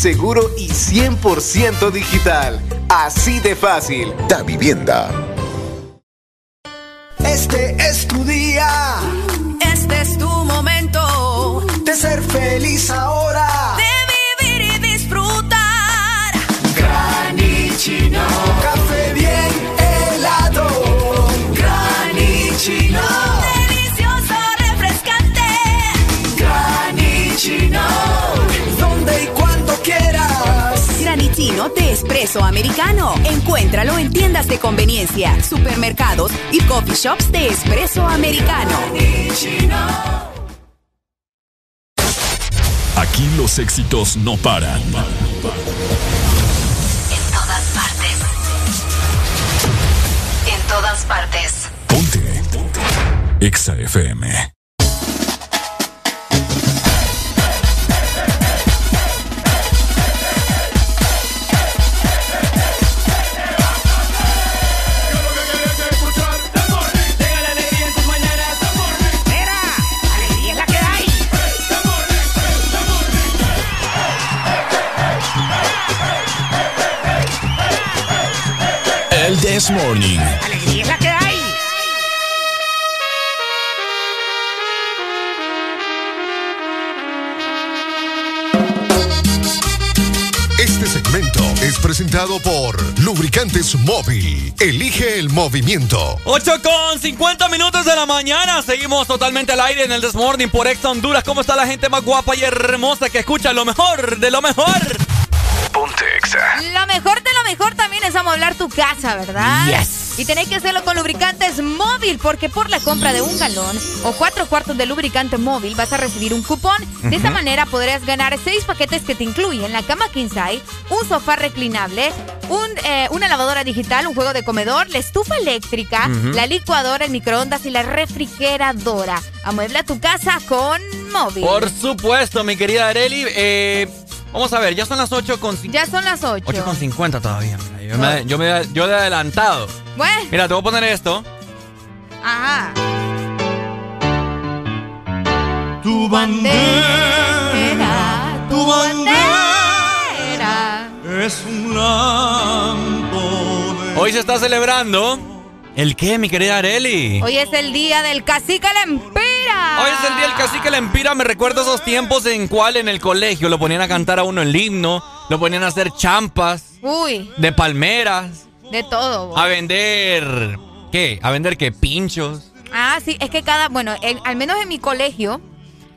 seguro y 100% digital. Así de fácil. Da Vivienda. Shops de espresso americano. Aquí los éxitos no paran. En todas partes. En todas partes. Ponte. Exa FM. This Morning. Alegría es la que hay. Este segmento es presentado por Lubricantes Móvil. Elige el movimiento. 8 con 50 minutos de la mañana. Seguimos totalmente al aire en el Desmorning por Exa Honduras. ¿Cómo está la gente más guapa y hermosa que escucha lo mejor de lo mejor? Ponte Exa. Lo mejor mejor también es amoblar tu casa, ¿verdad? Yes. Y tenéis que hacerlo con lubricantes móvil, porque por la compra de un galón o cuatro cuartos de lubricante móvil vas a recibir un cupón. De esta Ujú. manera podrás ganar seis paquetes que te incluyen la cama king size, un sofá reclinable, un, eh, una lavadora digital, un juego de comedor, la estufa eléctrica, la licuadora, el microondas y la refrigeradora. Amuebla tu casa con móvil. Por supuesto, mi querida Areli. Eh, vamos a ver, ya son las 8 con, Ya son las 8. 8 con 50 todavía. Yo, me, yo, me- yo de adelantado. Bueno, Mira, te voy a poner esto. ajá. Tu bandera, tu bandera. es un lampo de... Hoy se está celebrando. ¿El qué, mi querida Areli? Hoy es el día del cacique Hoy es el día del cacique Lempira. Me recuerdo esos tiempos en cual en el colegio lo ponían a cantar a uno el himno, lo ponían a hacer champas Uy, de palmeras, de todo. a vender. ¿Qué? ¿A vender qué? Pinchos. Ah, sí, es que cada, bueno, en- al menos en mi colegio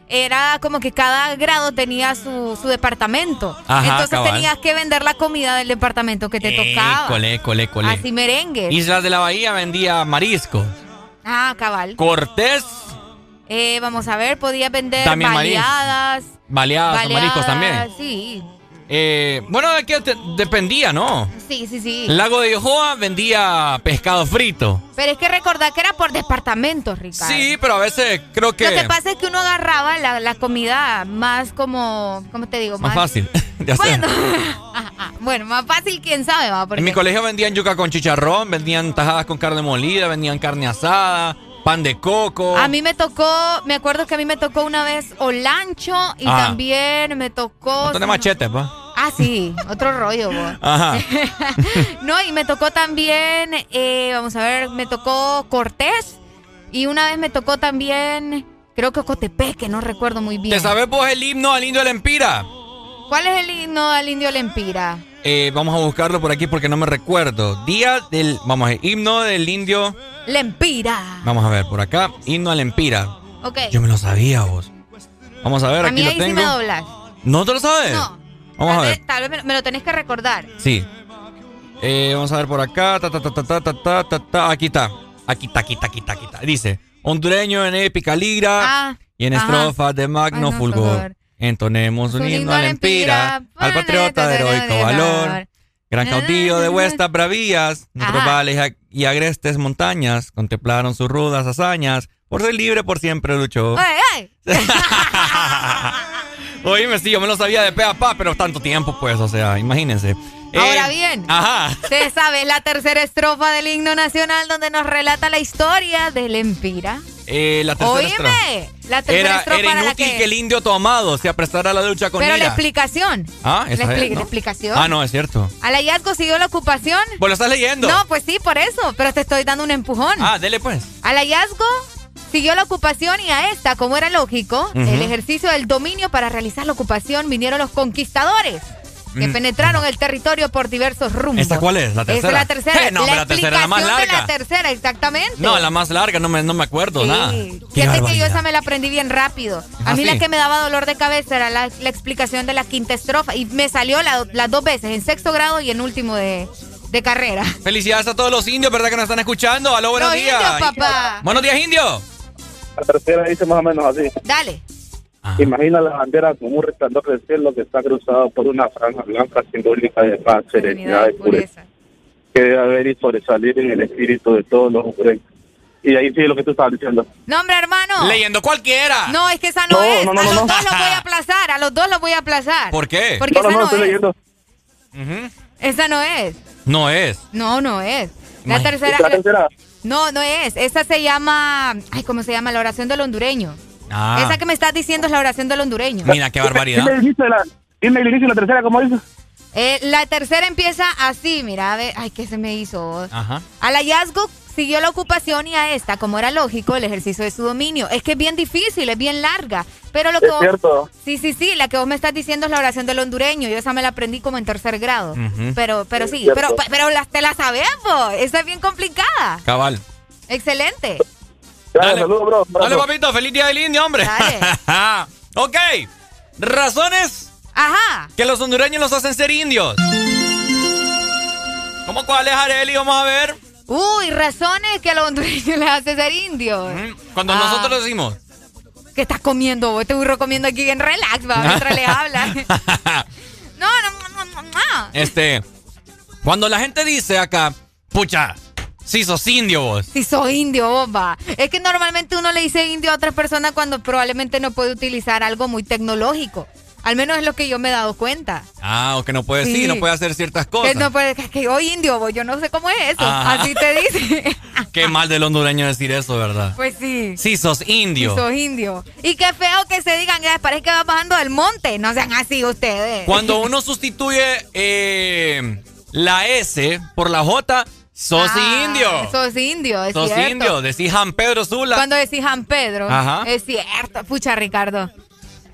era como que cada grado tenía su, su departamento. Ajá, Entonces cabal. tenías que vender la comida del departamento que te tocaba. Cole, cole, cole. Así merengues. Islas de la Bahía vendía mariscos. Ah, cabal. Cortés, Eh, vamos a ver, podías vender También marisco. baleadas. baleadas, o mariscos también. Sí, Eh, bueno, que te- dependía, ¿no? sí, sí, sí. Lago de Yohoa vendía pescado frito. Pero es que recordar que era por departamentos, Ricardo. Sí, pero a veces creo que, Lo que pasa es que uno agarraba la, la comida más como, ¿cómo te digo? más fácil de hacer. Bueno, más fácil, quién sabe, va. Porque En mi colegio vendían yuca con chicharrón, vendían tajadas con carne molida, vendían carne asada, pan de coco. a mí me tocó, me acuerdo que a mí me tocó una vez olancho y también me tocó. montón de machetes, pa. Ah, sí, otro rollo. Ajá. no, y me tocó también, eh, vamos a ver, me tocó Cortés y una vez me tocó también, creo que Cotepeque, no recuerdo muy bien. ¿Te sabes vos el himno al indio del Empira? ¿Cuál es el himno al indio Lempira? Eh, vamos a buscarlo por aquí porque no me recuerdo. Día del. Vamos a ver. Himno del indio. Lempira. Vamos a ver, por acá. Himno a Lempira. Ok. Yo me lo sabía vos. Vamos a ver, a aquí lo tengo. ¿No te lo sabes? No. Vamos a ver. Tal vez me lo tenés que recordar. Sí. Eh, vamos a ver por acá. Aquí está. Aquí está, aquí está, aquí está. Dice: Hondureño en épica lira ah. y en ajá. estrofas de magno, Entonemos un Un himno himno al al empira, empira, al patriota de heroico valor, Gran caudillo de vuestras bravías, nuestros vales y agrestes montañas contemplaron sus rudas hazañas. Por ser libre, por siempre luchó. ¡Ay, ay! Oíme, sí, yo me lo sabía de pe a pa, pero tanto tiempo, pues, o sea, imagínense. Ahora Eh, bien, Ajá. se sabe la tercera estrofa del himno nacional donde nos relata la historia del Empira. Eh, la tercera estrofa. Oíme, la tercera Era, estrofa era era la inútil que... que... el indio tomado se aprestara a la lucha con Pero la explicación. Ah, la, esa expli- es, ¿no? la explicación. Ah, no, es cierto. Al hallazgo siguió la ocupación. Pues lo estás leyendo. No, pues sí, por eso, pero te estoy dando un empujón. Ah, dele pues. Al hallazgo siguió la ocupación y a esta, como era lógico, el ejercicio del dominio para realizar la ocupación vinieron los conquistadores. Que Mm. penetraron el territorio por diversos rumbos. ¿Esta cuál es? ¿La tercera? Esa es la tercera. Eh, no, la tercera es la más explicación de larga. la tercera, exactamente. No, la más larga, no me, no me acuerdo Sí. nada. Fíjate que yo esa me la aprendí bien rápido. A Ah, mí la que me daba dolor de cabeza era la, la explicación de la quinta estrofa. Y me salió la- las dos veces, en sexto grado y en último de, de carrera. Felicidades a todos los indios, ¿verdad? Que nos están escuchando. Aló, buenos Los días. indios, papá. Buenos días, indio. La tercera dice más o menos así. Dale. Imagina la bandera como un resplandor del cielo que está cruzado por una franja blanca simbólica de paz, serenidad y pureza, que debe haber y sobresalir en el espíritu de todos los hombres. Y ahí sigue lo que tú estabas diciendo. No, hombre, hermano. Leyendo cualquiera. No, es que esa no, No, es. no, no, a no, los no. dos los voy a aplazar. A los dos los voy a aplazar. ¿Por qué? Porque esa no, es. leyendo. Esa no es. No es. No, no es. La tercera. La tercera. No, no es. Esa se llama. Ay, ¿cómo se llama? La oración del hondureño. Ah. Esa que me estás diciendo es la oración del hondureño. Mira, qué barbaridad. Dime el inicio de la, dime el inicio de la tercera, ¿cómo dice? Eh, la tercera empieza así, mira, a ver. Ay, ¿qué se me hizo? Ajá. Al hallazgo siguió la ocupación y a esta, como era lógico, el ejercicio de su dominio. Es que es bien difícil, es bien larga. Pero lo que Es vos- cierto. Sí, sí, sí, la que vos me estás diciendo es la oración del hondureño. Yo esa me la aprendí como en tercer grado. Pero, pero Es sí, cierto. pero, pero las, te la sabes, po. Esa es bien complicada. Cabal. Excelente. Dale, saludos, bro. Dale, papito, feliz día del indio, hombre. ok. Razones Ajá. que los hondureños los hacen ser indios. ¿Cómo cuáles, Areli? Vamos a ver. Uy, razones que a los hondureños les hace ser indios. Cuando Ah. nosotros lo decimos. ¿Qué estás comiendo vos? Este burro comiendo aquí en relax, va, mientras les habla. No, no, no, no, no. Este. Cuando la gente dice acá, pucha, si sos indio vos. Si sos indio, bomba. Es que normalmente uno le dice indio a otras personas cuando probablemente no puede utilizar algo muy tecnológico. Al menos es lo que yo me he dado cuenta. Ah, o que no puede, sí, Sí. no puede hacer ciertas Que cosas. no puede, que, que hoy indio, vos, yo no sé cómo es eso. Ajá. Así te dice. Qué mal del hondureño decir eso, ¿verdad? Pues sí. Sí, sos indio. Si sos indio. Y qué feo que se digan, ya parece que va bajando del monte. No sean así ustedes. Cuando uno sustituye eh, la S por la J, sos Ah, indio. Sos indio, es Sos cierto. indio. Decís San Pedro Sula. Cuando decís San Pedro, Ajá. es cierto. Pucha, Ricardo.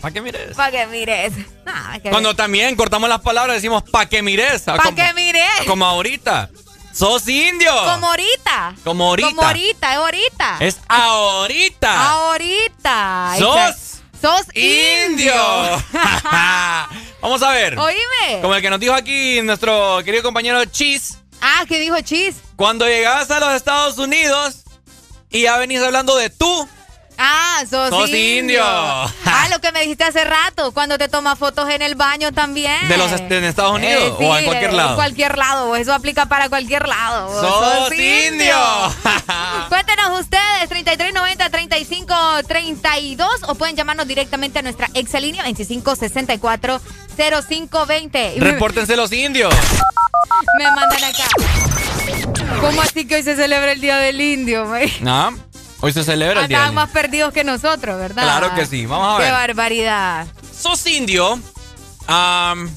¿Para qué mires? Para que mires. Nah, que- Cuando también cortamos las palabras decimos pa' que mires. Pa' como, que mires. Como ahorita. Sos indio. Como ahorita. Como ahorita. Como ahorita, es ahorita. Es ahorita. Ahorita. Sos Sos indio. Vamos a ver. Oíme. Como el que nos dijo aquí nuestro querido compañero Chis. Ah, ¿qué dijo Chis? Cuando llegas a los Estados Unidos y ya venís hablando de tú. Ah, sos, Sos indio. Ah, lo que me dijiste hace rato, cuando te tomas fotos en el baño también. ¿De los en Estados Unidos Eh, sí, o en cualquier lado? En cualquier lado, eso aplica para cualquier lado. sos indio. Cuéntenos ustedes, 3390-3532 o pueden llamarnos directamente a nuestra exalínea 2564-0520. Y me, Repórtense los indios. me mandan acá. ¿Cómo así que hoy se celebra el Día del Indio? güey? Ah, hoy se celebra el día. Estaban más perdidos que nosotros, ¿verdad? Claro que sí. Vamos a Qué ver. barbaridad. Sos indio. Am,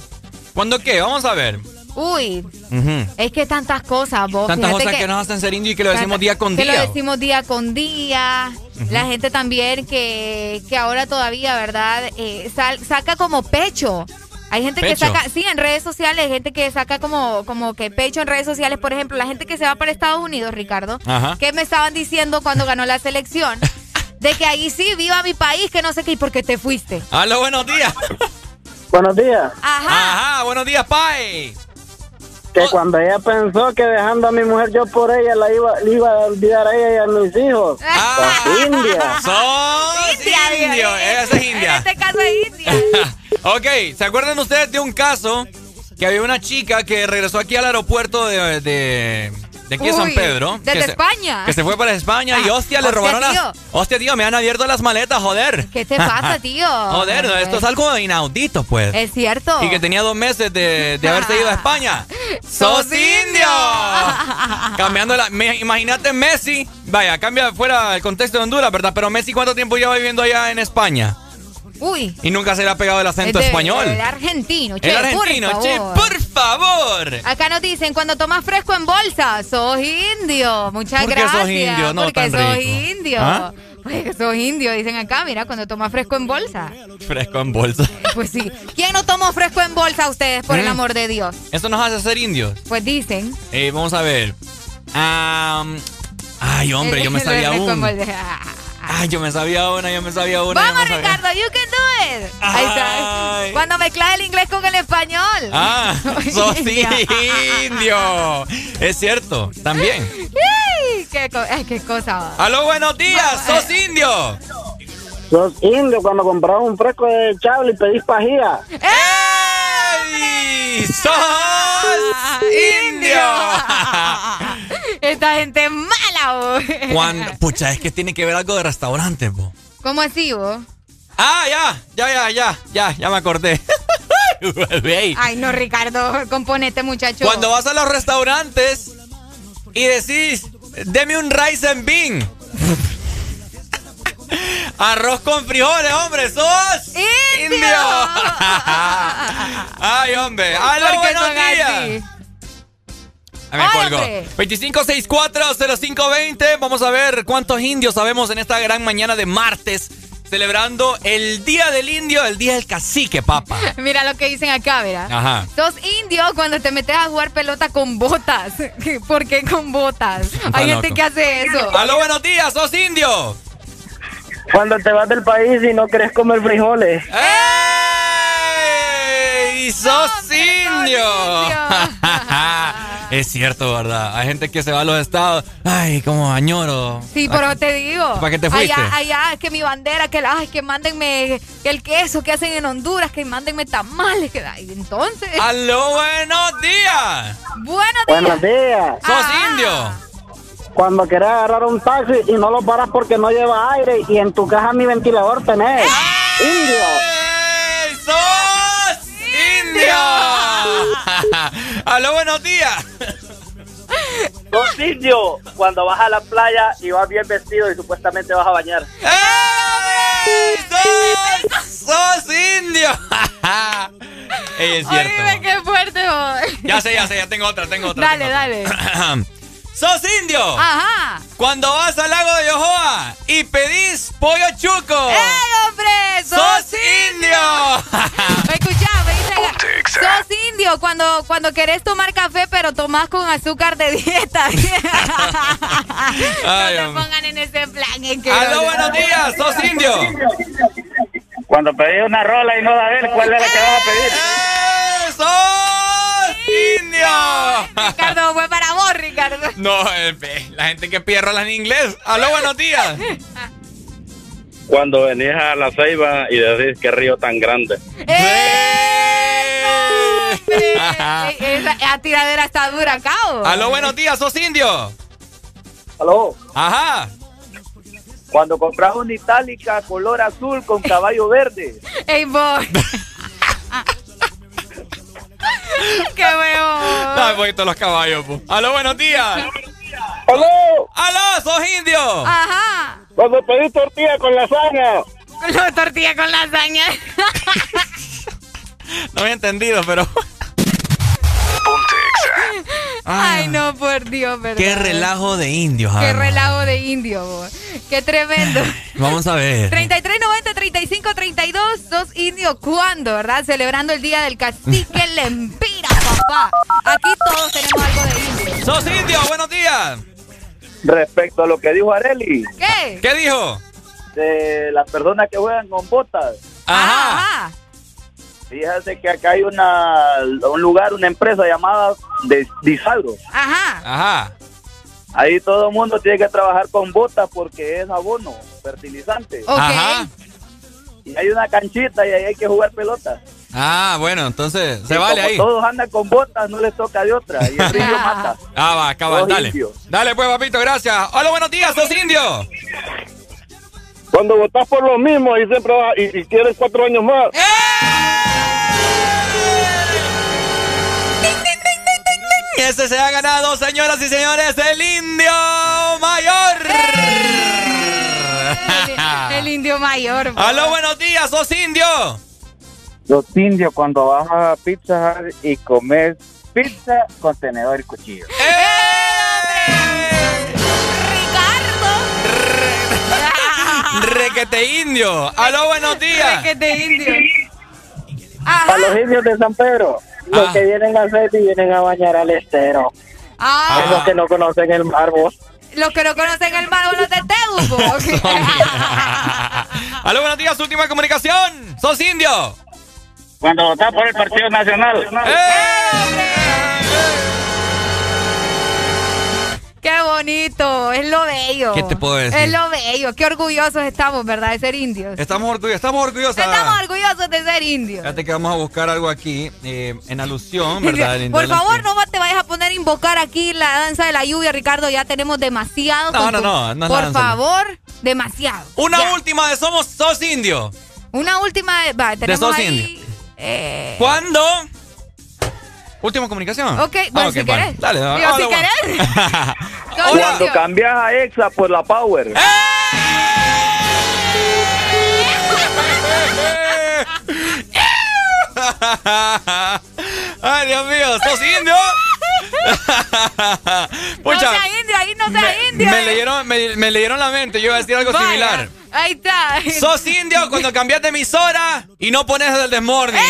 ¿Cuándo qué? Vamos a ver. Uy, es que tantas cosas, vos. Tantas cosas que, nos hacen ser indio y que lo decimos día con que día. lo decimos día con día. La gente también que, que ahora todavía, ¿verdad? Eh, sal- saca como pecho. Hay gente que saca, sí, en redes sociales, hay gente que saca como, como que pecho en redes sociales. Por ejemplo, la gente que se va para Estados Unidos, Ricardo, Ajá. que me estaban diciendo cuando ganó la selección, de que ahí sí, viva mi país, que no sé qué, y por qué te fuiste. Aló, buenos días. Buenos días. Ajá. Ajá, buenos días, Pai. Que cuando ella pensó que dejando a mi mujer yo por ella la iba, le iba a olvidar a ella y a mis hijos. Sos india. Sos India, indio. Esa es En india. este caso es India. ok, ¿se acuerdan ustedes de un caso que había una chica que regresó aquí al aeropuerto de, de, de aquí de San Pedro. desde que se- España. que se fue para España y Ah, hostia, le hostia, robaron tío. las. Hostia, tío, me han abierto las maletas, joder. ¿Qué te pasa, tío? Joder, no, esto es algo inaudito, pues. Es cierto. Y que tenía dos meses de, de haberse ido a España. ¡Sos indio! Cambiando la. me- Imagínate Messi. Vaya, cambia fuera el contexto de Honduras, ¿verdad? Pero Messi, ¿cuánto tiempo lleva viviendo allá en España? Uy. Y nunca se le ha pegado el acento de- español. El argentino, che, el argentino, por che, favor. por favor. Acá nos dicen, cuando tomas fresco en bolsa, sos indio. Muchas ¿Por qué gracias. sos indio? No, Porque tan sos rico. indio. ¿Ah? Porque sos indio, dicen acá, mira, cuando tomas fresco en bolsa. Fresco en bolsa. Pues sí. ¿Quién no tomó fresco en bolsa a ustedes, por el Mm. amor de Dios? Eso nos hace ser indios. Pues dicen. Eh, vamos a ver. Am, ay, hombre, yo me sabía bolsa. Ay, yo me sabía una, yo me sabía una. Vamos, sabía- Ricardo, you can do it. Ahí está. Cuando mezclas el inglés con el español. Ah, sos indio. Es cierto, también. Qué, co- ay, qué cosa. Aló, buenos días, sos indio. Los indios cuando compras un fresco de chable y pedís pajía. ¡Sos indio! Esta gente es mala, vos. Cuando, pucha, es que tiene que ver algo de restaurante, po. ¿Cómo así, vos? Ah, ya, ya, ya, ya, ya, ya me acordé. Ay, no, Ricardo, componete, muchacho. Cuando vas a los restaurantes y decís, deme un rice and bean. Arroz con frijoles, hombre, sos indio. Ay, hombre. Aló, Porque buenos días. Ah, Me Ay, colgó. hombre. 25640520. Vamos a ver cuántos indios sabemos en esta gran mañana de martes. Celebrando el Día del Indio, el Día del Cacique, papa. Mira lo que dicen acá, ¿verdad? Ajá. Sos indio cuando te metes a jugar pelota con botas. ¿Por qué con botas? Hay gente que hace eso. Aló, buenos días, sos indio. Cuando te vas del país y no querés comer frijoles. ¡Ey! ¡Sos indio! es cierto, ¿verdad? Hay gente que se va a los estados. Ay, como añoro. Sí, pero te digo. ¿Para qué te fuiste? Allá, allá, es que mi bandera, que, ay, que mándenme el queso que hacen en Honduras, que mándenme tamales. Que, ay, entonces. ¡Aló, buenos días! Buenos días. Buenos días. ¡Sos indio! Cuando querés agarrar un taxi y no lo paras porque no lleva aire y en tu caja ni ventilador tenés. Indio. ¡Sos indio! ¡Aló, buenos días! Sos indio cuando vas a la playa y vas bien vestido y supuestamente vas a bañar. ¡Ey! ¡Sos, sos indio! Ey, es cierto. Oíme, qué fuerte. Ya sé, ya sé, ya tengo otra, tengo otra. Dale, tengo dale. otra. ¡Sos indio! Ajá. Cuando vas al lago de Yohoa y pedís pollo chuco. ¡Ey, hombre! ¡Sos indio! Escucha, me dice sos indio cuando, cuando querés tomar café, pero tomás con azúcar de dieta. Ay, no te pongan en ese plan. Es que ¡Aló, buenos días! ¡Sos indio! Cuando pedís una rola y no da ver cuál es la que vas a pedir. ¡Eh, ¡Sos indio! Ricardo, fue para vos, Ricardo. No, eh, la gente que pide rolas en inglés. ¡Aló, buenos días! Cuando venís a la ceiba y decís qué río tan grande. Ey, Esa, esa tiradera está dura, cabo. ¡Aló, buenos días! ¡Sos indio! Aló. Ajá. Cuando compras una itálica color azul con caballo verde. Ey, boy. ¡Qué huevo! Dame poquito los caballos, po. ¡Aló, buenos días! ¡Aló! ¡Aló, sos indio! Ajá. Cuando pedís tortilla con lasaña. La tortilla con lasaña. No había entendido, pero... Ay, no, por Dios, ¿verdad? ¡Qué relajo de indios! Qué ah. relajo de indio, bo. Qué tremendo. Vamos a ver. 3390 3532 sos indio cuándo, ¿verdad? Celebrando el día del cacique Lempira, papá. Aquí todos tenemos algo de indio. ¡Sos indio! ¡Buenos días! Respecto a lo que dijo Areli, ¿Qué? ¿Qué dijo? de las personas que juegan con botas. Ajá. Ajá. Fíjate que acá hay una, un lugar, una empresa llamada de Disaldo. Ajá. Ajá. Ahí todo el mundo tiene que trabajar con botas porque es abono, fertilizante. Ok. Ajá. Y hay una canchita y ahí hay que jugar pelota. Ah, bueno, entonces se vale como ahí. Todos andan con botas, no les toca de otra. Y el río mata. Ah, va, cabal, dale. indio. Dale pues, papito, gracias. Hola, buenos días, sos indio. Cuando votás por lo mismo y siempre vas- y, y quieres cuatro años más. Ese se ha ganado, señoras y señores, el indio mayor. El indio mayor. Aló, buenos días, sos indio. Los indios cuando vas a Pizza Hut y comes pizza con tenedor y cuchillo. Requete indio. Aló, buenos días. Requete indio. A los indios de San Pedro, los Ah. que vienen a hacer y vienen a bañar al estero. Ah, Esos que no conocen el mar, vos. los que no conocen el mar, los de Teubo. Aló, buenos días, última comunicación. Sos indio. Cuando votás por el Partido Nacional. Qué bonito, es lo bello. ¿Qué te puedo decir? Es lo bello, qué orgullosos estamos, ¿verdad? De ser indios. Estamos orgullosos, estamos orgullosos. Estamos orgullosos de ser indios. Fíjate que vamos a buscar algo aquí eh, en alusión, ¿verdad? Por favor, no te vayas a poner a invocar aquí la danza de la lluvia, Ricardo. Ya tenemos demasiado. No, no, no, no Por favor, demasiado. Una Ya. última de Somos Sos Indio. Una última. de- Va, De tenemos Sos ahí. Indio. eh, ¿Cuándo? Última comunicación. Ok, bueno, Ah, si bueno. querés. Dale, Digo, hola, si bueno. querés. Cuando cambias a Exa por la Power. Ay, Dios mío, ¿sos indio? No Pucha, sea indio, ahí no sea indio. me eh. leyeron, me, me leyeron la mente, yo iba a decir algo Vaya, similar. Ahí está. Sos indio cuando cambias de emisora y no pones el desmorning.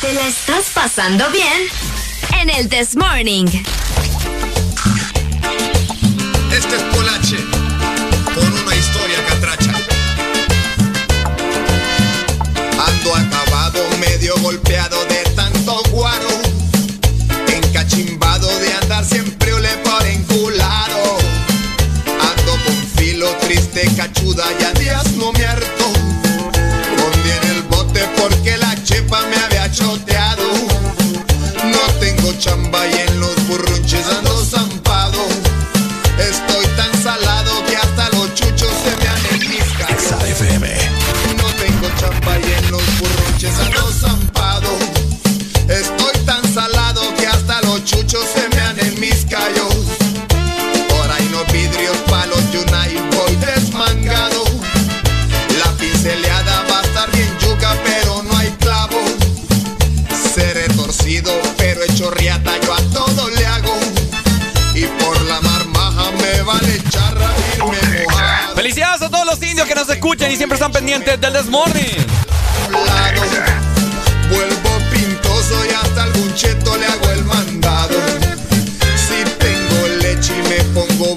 ¿Te la estás pasando bien? En el This Morning. Este es Polache con una historia catracha. Ando acabado, medio golpeado de tanto guaro. Encachimbado de andar siempre ole por enculado. Ando con filo triste, cachuda, ya días no me indios que nos escuchan y siempre están pendientes del desmorning. Vuelvo pintoso y hasta algún cheto le hago el mandado. Si tengo leche y me pongo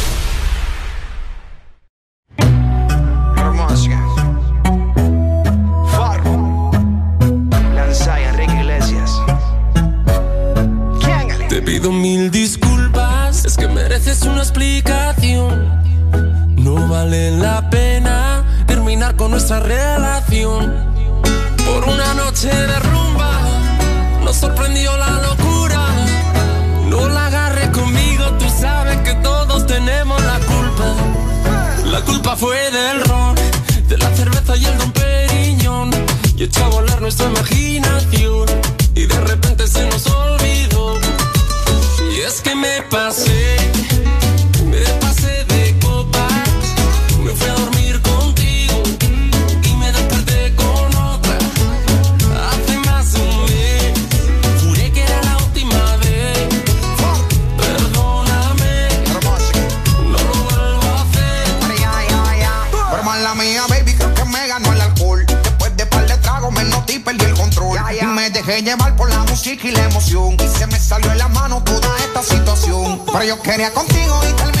culpa fue del ron, de la cerveza y el don Periñón. Y echó a volar nuestra imaginación. Y de repente se nos olvidó. Y es que me pasé, por la música y la emoción. Y se me salió en la mano toda esta situación. Pero yo quería contigo y terminé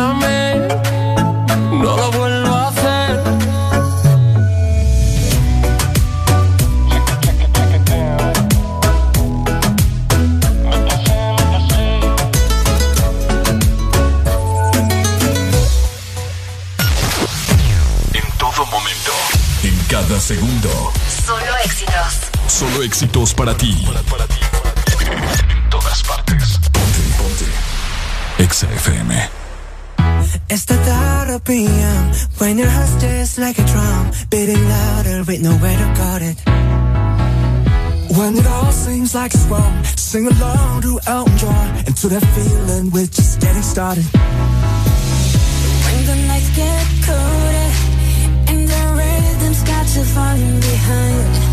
para ti. En todas partes. Ponte, ponte. Exa FM. When your heart's just like a drum, beating louder with nowhere to guard it. When it all seems like it's wrong, sing along to Elton John and to that feeling we're just getting started. When the nights get colder and the rhythm's got you falling behind.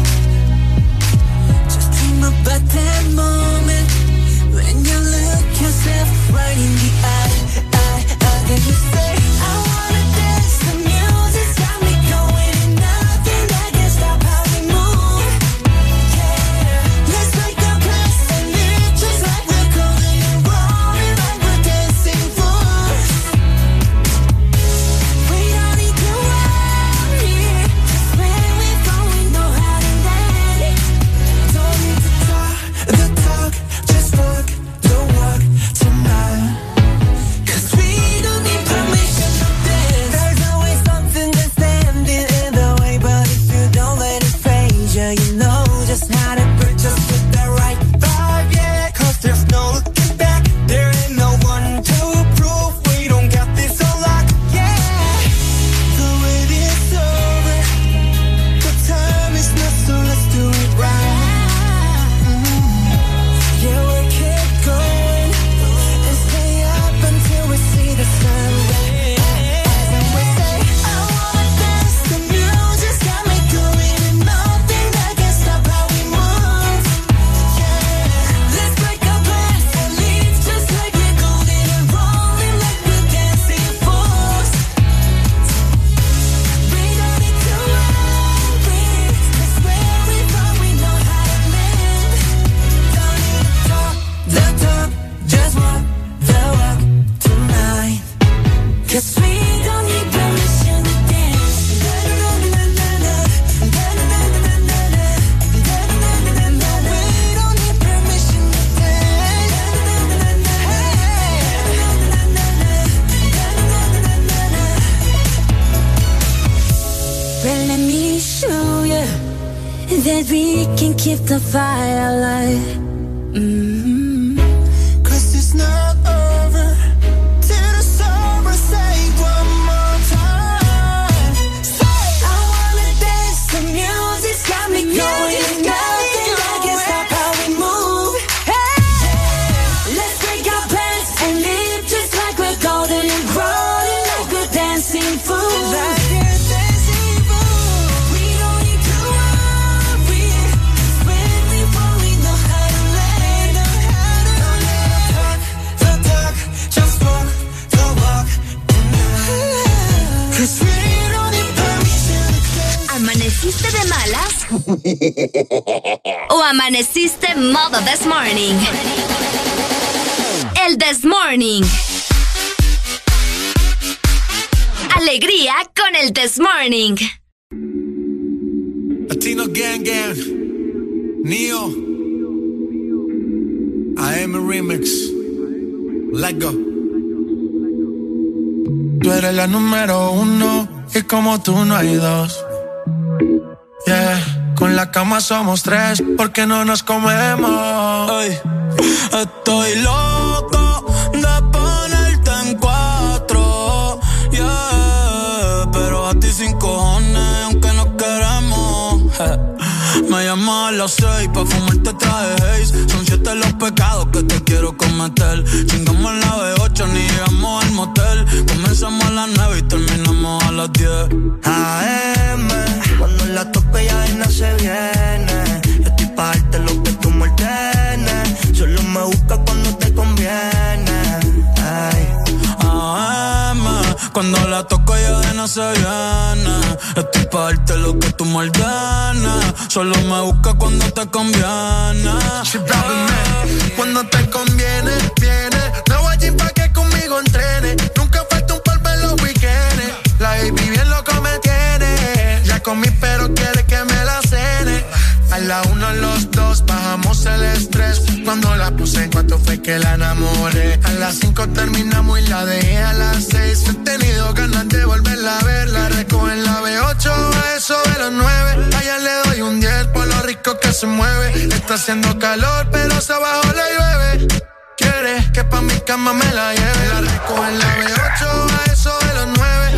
About that moment when you look yourself right in the eye. eye, eye and you say, I tú no dos. Yeah, con la cama somos tres porque no nos comemos. Ey, estoy loco de ponerte en cuatro, yeah, pero a ti sin cojones, aunque no queremos. Me llamas a las seis pa' fumarte traje haze Son siete los pecados que te quiero cometer Chingamos la B8, ni llegamos al motel Comenzamos a las nueve y terminamos AM, cuando la toque ya de no se viene. Yo estoy pa' darte lo que tú me ordenes. Solo me busca cuando te conviene. Ay. AM, cuando la toco ya de no se viene. Estoy pa' darte lo que tú me ordenas. Solo me busca cuando te conviene. Cuando te conviene, viene. No voy allí pa' que conmigo entrene. Comí, pero quiere que me la cene. A la uno, los dos, bajamos el estrés. Cuando la puse en cuanto fue que la enamoré. A las cinco terminamos y la dejé a las seis. He tenido ganas de volverla a ver. La recojo en la B8, a eso de los nueve. Allá le doy un 10 por lo rico que se mueve. Está haciendo calor, pero se abajo le llueve. Quiere que pa' mi cama me la lleve. La recojo en la B8, a eso de los nueve.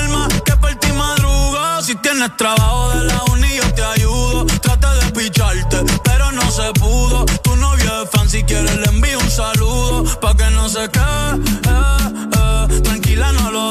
tienes trabajo de la uni, yo te ayudo. Trata de picharte, pero no se pudo. Tu novio es fan, si quieres le envío un saludo. Pa' que no se quede, eh, eh. tranquila, no lo.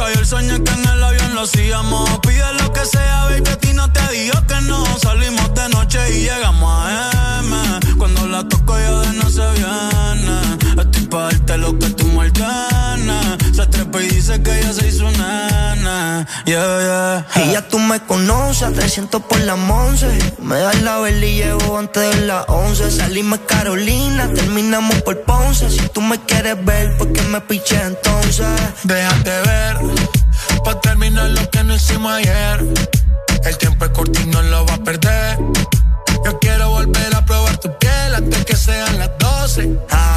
Cayó el sueño que en el avión lo hacíamos. Pide lo que sea, baby, a ti no te digo que no. Salimos de noche y llegamos a M. Cuando la toco ya de no se viene. Estoy pa' darte lo que tú me. Se trepa y dice que ella se hizo nana. Yeah, yeah. Y ya tú me conoces, a 300 por la once. Me das la vela y llevo antes de las 11. Salimos Carolina, terminamos por Ponce. Si tú me quieres ver, ¿por qué me piché entonces? Déjate ver, pa' terminar lo que no hicimos ayer. El tiempo es corto y no lo va a perder. Yo quiero volver a probar tu piel antes que sean las 12. AM,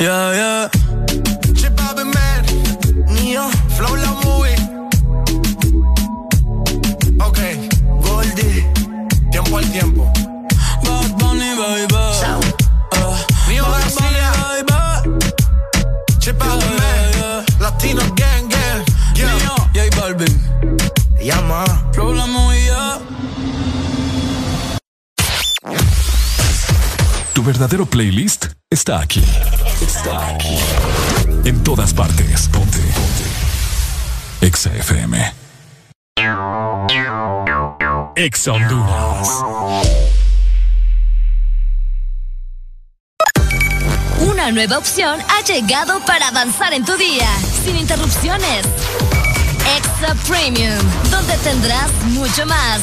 Yeah, yeah, Tu verdadero playlist está aquí. Está aquí. En todas partes. Ponte. Ponte. Exa FM. Exa Honduras. Una nueva opción ha llegado para avanzar en tu día, sin interrupciones. Extra Premium, donde tendrás mucho más,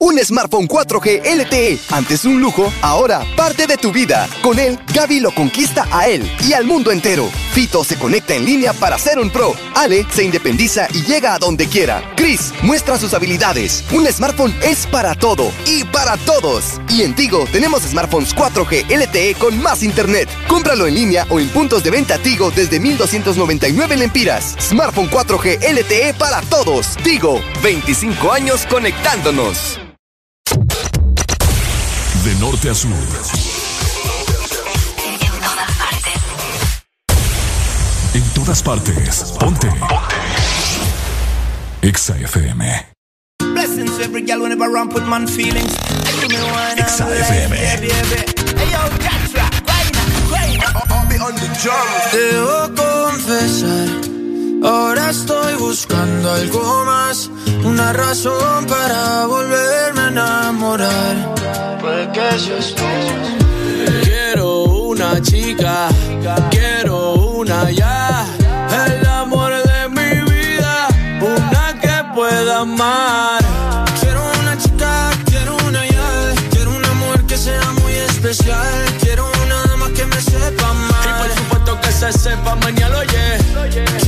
Un smartphone 4G LTE, antes un lujo, ahora parte de tu vida. Con él, Gaby lo conquista a él y al mundo entero. Fito se conecta en línea para ser un pro. Ale se independiza y llega a donde quiera. Chris muestra sus habilidades. Un smartphone es para todo y para todos. Y en Tigo tenemos smartphones 4G LTE con más internet. Cómpralo en línea o en puntos de venta Tigo desde 1299 lempiras. Smartphone 4G LTE para todos. Tigo, 25 años conectándonos. De norte a sur. En todas partes. Ponte. Exa FM. Blessings to every girl whenever I put man feelings. Exa FM. Hey yo, Jatra, Guayna, Guayna. I'll be on the drums. Debo confesar, ahora estoy buscando algo más, una razón para volverme a enamorar. Puede que seas tú. Quiero una chica, quiero una ya, el amor de mi vida, una que pueda amar. Quiero una chica, quiero una ya, quiero una mujer que sea muy especial, quiero una dama que me sepa amar. Y por supuesto que se sepa mañana, oye.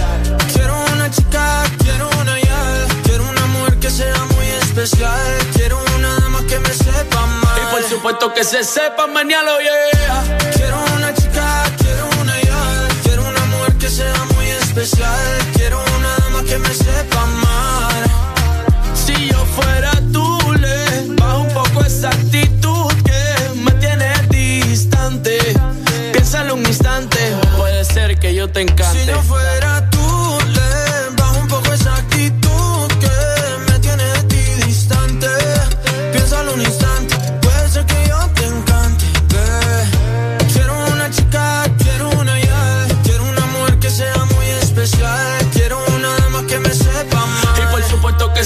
Chica, quiero una ya, quiero una mujer que sea muy especial, quiero una dama que me sepa amar. Y por supuesto que se sepa mañana, yeah. Quiero una chica, quiero una ya, quiero una mujer que sea muy especial, quiero una dama que me sepa amar. Si yo fuera tú, le bajo un poco esa actitud que me tiene distante. Piénsalo un instante, puede ser que yo te encante. Si yo fuera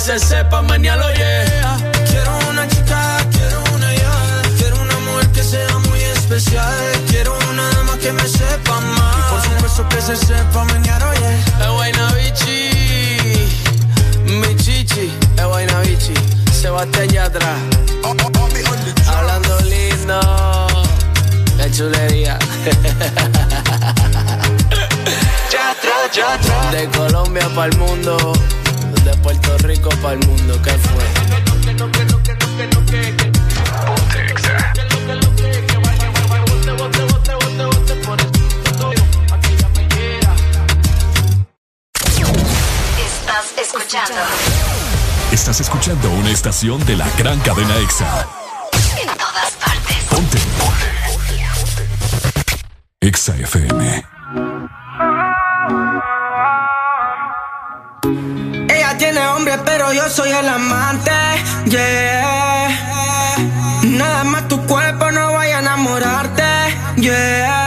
se sepa mañana, yeah. Quiero una chica, quiero una ya, quiero una mujer que sea muy especial, quiero una dama que me sepa amar. Y por supuesto que se sepa mañana, oye. Es buena bichi, mi chichi, es buena bichi. Sebastián Yatra, hablando lindo, la chulería. De Colombia para el mundo, de Puerto Rico para el mundo. Estás escuchando. Estás escuchando una estación de la gran cadena Exa. En todas partes. Ponte. Exa FM. Pero yo soy el amante. Yeah. Nada más tu cuerpo no vaya a enamorarte. Yeah,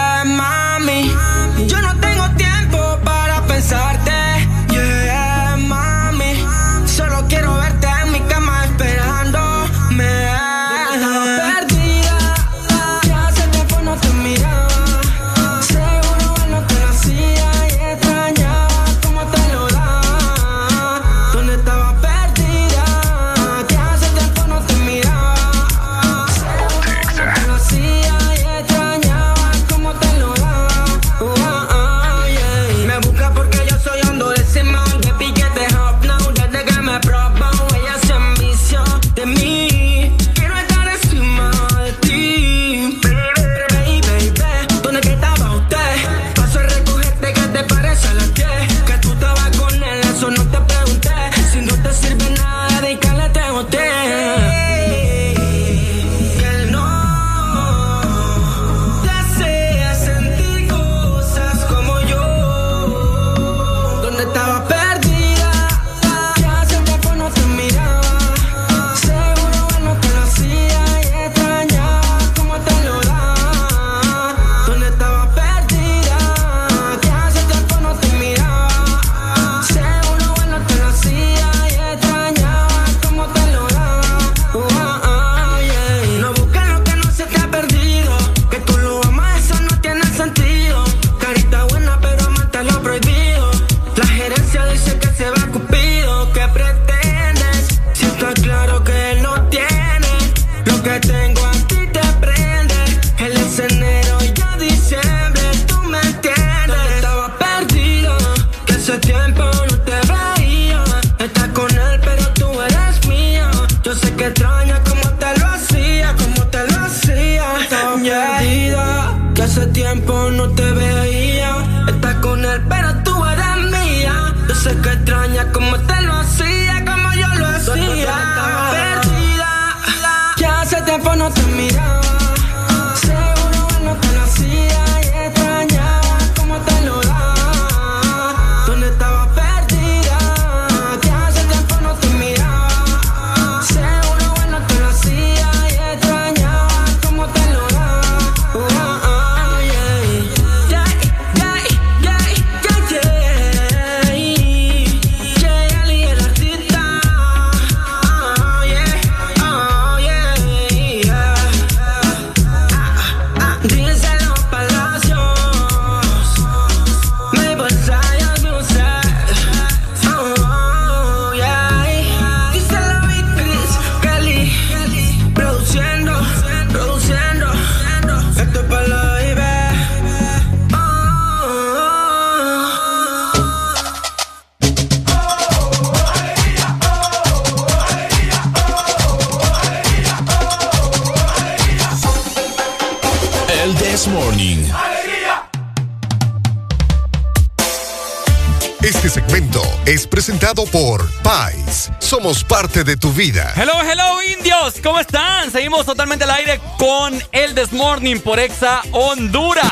presentado por Pais. Somos parte de tu vida. Hello, hello, indios. ¿Cómo están? Seguimos totalmente al aire con el This Morning por Exa Honduras.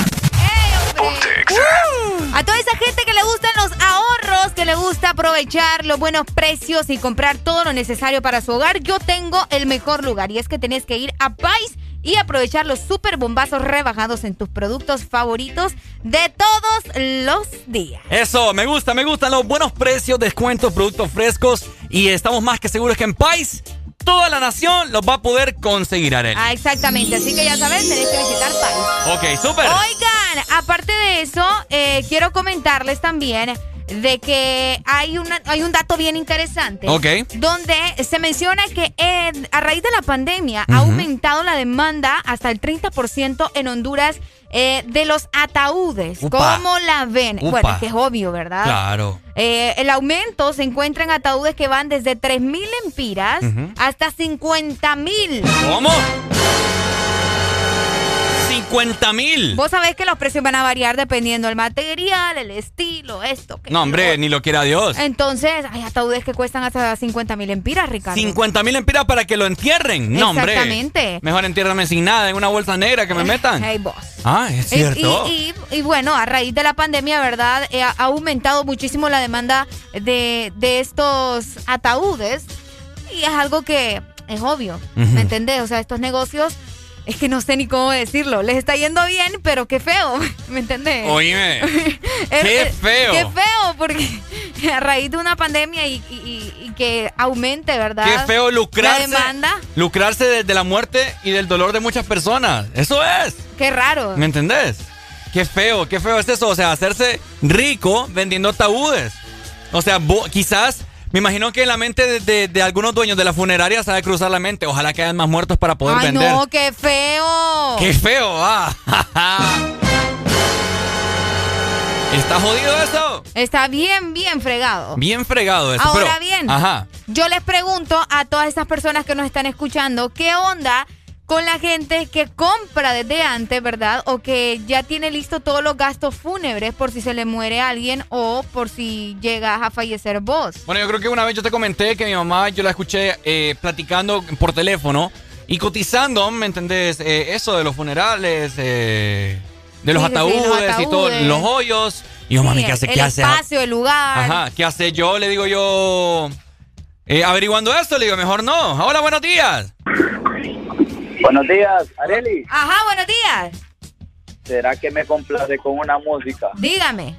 A toda esa gente que le gustan los ahorros, que le gusta aprovechar los buenos precios y comprar todo lo necesario para su hogar, yo tengo el mejor lugar y es que tenés que ir a Pais y aprovechar los super bombazos rebajados en tus productos favoritos de todos los días. Eso, me gusta, me gustan los buenos precios, descuentos, productos frescos y estamos más que seguros que en Pais toda la nación los va a poder conseguir, Arely. Ah, exactamente, así que ya sabes, tenés que visitar Pais. Ok, súper. Oigan, aparte de eso, eh, quiero comentarles también de que hay, una, hay un dato bien interesante. Ok. Donde se menciona que eh, a raíz de la pandemia ha aumentado la demanda hasta el 30% en Honduras eh, de los ataúdes. Upa. ¿Cómo la ven? Upa. Bueno, es que es obvio, ¿verdad? Claro. Eh, el aumento se encuentra en ataúdes que van desde 3 mil empiras Ujú. hasta 50 mil. ¿Cómo? 50 mil. Vos sabés que los precios van a variar dependiendo del material, el estilo, esto. que No, hombre, ni lo quiera Dios. Entonces, hay ataúdes que cuestan hasta 50 mil empiras, Ricardo. 50 mil empiras para que lo entierren. No, hombre. Exactamente. Mejor entiérrame sin nada, en una bolsa negra que me metan. Hey, boss. Ah, es cierto. Y, y- y bueno, a raíz de la pandemia, ¿verdad? Eh, ha aumentado muchísimo la demanda de, de estos ataúdes. Y es algo que es obvio. ¿me entendés? O sea, estos negocios, es que no sé ni cómo decirlo. Les está yendo bien, pero qué feo, ¿me entendés? Oíme. Es- qué es- feo. Qué feo, porque a raíz de una pandemia y, y- y que aumente, ¿verdad? Qué feo lucrarse. La demanda, Lucrarse de, de la muerte y del dolor de muchas personas. Eso es. qué raro. ¿Me entendés? Qué feo, qué feo es eso. O sea, hacerse rico vendiendo ataúdes. O sea, quizás, me imagino que en la mente de, de- de algunos dueños de la funeraria sabe cruzar la mente. Ojalá que hayan más muertos para poder Ay, vender. no, qué feo. ¡Qué feo! Ah. ¿Está jodido eso? Está bien, bien fregado. Bien fregado eso. Ahora pero- bien, Ajá. yo les pregunto a todas esas personas que nos están escuchando, ¿qué onda con la gente que compra desde antes, verdad? O que ya tiene listo todos los gastos fúnebres por si se le muere alguien o por si llegas a fallecer vos. Bueno, yo creo que una vez yo te comenté que mi mamá, yo la escuché eh, platicando por teléfono y cotizando, ¿me entendés? Eh, eso de los funerales, eh, de los Sí, sí, sí, ataúdes, y todo, ataúdes. los hoyos. Y yo, mami, ¿qué hace? el ¿Qué hace? espacio, el lugar. Ajá, ¿qué hace yo? Le digo yo, eh, averiguando esto, le digo, mejor no. Hola, buenos días. Buenos días, Areli. Ajá, buenos días. ¿Será que me complace con una música? Dígame.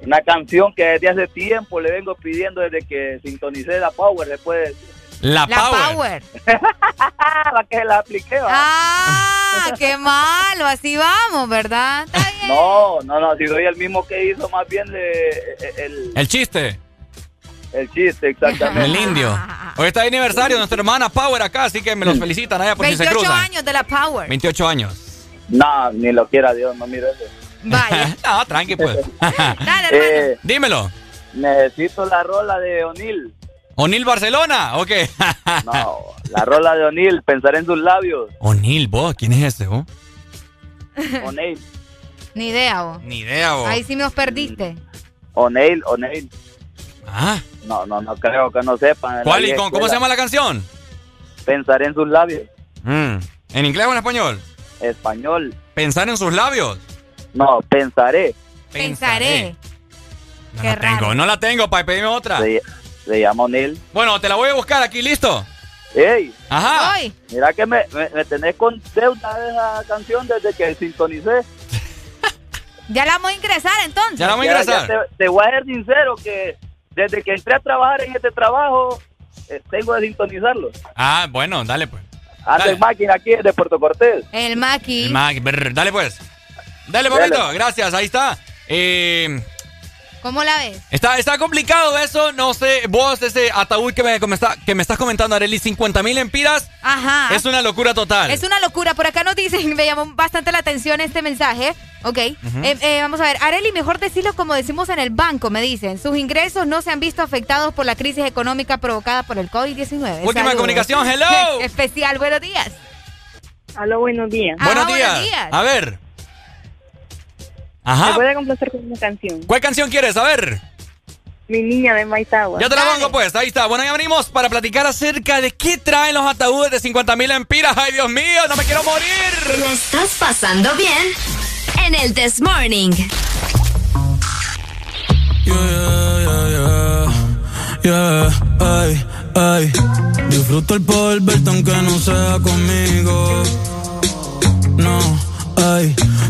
Una canción que desde hace tiempo le vengo pidiendo desde que sintonicé la Power después. La, La Power. la que la apliqué, ¿va? Ah, qué malo, así vamos, ¿verdad? Está bien. No, no, no, si soy el mismo que hizo más bien de- el, El chiste, el chiste, exactamente. el indio. Hoy está de aniversario de nuestra hermana Power acá, así que me los felicitan allá por si se 28 cruzan. años de la Power. 28 años. No, ni lo quiera Dios, no mire eso. Vaya. no, tranqui pues. Dale, hermano. Eh, Dímelo. necesito la rola de O'Neill. ¿O'Neill Barcelona? ¿O qué? No, la rola de O'Neill, pensar en sus labios. O'Neill, vos, ¿quién es ese, vos? O'Neill. Ni idea, vos. Ni idea, vos. Ahí sí nos perdiste. O'Neill, O'Neill. Ah. No, no, no creo que no sepan. ¿Cuál y cómo, cómo se llama la canción? Pensar en sus labios. Mm. ¿En inglés o en español? Español. ¿Pensar en sus labios? No, pensaré. Pensaré. No la tengo, no la tengo, para pedirme otra. Se, se llama O'Neill. Bueno, te la voy a buscar aquí, ¿listo? ¡Ey! Ajá. Voy. Mira que me, me, me tenés con deuda de esa canción desde que sintonicé. Ya la vamos a ingresar entonces. Ya la vamos a Ya- ingresar. ya te, te voy a ser sincero que desde que entré a trabajar en este trabajo, eh, tengo de sintonizarlo. Ah, bueno, dale pues. Ando Dale. en máquina aquí de Puerto Cortés. El Maki. El brr, dale pues. Dale, Dale. papito, gracias, ahí está. Eh, ¿Cómo la ves? está, está complicado eso, no sé, vos, ese ataúd que me, que me está- que me estás comentando, Areli, 50 mil empiras, Ajá. es una locura total. Es una locura. Por acá nos dicen, me llamó bastante la atención este mensaje. Ok. Eh, eh, vamos a ver. Areli, mejor decirlo como decimos en el banco, me dicen. Sus ingresos no se han visto afectados por la crisis económica provocada por el COVID-19. Última Saludos. comunicación, hello. Especial, buenos días. Aló, buenos días. Buenos, Ajá, días. buenos días. A ver. ¿Me Ajá. puede complacer con una canción? ¿Cuál canción quieres? A ver. Mi niña de Maitagua. Ya te la pongo pues, ahí está. Bueno, ya venimos para platicar acerca de qué traen los ataúdes de 50 mil empiras. Ay, Dios mío, no me quiero morir. ¿La estás pasando bien? En el This Morning. Yeah, ay, ay. Disfruto el poder verte aunque no sea conmigo. No,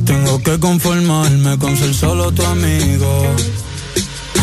Tengo que conformarme con ser solo tu amigo.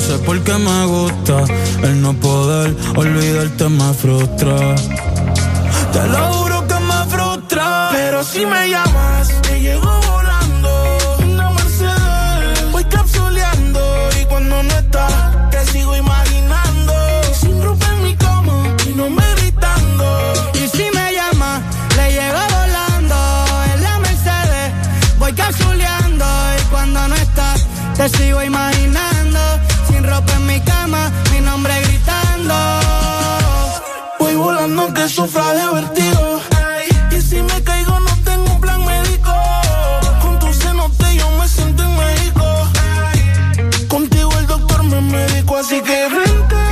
sé por qué me gusta. El no poder olvidarte me frustra. Te lo juro que me frustra. Pero si me llamas, te llego volando. Una Mercedes, voy capsuleando. Y cuando no estás, te sigo imaginando. Sin ropa en mi cama, y no me gritando. Y si me llama, le llego volando en la Mercedes. Voy capsuleando y cuando no estás, te sigo imaginando. Voy volando aunque sufra de vertigo. Y si me caigo, no tengo un plan médico. Con tu cenote yo me siento en México. Contigo el doctor me médico, así que vente.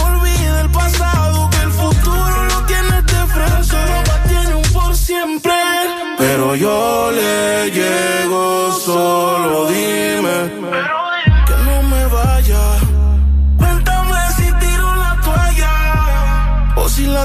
Olvida el pasado, que el futuro lo tienes de frente. Europa tiene un por siempre. Pero yo le llego,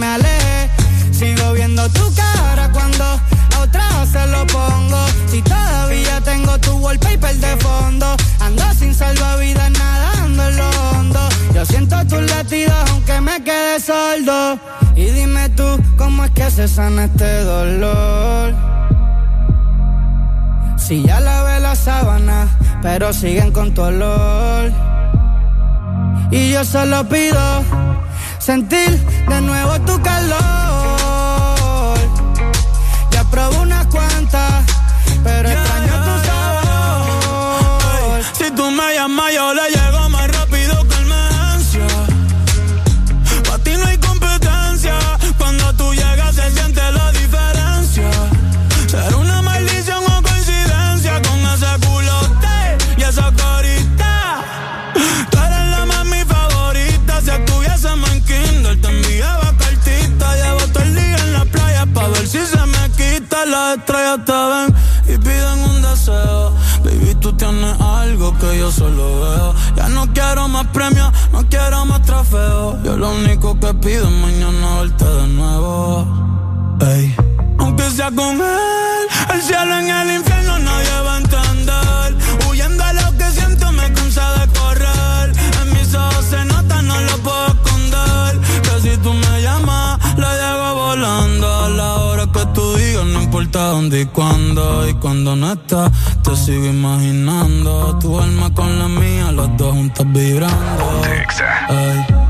Me alejé, sigo viendo tu cara cuando a otra se lo pongo. Si todavía tengo tu wallpaper de fondo, ando sin salvavidas nadando en lo hondo. Yo siento tus latidos aunque me quede sordo. Y dime tú, ¿cómo es que se sana este dolor? Si ya lavé la sábana, pero siguen con tu olor. Y yo solo pido sentir de nuevo tu calor. Ya probé unas cuantas, pero extraño tu sabor. Si tú me llamas, yo le llego estrellas te ven y piden un tiene algo que yo solo veo. Ya no quiero más premios, no quiero más trofeos. Yo lo único que pido es mañana verte de nuevo. Ey. Aunque sea con él, el cielo en el infierno nadie va a entender. Dónde y cuándo. Y cuando no estás, te sigo imaginando. Tu alma con la mía, los dos juntos vibrando. Ey.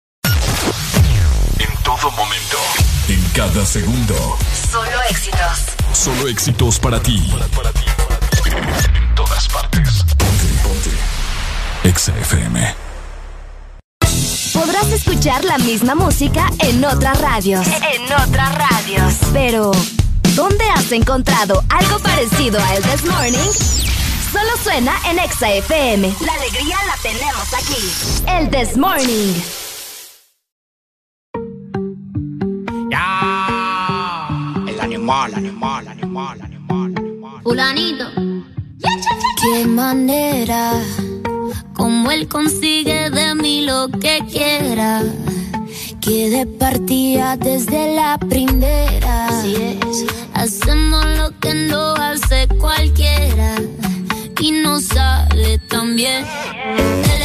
Cada segundo. Solo éxitos. Solo éxitos para ti. En todas partes. Ponte, ponte. Exa FM. Podrás escuchar la misma música en otras radios. En otras radios. Pero, ¿dónde has encontrado algo parecido a El This Morning? Solo suena en Exa FM. La alegría la tenemos aquí. El This Morning. El animal, animal, animal, animal. Fulanito. Qué manera, como él consigue de mí lo que quiera. Que de partida desde la primera. Hacemos lo que no hace cualquiera. Y no sale tan bien. Él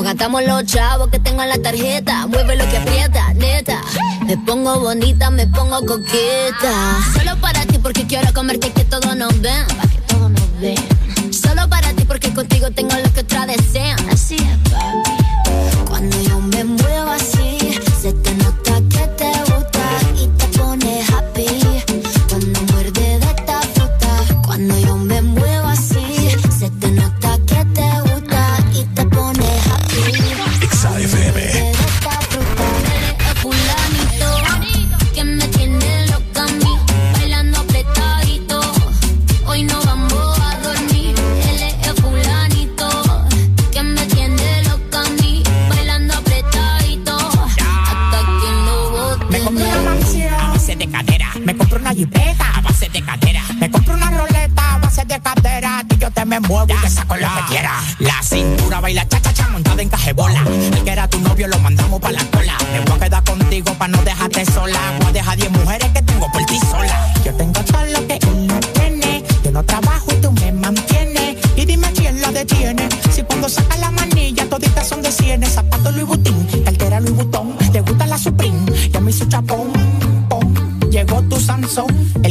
Nos gastamos los chavos que tengo en la tarjeta. Mueve lo que aprieta, neta. Me pongo bonita, me pongo coqueta. Solo para ti porque quiero comerte que todos nos ven. Pa' que todos nos ven. Solo para ti porque contigo tengo lo que otra desean. Así es, papi. A base de cadera. Me compré una roleta a base de cadera. Y yo te me muevo y te saco lo que quiera. La cintura baila cha cha cha montada en cajebola. El que era tu novio lo mandamos pa' la cola. Me voy a quedar contigo pa' no dejarte sola. Voy a dejar 10 mujeres que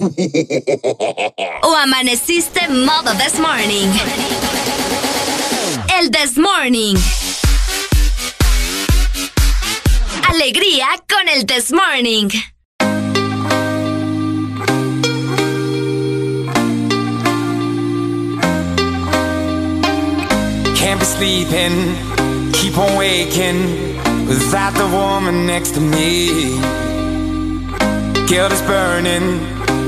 ¿O amaneciste modo this morning? El this morning. Alegría con el this morning. Can't be sleeping, keep on waking without the woman next to me. Guilt is burning,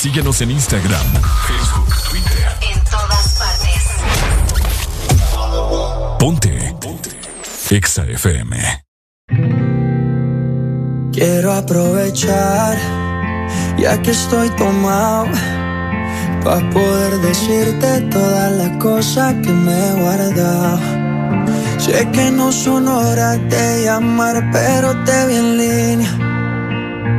Síguenos en Instagram, Facebook, Twitter. En todas partes. Ponte. Ponte. Exa FM. Quiero aprovechar, ya que estoy tomado, para poder decirte todas las cosas que me he guardado. Sé que no son horas de llamar, pero te vi en línea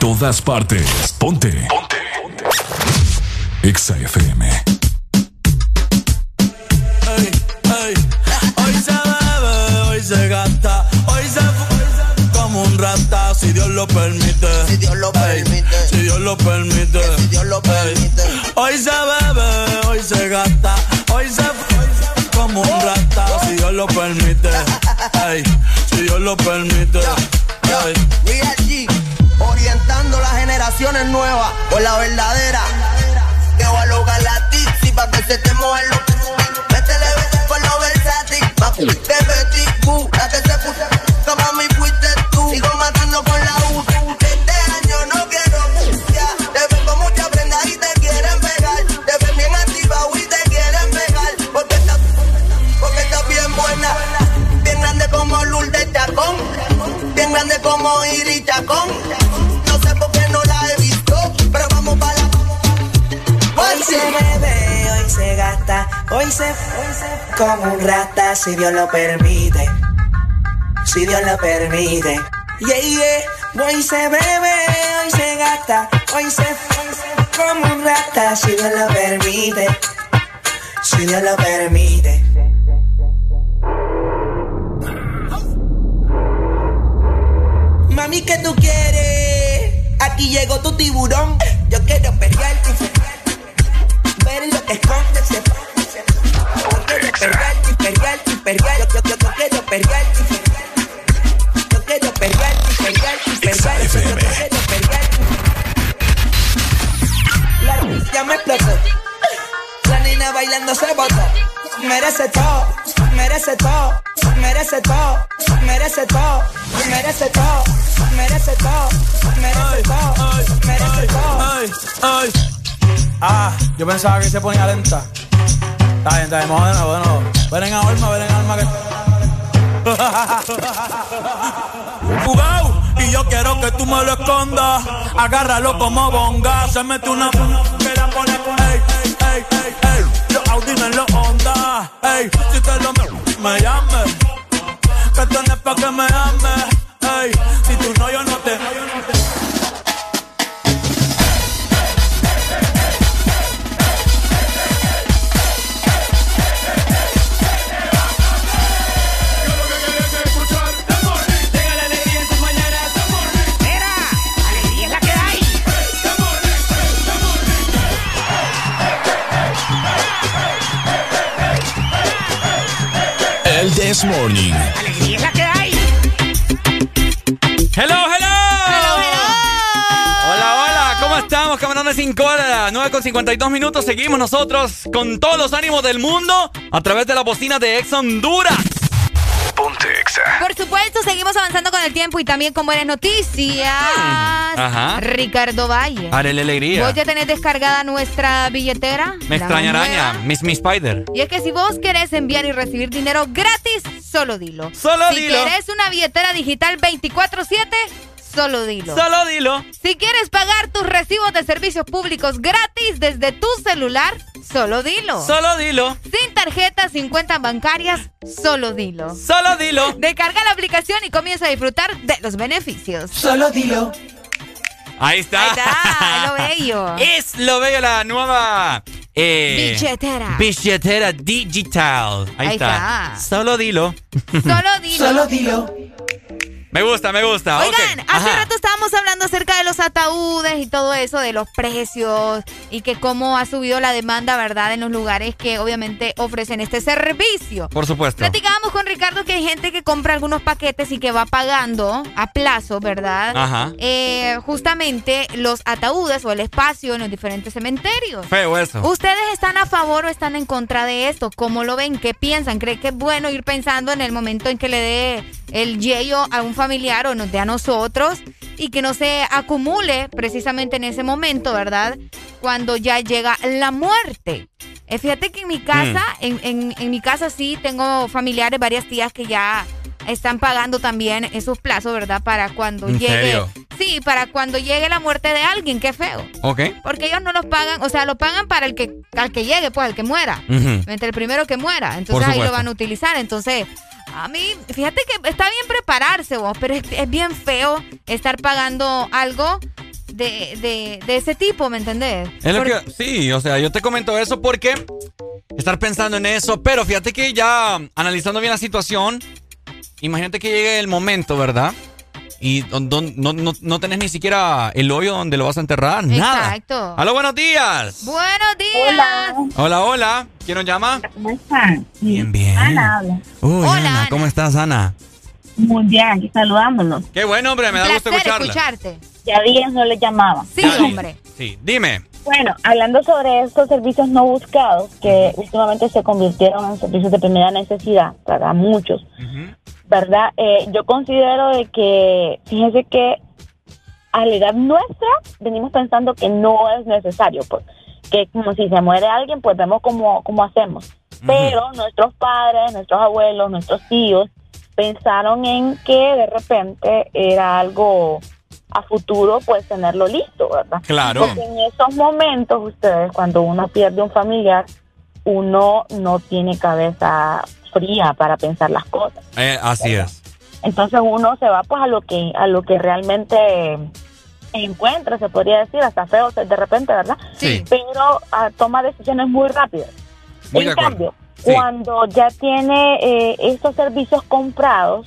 todas partes. Ponte. Ponte. Exa FM. Hoy se bebe, hoy se gasta, hoy se fue como un rata, si Dios lo permite. Si Dios lo permite. Si Dios lo permite. Si Dios lo permite. Hoy se bebe, hoy se gasta, hoy se fue como un rata, si Dios lo permite. si Dios lo permite. Real G orientando las generaciones nuevas por la verdadera. Que voy a lograr la tizi pa' que se te muevan los Métele por lo versátil, papu. Te metí, la que se puso. Como mi fuiste tú. Sigo matando con la U. Este año no quiero ya. Te ven con mucha prenda y te quieren pegar. Te ven bien activa y te quieren pegar. Porque estás, porque estás bien buena. Bien grande como Lourdes Chacón. Bien grande como Iri Chacón. Se bebe, hoy se gasta, hoy se, hoy como un rata, si Dios lo permite, si Dios lo permite. Yeah, yeah, hoy se bebe, hoy se gasta, hoy se, como un rata, si Dios lo permite, si Dios lo permite. Mami, ¿qué tú quieres? Aquí llegó tu tiburón. Yo quiero perrear y ver lo que esconde ese Yo quiero perrear y perrear y perrear. Yo, yo, yo, yo quiero perrear y Yo quiero perrear y perrear y perrear. Yo quiero perrear La ya me explotó. La niña bailando se botó. Merece todo, merece todo, merece todo, merece todo, merece todo, merece todo, merece todo, merece todo. Ah, yo pensaba que se ponía lenta. Está bien, está bien, vamos de nuevo, de nuevo. Ven en alma, ven en alma que. Jugao, y yo quiero que tú me lo escondas. Agárralo como bonga. Se mete una que la pone, ey, ey, ey, ey. Los Audi en los ey. Si te lo me llames, que tenés pa' que me ames, ey. Si tú no, yo no te. This Morning. Hello, hello. Hola, hola. ¿Cómo estamos, camaradas sin cola? 9 con 52 minutos. Seguimos nosotros con todos los ánimos del mundo a través de la bocina de Ex Honduras. Ponte Exa. Por supuesto, seguimos avanzando con el tiempo y también con buenas noticias. Ajá. Ricardo Valle. Haré alegría. ¿Vos ya tenés descargada nuestra billetera? Me La extrañaraña, nueva. Miss Miss Spider. Y es que si vos querés enviar y recibir dinero gratis, solo dilo. Solo si dilo. querés una billetera digital 24-7, solo dilo. Solo dilo. Si quieres pagar tus recibos de servicios públicos gratis desde tu celular, solo dilo. Solo dilo. Sin tarjetas, sin cuentas bancarias, solo dilo. Solo dilo. Descarga la aplicación y comienza a disfrutar de los beneficios. Solo dilo. Ahí está. Ahí está, lo bello. Es lo bello la nueva eh, Billetera. billetera digital. Ahí, Ahí está. está. Solo dilo. Solo dilo. Solo dilo. Me gusta, me gusta. Oigan, hace Ajá. rato estábamos hablando acerca de los ataúdes y todo eso, de los precios y que cómo ha subido la demanda, ¿verdad? En los lugares que obviamente ofrecen este servicio. Por supuesto. Platicábamos con Ricardo que hay gente que compra algunos paquetes y que va pagando a plazo, ¿verdad? Ajá. Eh, justamente los ataúdes o el espacio en los diferentes cementerios. Feo eso. ¿Ustedes están a favor o están en contra de esto? ¿Cómo lo ven? ¿Qué piensan? ¿Cree que es bueno ir pensando en el momento en que le dé el yello a un familiar o nos dé a nosotros y que no se acumule precisamente en ese momento, ¿verdad? Cuando ya llega la muerte. Eh, fíjate que en mi casa, en, en- en mi casa sí tengo familiares, varias tías que ya están pagando también esos plazos, ¿verdad? Para cuando ¿En llegue. serio? Sí, para cuando llegue la muerte de alguien, qué feo. Ok. Porque ellos no los pagan, o sea, lo pagan para el que, al que llegue, pues, al que muera. Ujú. Entre el primero que muera. Entonces ahí lo van a utilizar. Entonces, a mí, fíjate que está bien prepararse vos, pero es, es bien feo estar pagando algo de, de, de ese tipo, ¿me entendés? Es lo que, sí, o sea, yo te comento eso porque estar pensando en eso, pero fíjate que ya analizando bien la situación, imagínate que llegue el momento, ¿verdad? Y don- don- no, no, no tenés ni siquiera el hoyo donde lo vas a enterrar, nada. Exacto. ¡Aló, buenos días! Buenos días. Hola, hola. ¿Quién nos llama? ¿Cómo están? Bien, bien. Ana habla. Uy, Hola, Ana, Ana. ¿cómo estás, Ana? Muy bien, aquí saludándolos. Qué bueno, hombre, me da gusto escucharla. escucharte. Ya días no les llamaba. Sí, hombre. Sí, dime. Bueno, hablando sobre estos servicios no buscados que últimamente se convirtieron en servicios de primera necesidad para muchos, ¿verdad? Eh, yo considero de que, fíjense que a la edad nuestra venimos pensando que no es necesario, pues, que como si se muere alguien, pues vemos cómo, cómo hacemos. Pero nuestros padres, nuestros abuelos, nuestros tíos pensaron en que de repente era algo a futuro, pues tenerlo listo, ¿verdad? Claro. Porque en esos momentos, ustedes, cuando uno pierde un familiar, uno no tiene cabeza fría para pensar las cosas. Eh, así es. Entonces uno se va pues a lo que a lo que realmente encuentra, se podría decir, hasta feo de repente, ¿verdad? Sí. Pero ah, toma decisiones muy rápidas. Muy en cambio, Sí. cuando ya tiene eh, estos servicios comprados,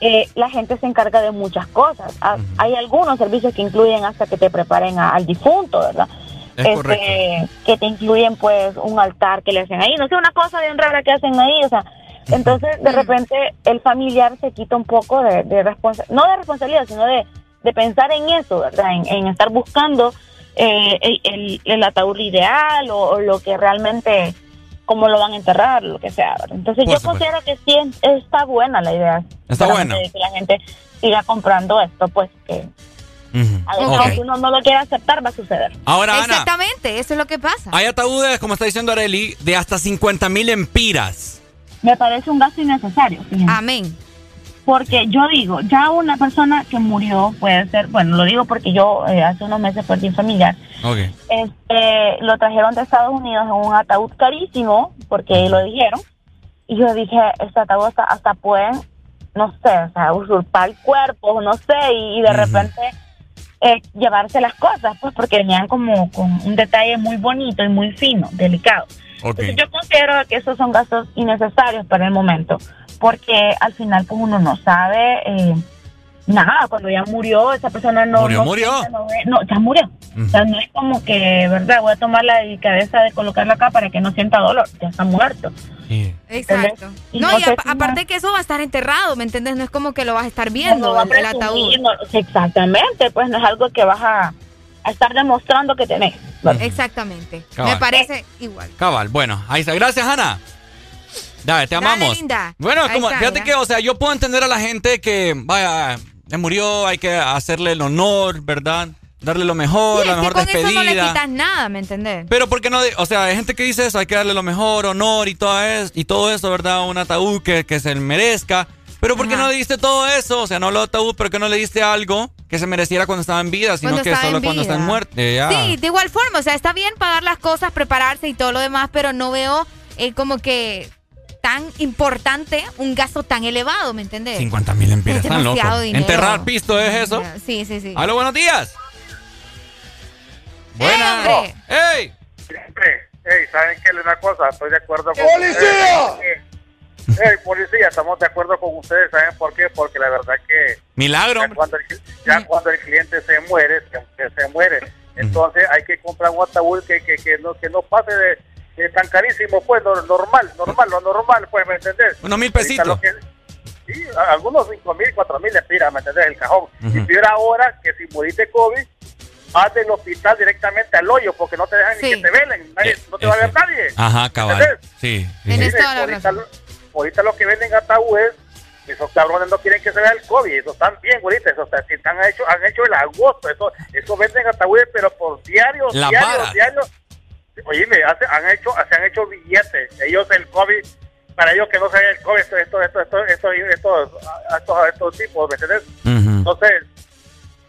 eh, la gente se encarga de muchas cosas. Ah, Hay algunos servicios que incluyen hasta que te preparen a- al difunto, ¿verdad? Es Este, que te incluyen pues un altar que le hacen ahí, no sé, una cosa bien rara que hacen ahí, o sea, entonces de repente el familiar se quita un poco de, de responsa- no de responsabilidad, sino de, de pensar en eso, ¿verdad? En, en estar buscando eh, el, ataúd ideal o, o lo que realmente, cómo lo van a enterrar, lo que sea, ¿verdad? Entonces yo considero que sí es- está buena la idea. Está buena. Que la gente siga comprando esto, pues que a veces Ok. aunque uno no lo quiera aceptar, va a suceder. Ahora, Ana, Exactamente, eso es lo que pasa. hay ataúdes, como está diciendo Areli, de hasta 50 mil empiras. Me parece un gasto innecesario. Amén. Porque yo digo, ya una persona que murió puede ser, bueno, lo digo porque yo eh, hace unos meses perdí un familiar, Ok. este, lo trajeron de Estados Unidos en un ataúd carísimo, porque lo dijeron, y yo dije, este ataúd hasta, hasta pueden, no sé, o sea, usurpar el cuerpo, no sé, y, y de repente eh, llevarse las cosas, pues porque venían como con un detalle muy bonito y muy fino, delicado. Entonces yo considero que esos son gastos innecesarios para el momento, porque al final pues uno no sabe eh, nada, cuando ya murió, esa persona no... Murió, no murió. no ya murió. O sea, no es como que, ¿verdad? Voy a tomar la delicadeza de colocarlo acá para que no sienta dolor, ya está muerto. Exacto. Y No, no y aparte que eso va a estar enterrado, ¿me entiendes? No es como que lo vas a estar viendo No va el, el ataúd. exactamente, pues no es algo que vas a, a estar demostrando que tenés. Exactamente. Cabal. Me parece igual. Cabal, bueno, ahí está. Gracias, Ana. Dale, te Dale, amamos. linda. Bueno, como, está, fíjate ya. que, o sea, yo puedo entender a la gente que, vaya, murió, hay que hacerle el honor, ¿verdad? Darle lo mejor, Sí, la es que mejor con eso no le despedida. quitas nada, ¿me entendés? Pero ¿por qué no? O sea, hay gente que dice eso, hay que darle lo mejor, honor y todo eso, y todo eso ¿verdad? Un ataúd que, que se merezca. Pero ¿por qué no le diste todo eso? O sea, no lo ataúd, pero que no le diste algo que se mereciera cuando estaba en vida, sino Cuando que solo cuando está en muerte. ya. Sí, de igual forma, o sea, está bien pagar las cosas, prepararse y todo lo demás, pero no veo eh, como que tan importante un gasto tan elevado, ¿me entendés? 50 mil empiras, Es locos. dinero. Enterrar pisto es eso. Sí, sí, sí. Aló, buenos días. Hombre! ¡Ey! Siempre, hey, ¿saben qué? Una cosa, estoy de acuerdo con ¡Policía! ustedes. Hey, policía, estamos de acuerdo con ustedes, ¿saben por qué? Porque la verdad que Milagro. ya cuando el, ya cuando el cliente se muere, se, que se muere, entonces hay que comprar un ataúd que, que, que no, que no pase de, de tan carísimo, pues, lo normal, normal, lo normal, pues, ¿me entendés? Unos mil pesitos. lo que- sí, algunos cinco mil, cuatro mil empiras, ¿me entendés? El cajón. Y peor ahora que si moriste COVID, haz del hospital directamente al hoyo, porque no te dejan ni que te velen, nadie- no te va a ver nadie. Ajá, cabal. ¿Entendés? Sí. toda la ahorita, lo- ahorita lo que venden ataúdes, esos cabrones no quieren que se vea el COVID, eso están bien, ahorita, eso está- si han hecho, han hecho el agosto, eso, eso venden ataúdes, pero por diarios, Las diarios, varas. diarios. Oíme, hace- han hecho, se han hecho billetes, ellos el COVID, para ellos que no se vea el COVID, esto, esto, esto, esto, esto, estos, estos, estos tipos, ¿me entiendes? Entonces,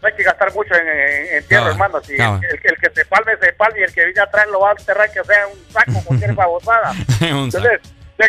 no hay que gastar mucho en, en, en tierra, Cabal, hermano. Si cabal. el, el que se palme, se palme, y el que viene atrás lo va a enterrar que sea un saco, cualquier babosada. Un saco.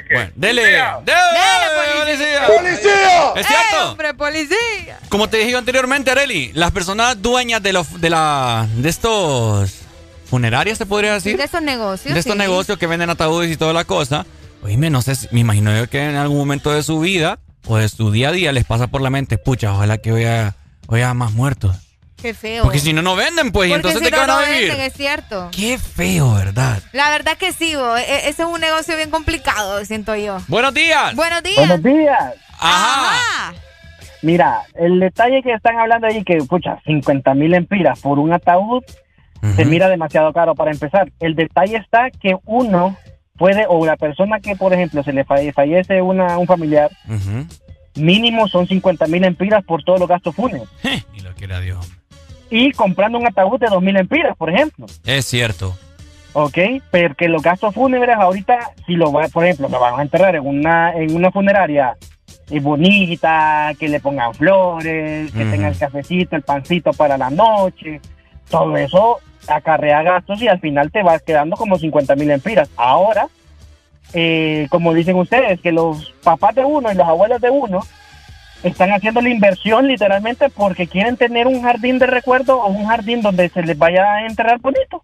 Que- Dele. Policía. Dele, policía. ¡Policía! Es cierto. ¡Eh, hombre, policía! Como te dije yo anteriormente, Areli, las personas dueñas de los de la de estos funerarias se podría decir, De esos negocios. de estos sí. negocios que venden ataúdes y toda la cosa. Oíme, no sé, si- me imagino yo que en algún momento de su vida o de su día a día les pasa por la mente, pucha, ojalá que hoy haya, haya más muertos. Qué feo. Porque si no, no venden, pues, y entonces si ¿de qué no, van a no vivir? venden, es cierto. Qué feo, ¿verdad? La verdad que sí, bo, e- e- ese es un negocio bien complicado, siento yo. Buenos días. Buenos días. Buenos días. Ajá. Mira, el detalle que están hablando ahí, que, pucha, 50 mil empiras por un ataúd, se mira demasiado caro para empezar. El detalle está que uno puede, o la persona que, por ejemplo, se le falle- fallece una, un familiar, mínimo son 50 mil empiras por todos los gastos fúnebres. Y lo quiera Dios. Y comprando un ataúd de 2 mil empiras, por ejemplo. Es cierto. ¿ok? Porque los gastos fúnebres ahorita, si lo va, por ejemplo, lo van a enterrar en una, en una funeraria bonita, que le pongan flores, que tenga el cafecito, el pancito para la noche, todo eso acarrea gastos y al final te vas quedando como 50 mil empiras. Ahora, eh, como dicen ustedes, que los papás de uno y los abuelos de uno están haciendo la inversión literalmente porque quieren tener un jardín de recuerdo o un jardín donde se les vaya a enterrar bonito.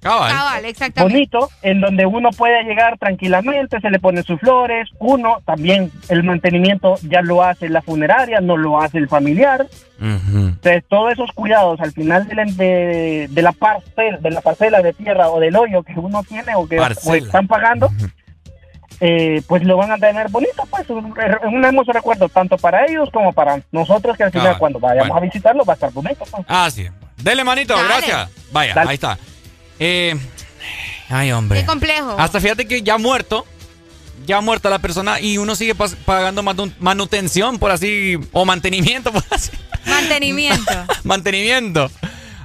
Cabal, exactamente. bonito, en donde uno puede llegar tranquilamente, se le ponen sus flores, uno también el mantenimiento ya lo hace la funeraria, no lo hace el familiar. Entonces, todos esos cuidados al final de la, de, de la parcela, de la parcela de tierra o del hoyo que uno tiene o que o están pagando, eh, pues lo van a tener bonito, pues un, un hermoso recuerdo tanto para ellos como para nosotros que al final Cabal. cuando vayamos Bueno. a visitarlo va a estar bonito. pues. Ah, sí. Dele, manito, Dale. gracias. Vaya, Dale. ahí está. Eh, ay, hombre. Qué complejo. Hasta fíjate que ya muerto, ya muerta la persona y uno sigue pagando manu- manutención, por así, o mantenimiento, por así. Mantenimiento. mantenimiento.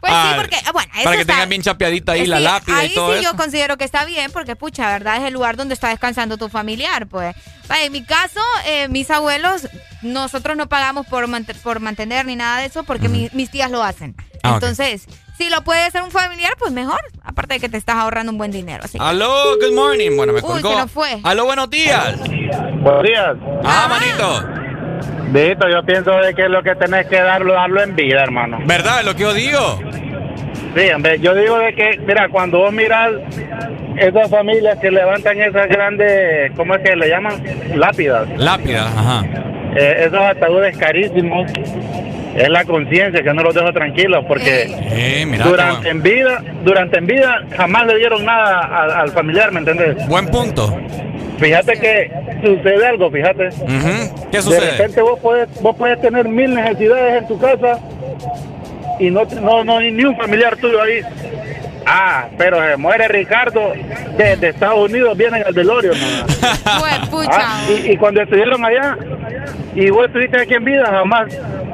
Pues sí, Ah, porque, ah, bueno, eso Para que está- tengan bien chapeadita ahí Eh, la sí, lápida ahí y todo sí eso. yo considero que está bien porque pucha verdad es el lugar donde está descansando tu familiar pues en mi caso eh, mis abuelos nosotros no pagamos por mant- por mantener ni nada de eso porque mi- mis tías lo hacen Ah, entonces si lo puede hacer un familiar pues mejor aparte de que te estás ahorrando un buen dinero así que- Aló, good morning. Bueno, me Uy, colgó. se nos fue. Aló, buenos días. Buenos días. Ah, manito. Vito, yo pienso de que lo que tenés que darlo, darlo en vida, hermano. ¿Verdad? Lo que yo digo. Sí, hombre, yo digo de que, mira, cuando vos miras esas familias que levantan esas grandes, ¿cómo es que le llaman? Lápidas. Lápida, ajá. Eh, esos ataúdes carísimos. Es la conciencia que no los deja tranquilos porque Eh, durante en vida, durante en vida jamás le dieron nada al, al familiar, ¿me entiendes? Buen punto. Fíjate que sucede algo, fíjate. Ujú. ¿Qué De sucede? repente vos puedes, vos puedes tener mil necesidades en tu casa y no, no, no hay ni un familiar tuyo ahí. Ah, pero se muere Ricardo desde Estados Unidos, vienen al velorio. Ah, y, y cuando estuvieron allá y vos estuviste aquí en vida, jamás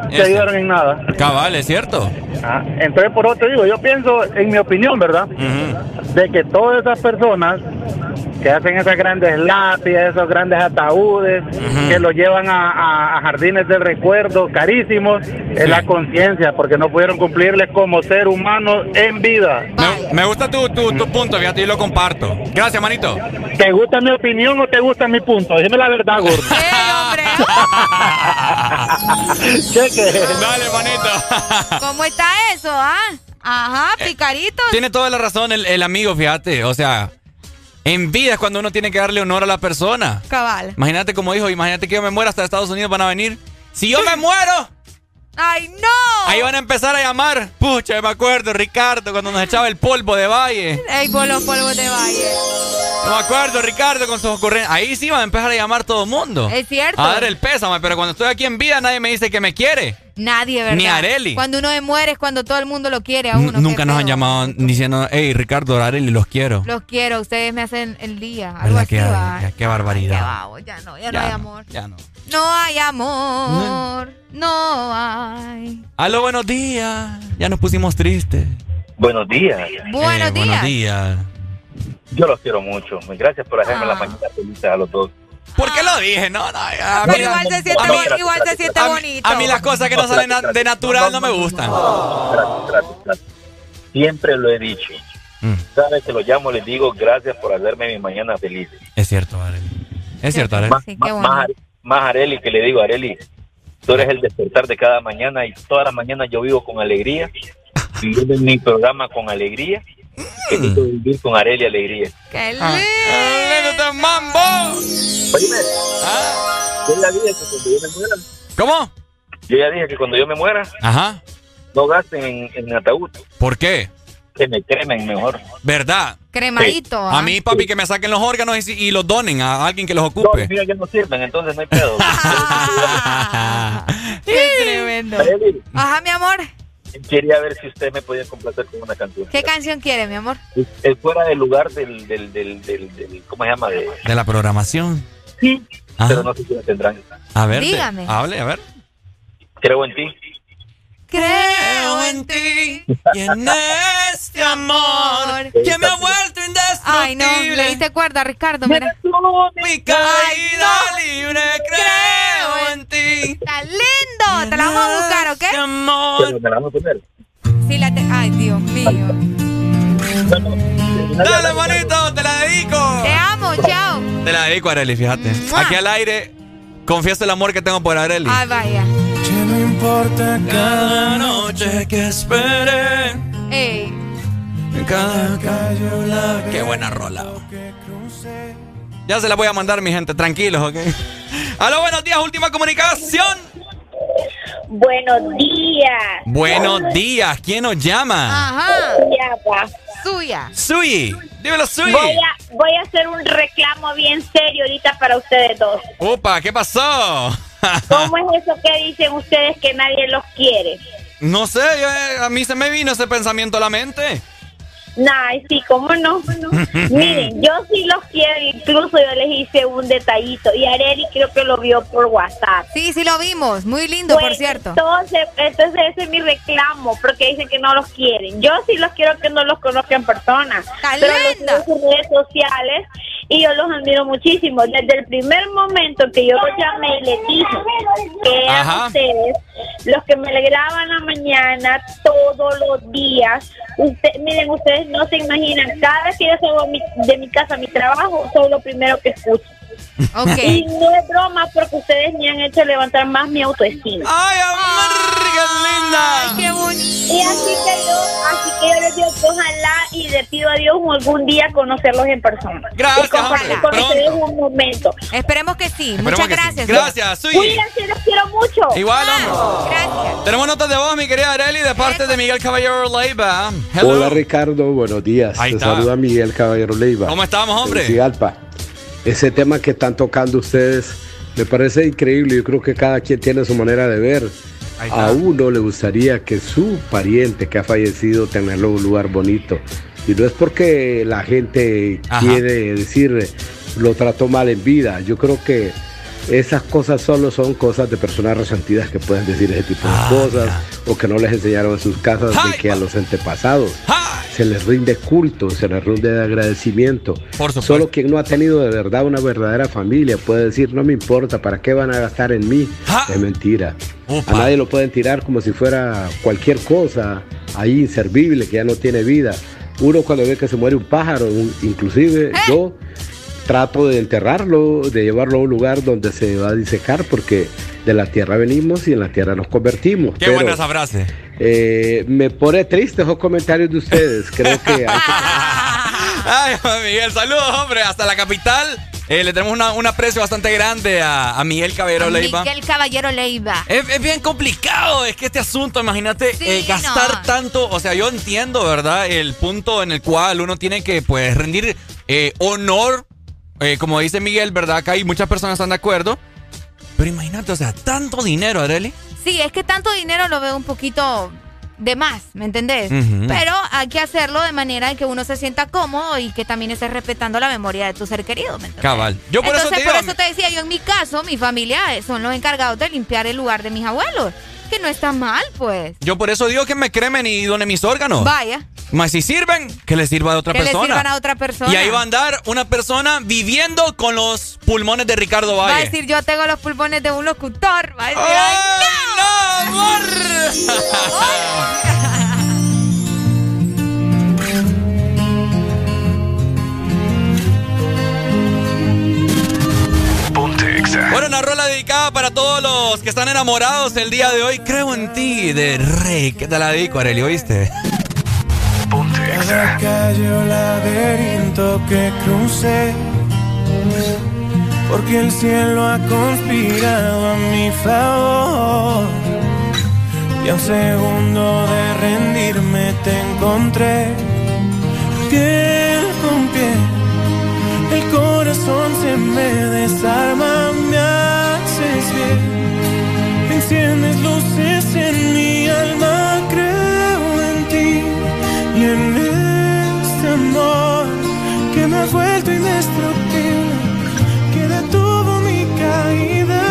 te ayudaron en nada. Cabal, es cierto. Ah, entonces, por te digo, yo pienso, en mi opinión, ¿verdad? De que todas esas personas que hacen esas grandes lápidas, esos grandes ataúdes, que los llevan a, a- a jardines de recuerdo carísimos, es la conciencia, porque no pudieron cumplirles como ser humano en vida. Me, me gusta tu, tu, tu punto, fíjate, y lo comparto. Gracias, manito. ¿Te gusta mi opinión o te gusta mi punto? Dime la verdad, gordo. Cheque. Dale, manito. ¿cómo está eso ah? ajá picarito Tiene toda la razón el, el amigo, fíjate. O sea, en vida es cuando uno tiene que darle honor a la persona. cabal Imagínate como dijo, imagínate que yo me muera hasta Estados Unidos van a venir. Si yo me muero, ay no ahí van a empezar a llamar. Pucha, me acuerdo, Ricardo, cuando nos echaba el polvo de valle. Ey, por los polvos de valle No me acuerdo, Ricardo, con sus ocurrencias. Ahí sí van a empezar a llamar todo el mundo. Es cierto. A dar el pésame, pero cuando estoy aquí en vida nadie me dice que me quiere. Nadie, ¿verdad? Ni Areli. Cuando uno se muere es cuando todo el mundo lo quiere a N- uno. Nunca nos han llamado diciendo, hey, Ricardo, Areli, los quiero. Los quiero, ustedes me hacen el día. Algo así, Qué, va. qué- qué barbaridad. Qué ya no, ya, no Ya hay amor. ya no. No hay amor, no hay. Aló, buenos días. Ya nos pusimos tristes. Buenos días. Buenos Eh, días. Buenos días. Yo los quiero mucho. Gracias por hacerme Ah. la mañana feliz a los dos. ¿Por qué lo dije? No, no, ya, Pero mira, igual se siente, a mí- igual se siente a mí- bonito. A mí las cosas que no salen de natural no me gustan. Gracias, gracias, gracias. Siempre lo he dicho. Mm. Cada vez que lo llamo les digo gracias por hacerme mi mañana feliz. Es cierto, Areli. Es cierto, Areli. Más, Sí, qué más Are- más Areli que le digo, Areli, tú eres el despertar de cada mañana y todas las mañanas yo vivo con alegría, viviendo en mi programa con alegría, que Mm. necesito vivir con Areli alegría. ¡Qué Ah. lindo! ¡Lindo mambo! Ah. yo ya dije que cuando yo me muera, ¿Cómo? yo ya dije que cuando yo me muera, Ajá. no gasten en, en ataúd, ¿Por qué? Que me cremen mejor. ¿Verdad? Cremadito. A ¿ah? mí, papi, que me saquen los órganos y, y los donen a alguien que los No, ocupe. los míos ya no sirven, entonces no hay pedo. ¡Qué tremendo! Ajá, mi amor. quería ver si usted me podía complacer con una canción. ¿Qué canción quiere, mi amor? Es- es fuera del lugar del, del, del, del, del- ¿cómo se llama? De, De la programación. sí, Ajá. pero no sé si la tendrán. A ver, Dígame. hable, a ver. Creo en ti. Creo en ti. Y en este amor que me ha vuelto indestructible. Ay, no, le diste cuerda, Ricardo, mira. Mi caída libre, creo en ti. Está lindo, te la vamos a buscar, Este ¿ok? amor. Me la vamos a poner. Sí, la te... Ay, Dios mío. Dale, manito, te la dedico. Te amo, chao. Te la dedico, Areli, fíjate. Aquí al aire, confieso el amor que tengo por Areli. Ay, vaya. No importa cada noche que espere. Ey. Qué buena rola. Ya se la voy a mandar, mi gente, tranquilos, ¿ok? Aló, buenos días, última comunicación. Buenos días. Buenos días, ¿quién nos llama? Ajá. Suya. Suya. Sui, dímelo, Sui. Voy a, voy a hacer un reclamo bien serio ahorita para ustedes dos. Opa, ¿qué pasó? ¿Cómo es eso que dicen ustedes que nadie los quiere? No sé, yo, a mí se me vino ese pensamiento a la mente. Nah, sí, ¿cómo no? Miren, yo sí los quiero, incluso yo les hice un detallito y Areli creo que lo vio por WhatsApp. Sí, sí lo vimos, muy lindo, por Pues, cierto. Entonces, entonces ese es mi reclamo, porque dicen que no los quieren. Yo sí los quiero que no los conozcan en persona, pero los en sus redes sociales y yo los admiro muchísimo. Desde el primer momento que yo los llamé y les dije que eran Ajá. ustedes los que me alegraban la mañana todos los días. Usted, miren, ustedes no se imaginan, cada que yo salgo de mi casa a mi trabajo, son lo primero que escucho. Y no es broma porque ustedes me han hecho levantar más mi autoestima. ¡Ay, amor, qué linda! ¡Qué bonito! Y así que yo, así que yo les digo que ojalá y le pido a Dios algún día conocerlos en persona. Gracias, Y compartir con ustedes un momento. Esperemos que sí. Esperemos Muchas que sí. gracias. Gracias, Sui. Cuídense, los quiero mucho. Igual, hombre. Gracias. Tenemos notas de voz, mi querida Areli, de parte de Miguel Caballero Leiva. Hello. Hola Ricardo, buenos días. Ahí Te está. saluda Miguel Caballero Leiva. ¿Cómo estamos, hombre? de Tegucigalpa. Ese tema que están tocando ustedes me parece increíble. Yo creo que cada quien tiene su manera de ver. A uno le gustaría que su pariente que ha fallecido tenerlo en un lugar bonito. Y no es porque la gente Ajá. quiere decir lo trató mal en vida. Yo creo que esas cosas solo son cosas de personas resentidas que pueden decir ese tipo de Ah, cosas o que no les enseñaron en sus casas de que a los antepasados se les rinde culto, se les rinde agradecimiento. Solo quien no ha tenido de verdad una verdadera familia puede decir, no me importa, ¿para qué van a gastar en mí? Es mentira. A nadie lo pueden tirar como si fuera cualquier cosa ahí inservible que ya no tiene vida. Uno cuando ve que se muere un pájaro, un- inclusive yo trato de enterrarlo, de llevarlo a un lugar donde se va a disecar porque de la tierra venimos y en la tierra nos convertimos. Qué Pero, buena esa frase. eh, me pone triste esos comentarios de ustedes. Creo que hay que Ay, Miguel, saludos, hombre, hasta la capital. Eh, le tenemos una- un aprecio bastante grande a, a Miguel Caballero Leiva. Miguel Caballero Leiva. Es, es bien complicado, es que este asunto, imagínate, eh, gastar no. tanto, o sea, yo entiendo, ¿verdad? El punto en el cual uno tiene que, pues, rendir eh, honor, eh, como dice Miguel, ¿verdad? Acá hay muchas personas que están de acuerdo. Pero imagínate, o sea, tanto dinero, Arely. Sí, es que tanto dinero lo veo un poquito de más, ¿me entendés? Pero hay que hacerlo de manera en que uno se sienta cómodo y que también estés respetando la memoria de tu ser querido, ¿me entendés? Cabal. Yo por Entonces, eso te por digo, eso te decía, yo en mi caso, mi familia eh, son los encargados de limpiar el lugar de mis abuelos. Que no está mal, pues. yo por eso digo que me cremen y donen mis órganos. Vaya, Más si sirven, que les sirva a otra que persona. sirvan a otra persona. Y ahí va a andar una persona viviendo con los pulmones de Ricardo Va a Valle. decir, yo tengo los pulmones de un locutor. Va a decir, ¡ay, Bueno, una rola dedicada para todos los que están enamorados el día de hoy. Creo en ti, de Rey. ¿Qué te la dedico, Arely? ¿Oíste? Cada calle o laberinto que crucé, porque el cielo ha conspirado a mi favor. Y a un segundo de rendirme te encontré, corazón me desarma, me haces bien. Enciendes luces en mi alma, creo en ti y en este amor que me ha vuelto indestructible, que detuvo mi caída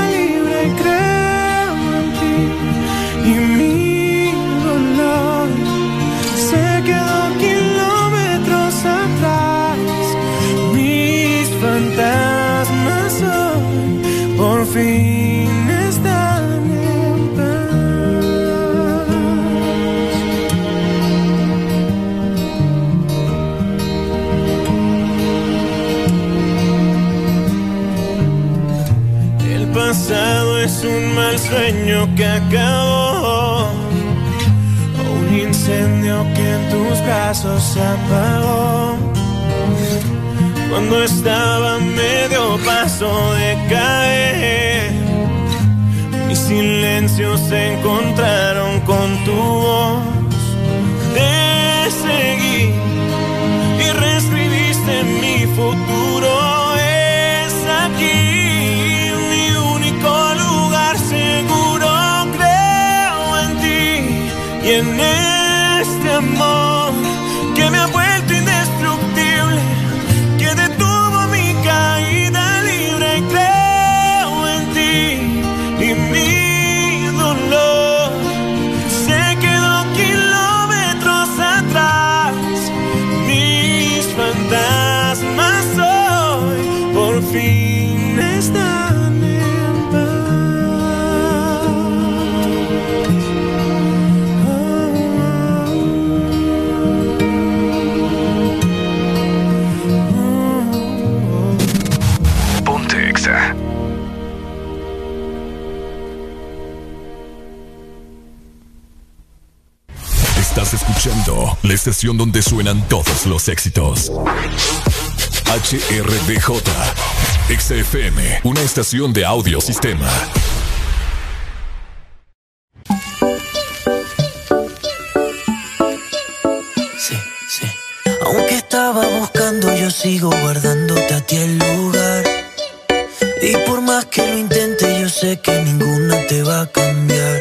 es un mal sueño que acabó un incendio que en tus brazos se apagó. Cuando estaba medio paso de caer, mis silencios se encontraron con tu voz la estación donde suenan todos los éxitos. HRDJ, XFM, una estación de audio sistema. Sí, sí. Aunque estaba buscando, yo sigo guardándote a ti el lugar. Y por más que lo intente, yo sé que ninguna te va a cambiar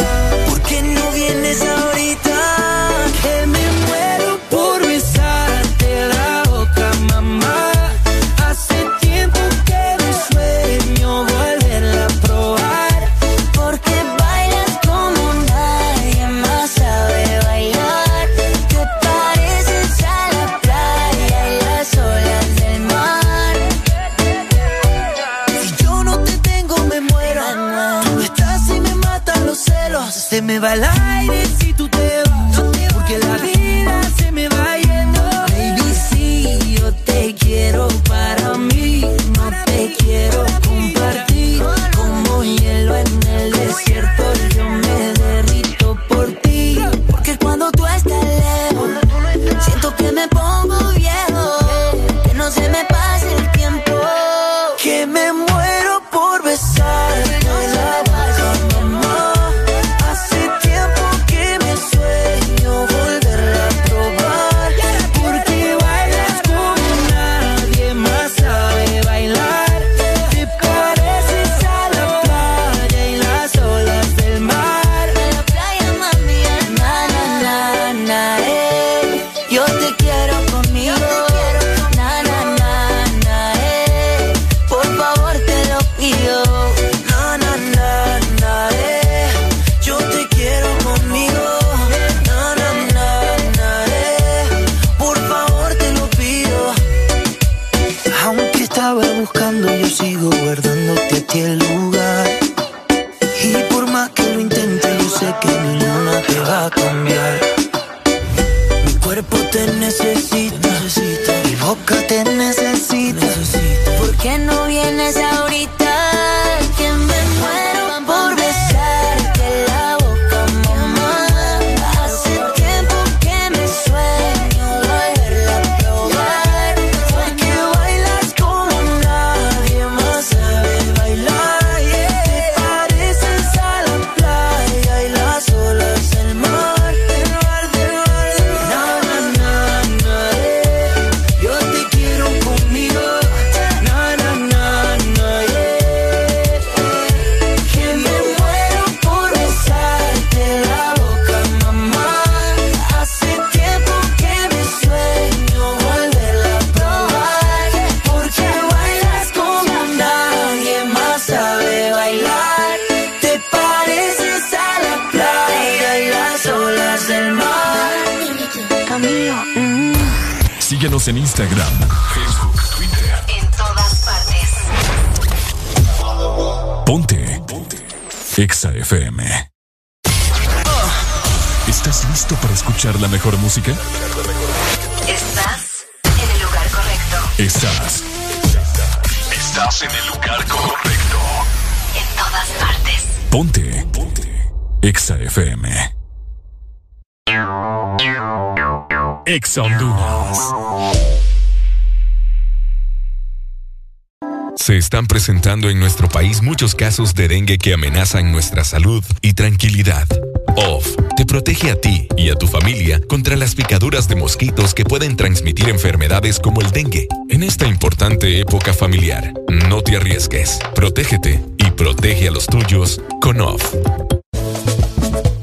presentando en nuestro país muchos casos de dengue que amenazan nuestra salud y tranquilidad. OFF te protege a ti y a tu familia contra las picaduras de mosquitos que pueden transmitir enfermedades como el dengue. En esta importante época familiar, no te arriesgues, protégete y protege a los tuyos con OFF.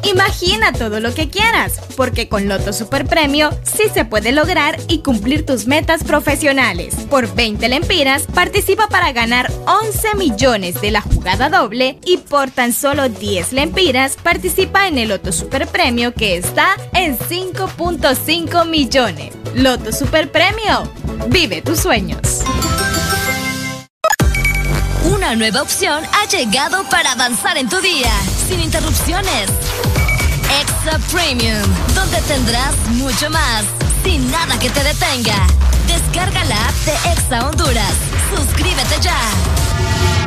Imagina todo lo que quieras, porque con Loto Super Premio sí se puede lograr y cumplir tus metas profesionales. Por 20 lempiras, participa para ganar 11 millones de la jugada doble y por tan solo 10 lempiras, participa en el Loto Super Premio que está en 5.5 millones. Loto Super Premio, vive tus sueños. Una nueva opción ha llegado para avanzar en tu día, sin interrupciones. Extra Premium, donde tendrás mucho más, sin nada que te detenga. Descarga la app de Exa Honduras. Suscríbete ya.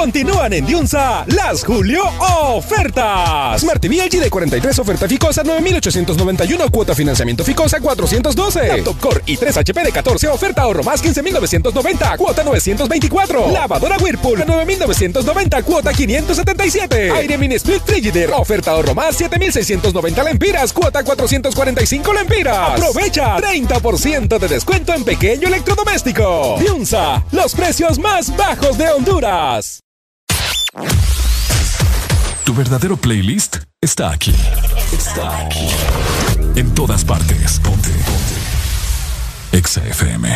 Continúan en Diunsa las Julio ofertas. Smart TV LG de 43 oferta Ficosa 9891 cuota financiamiento Ficosa 412. Laptop Core y 3 HP de 14 oferta ahorro más 15990 cuota 924. Lavadora Whirlpool 9990 cuota 577. Aire Mini Split Frigidaire oferta ahorro más 7690 lempiras cuota 445 lempiras. Aprovecha 30% de descuento en pequeño electrodoméstico. Diunsa, los precios más bajos de Honduras. Tu verdadero playlist está aquí. Está aquí. En todas partes. Ponte. Ponte. Exa FM.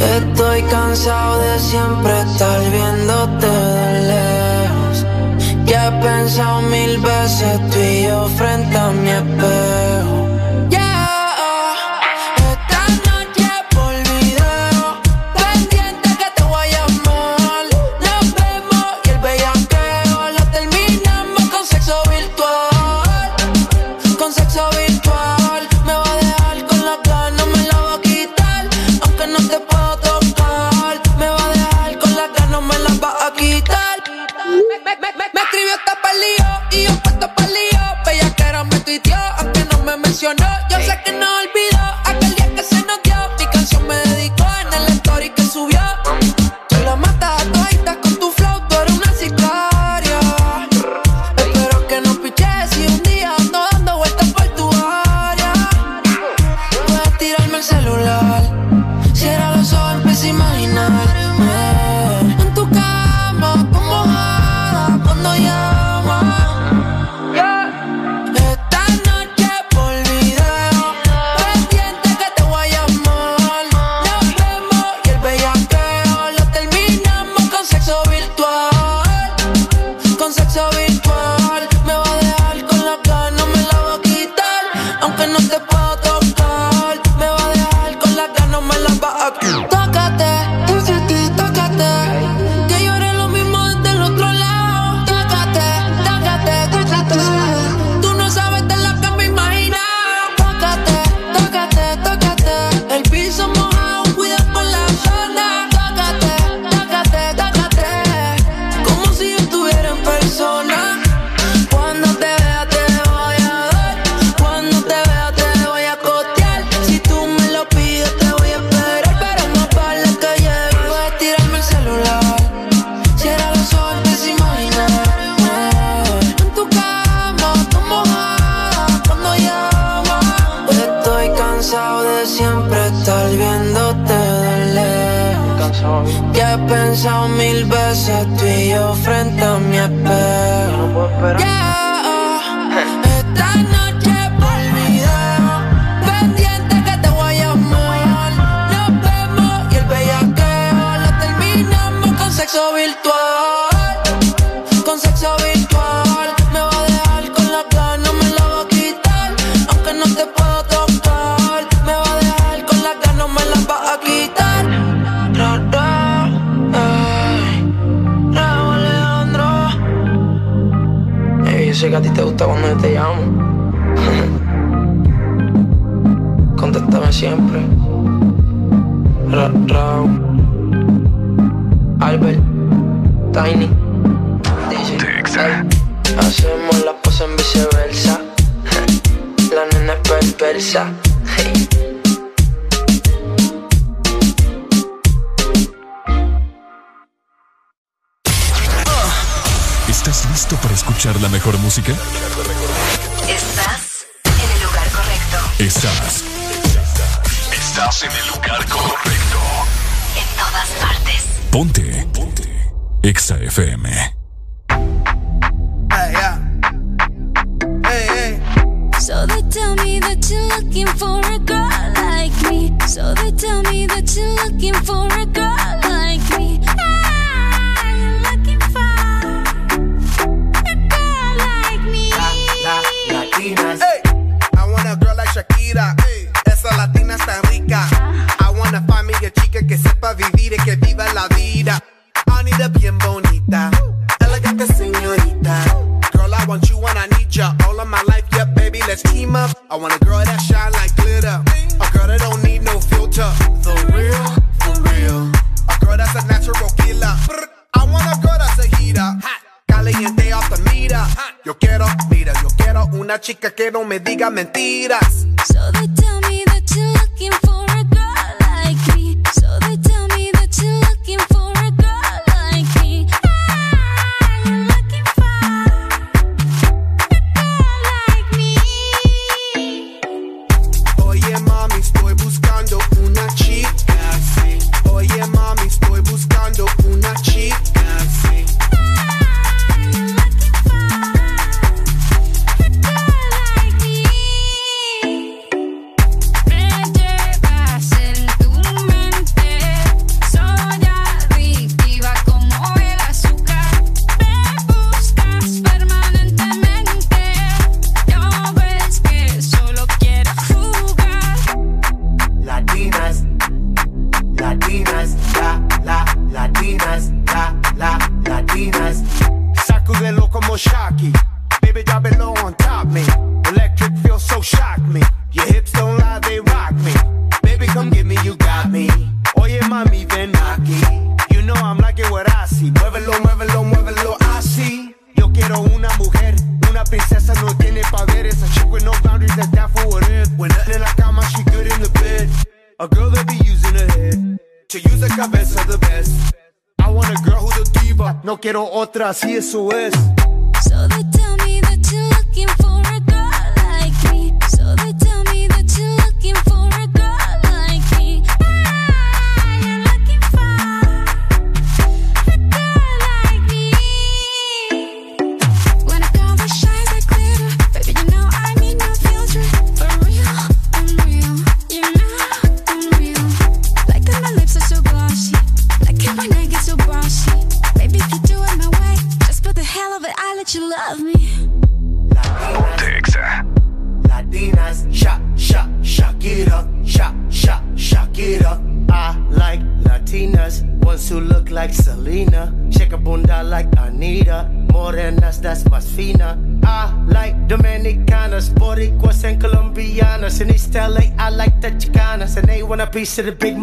Estoy cansado de siempre estar viéndote de lejos. Ya he pensado mil veces tú y yo frente a mi espejo.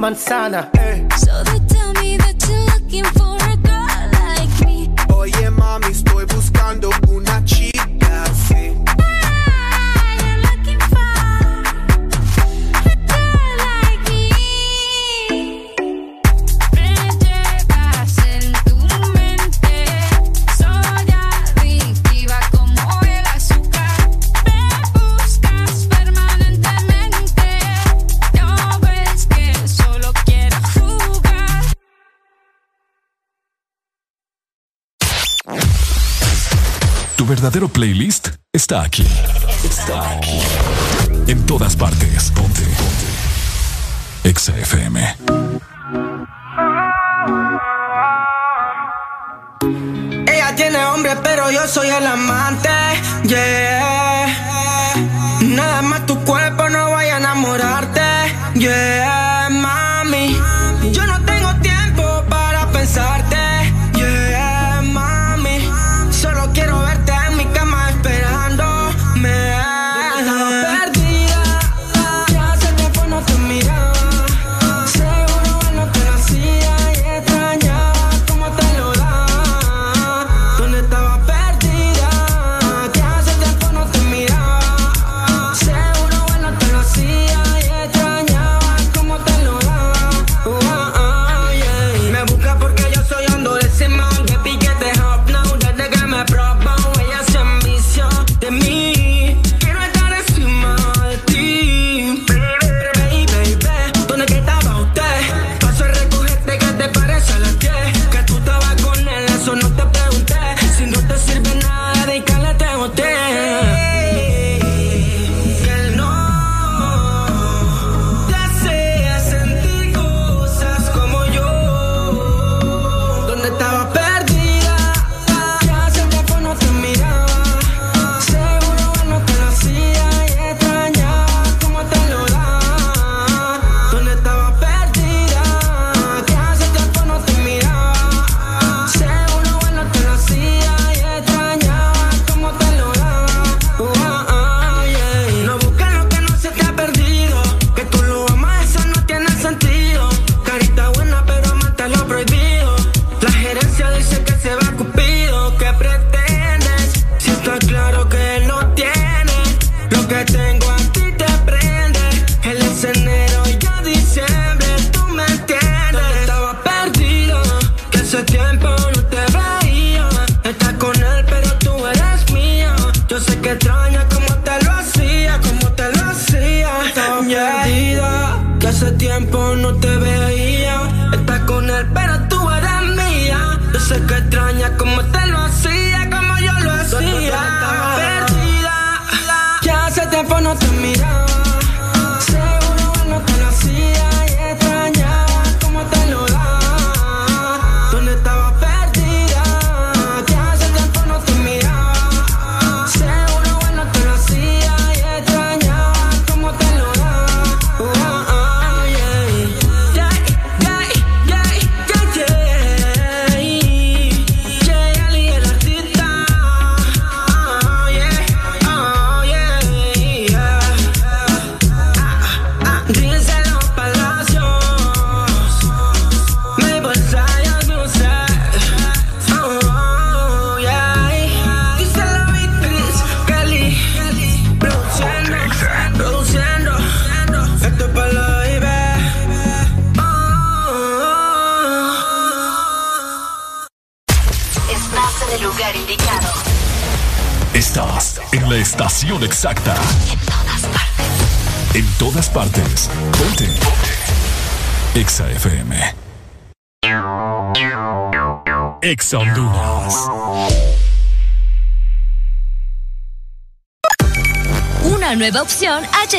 Manzana.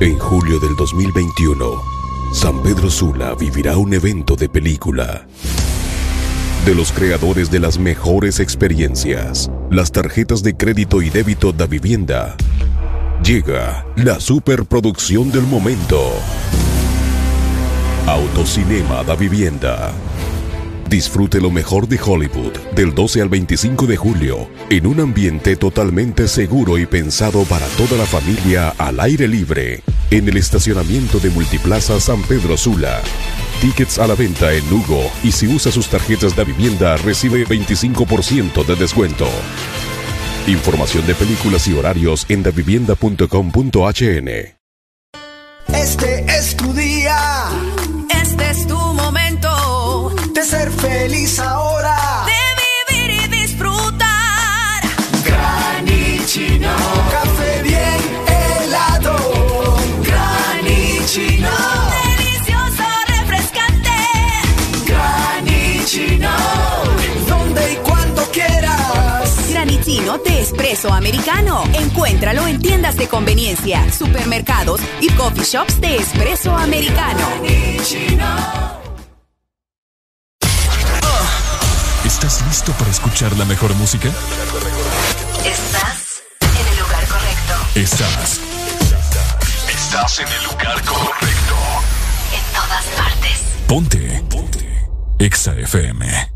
En julio del 2021, San Pedro Sula vivirá un evento de película. De los creadores de las mejores experiencias, las tarjetas de crédito y débito da vivienda, llega la superproducción del momento. Autocinema da vivienda. Disfrute lo mejor de Hollywood del 12 al 25 de julio en un ambiente totalmente seguro y pensado para toda la familia al aire libre en el estacionamiento de Multiplaza San Pedro Sula. Tickets a la venta en Lugo y si usa sus tarjetas de vivienda recibe 25% de descuento. Información de películas y horarios en davivienda.com.hn. Este es tu día. Este es tu momento de ser feliz ahora. Espresso americano. Encuéntralo en tiendas de conveniencia, supermercados y coffee shops de espresso americano. ¿Estás listo para escuchar la mejor música? Estás en el lugar correcto. Estás. Estás en el lugar correcto. En todas partes. Ponte. Ponte. Exa FM.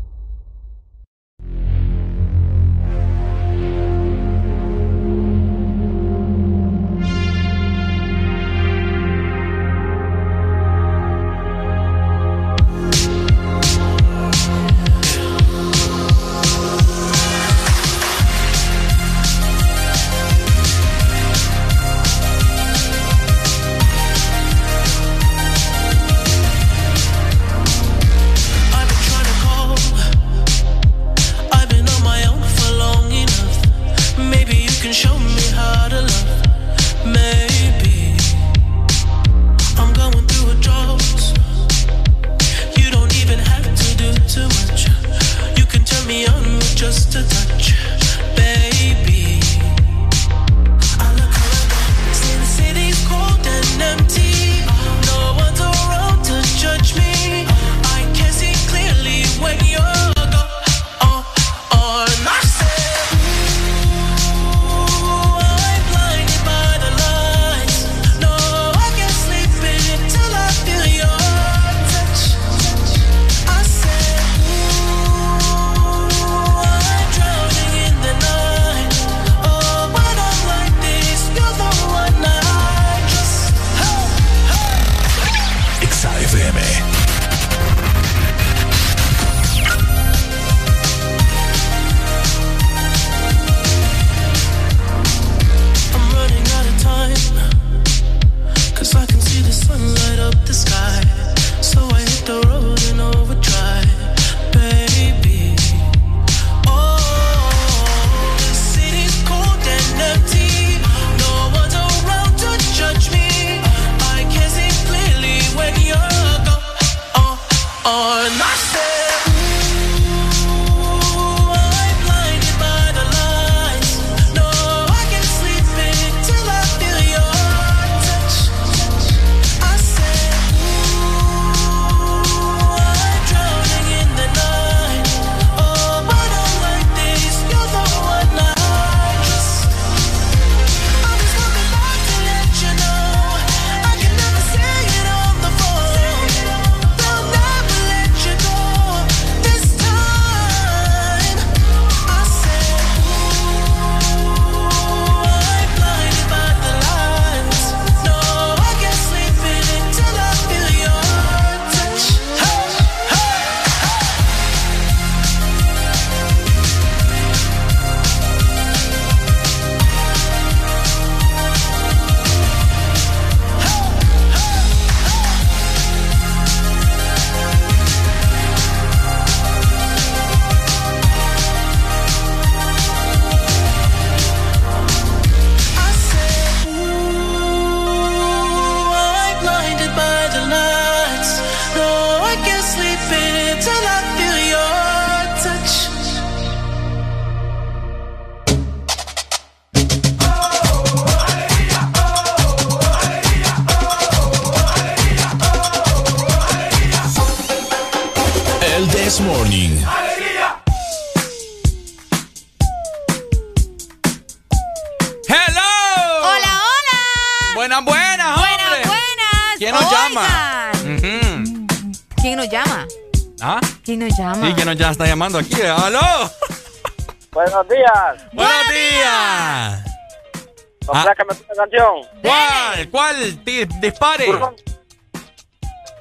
Canción. ¿Cuál? ¿Cuál? Dispare.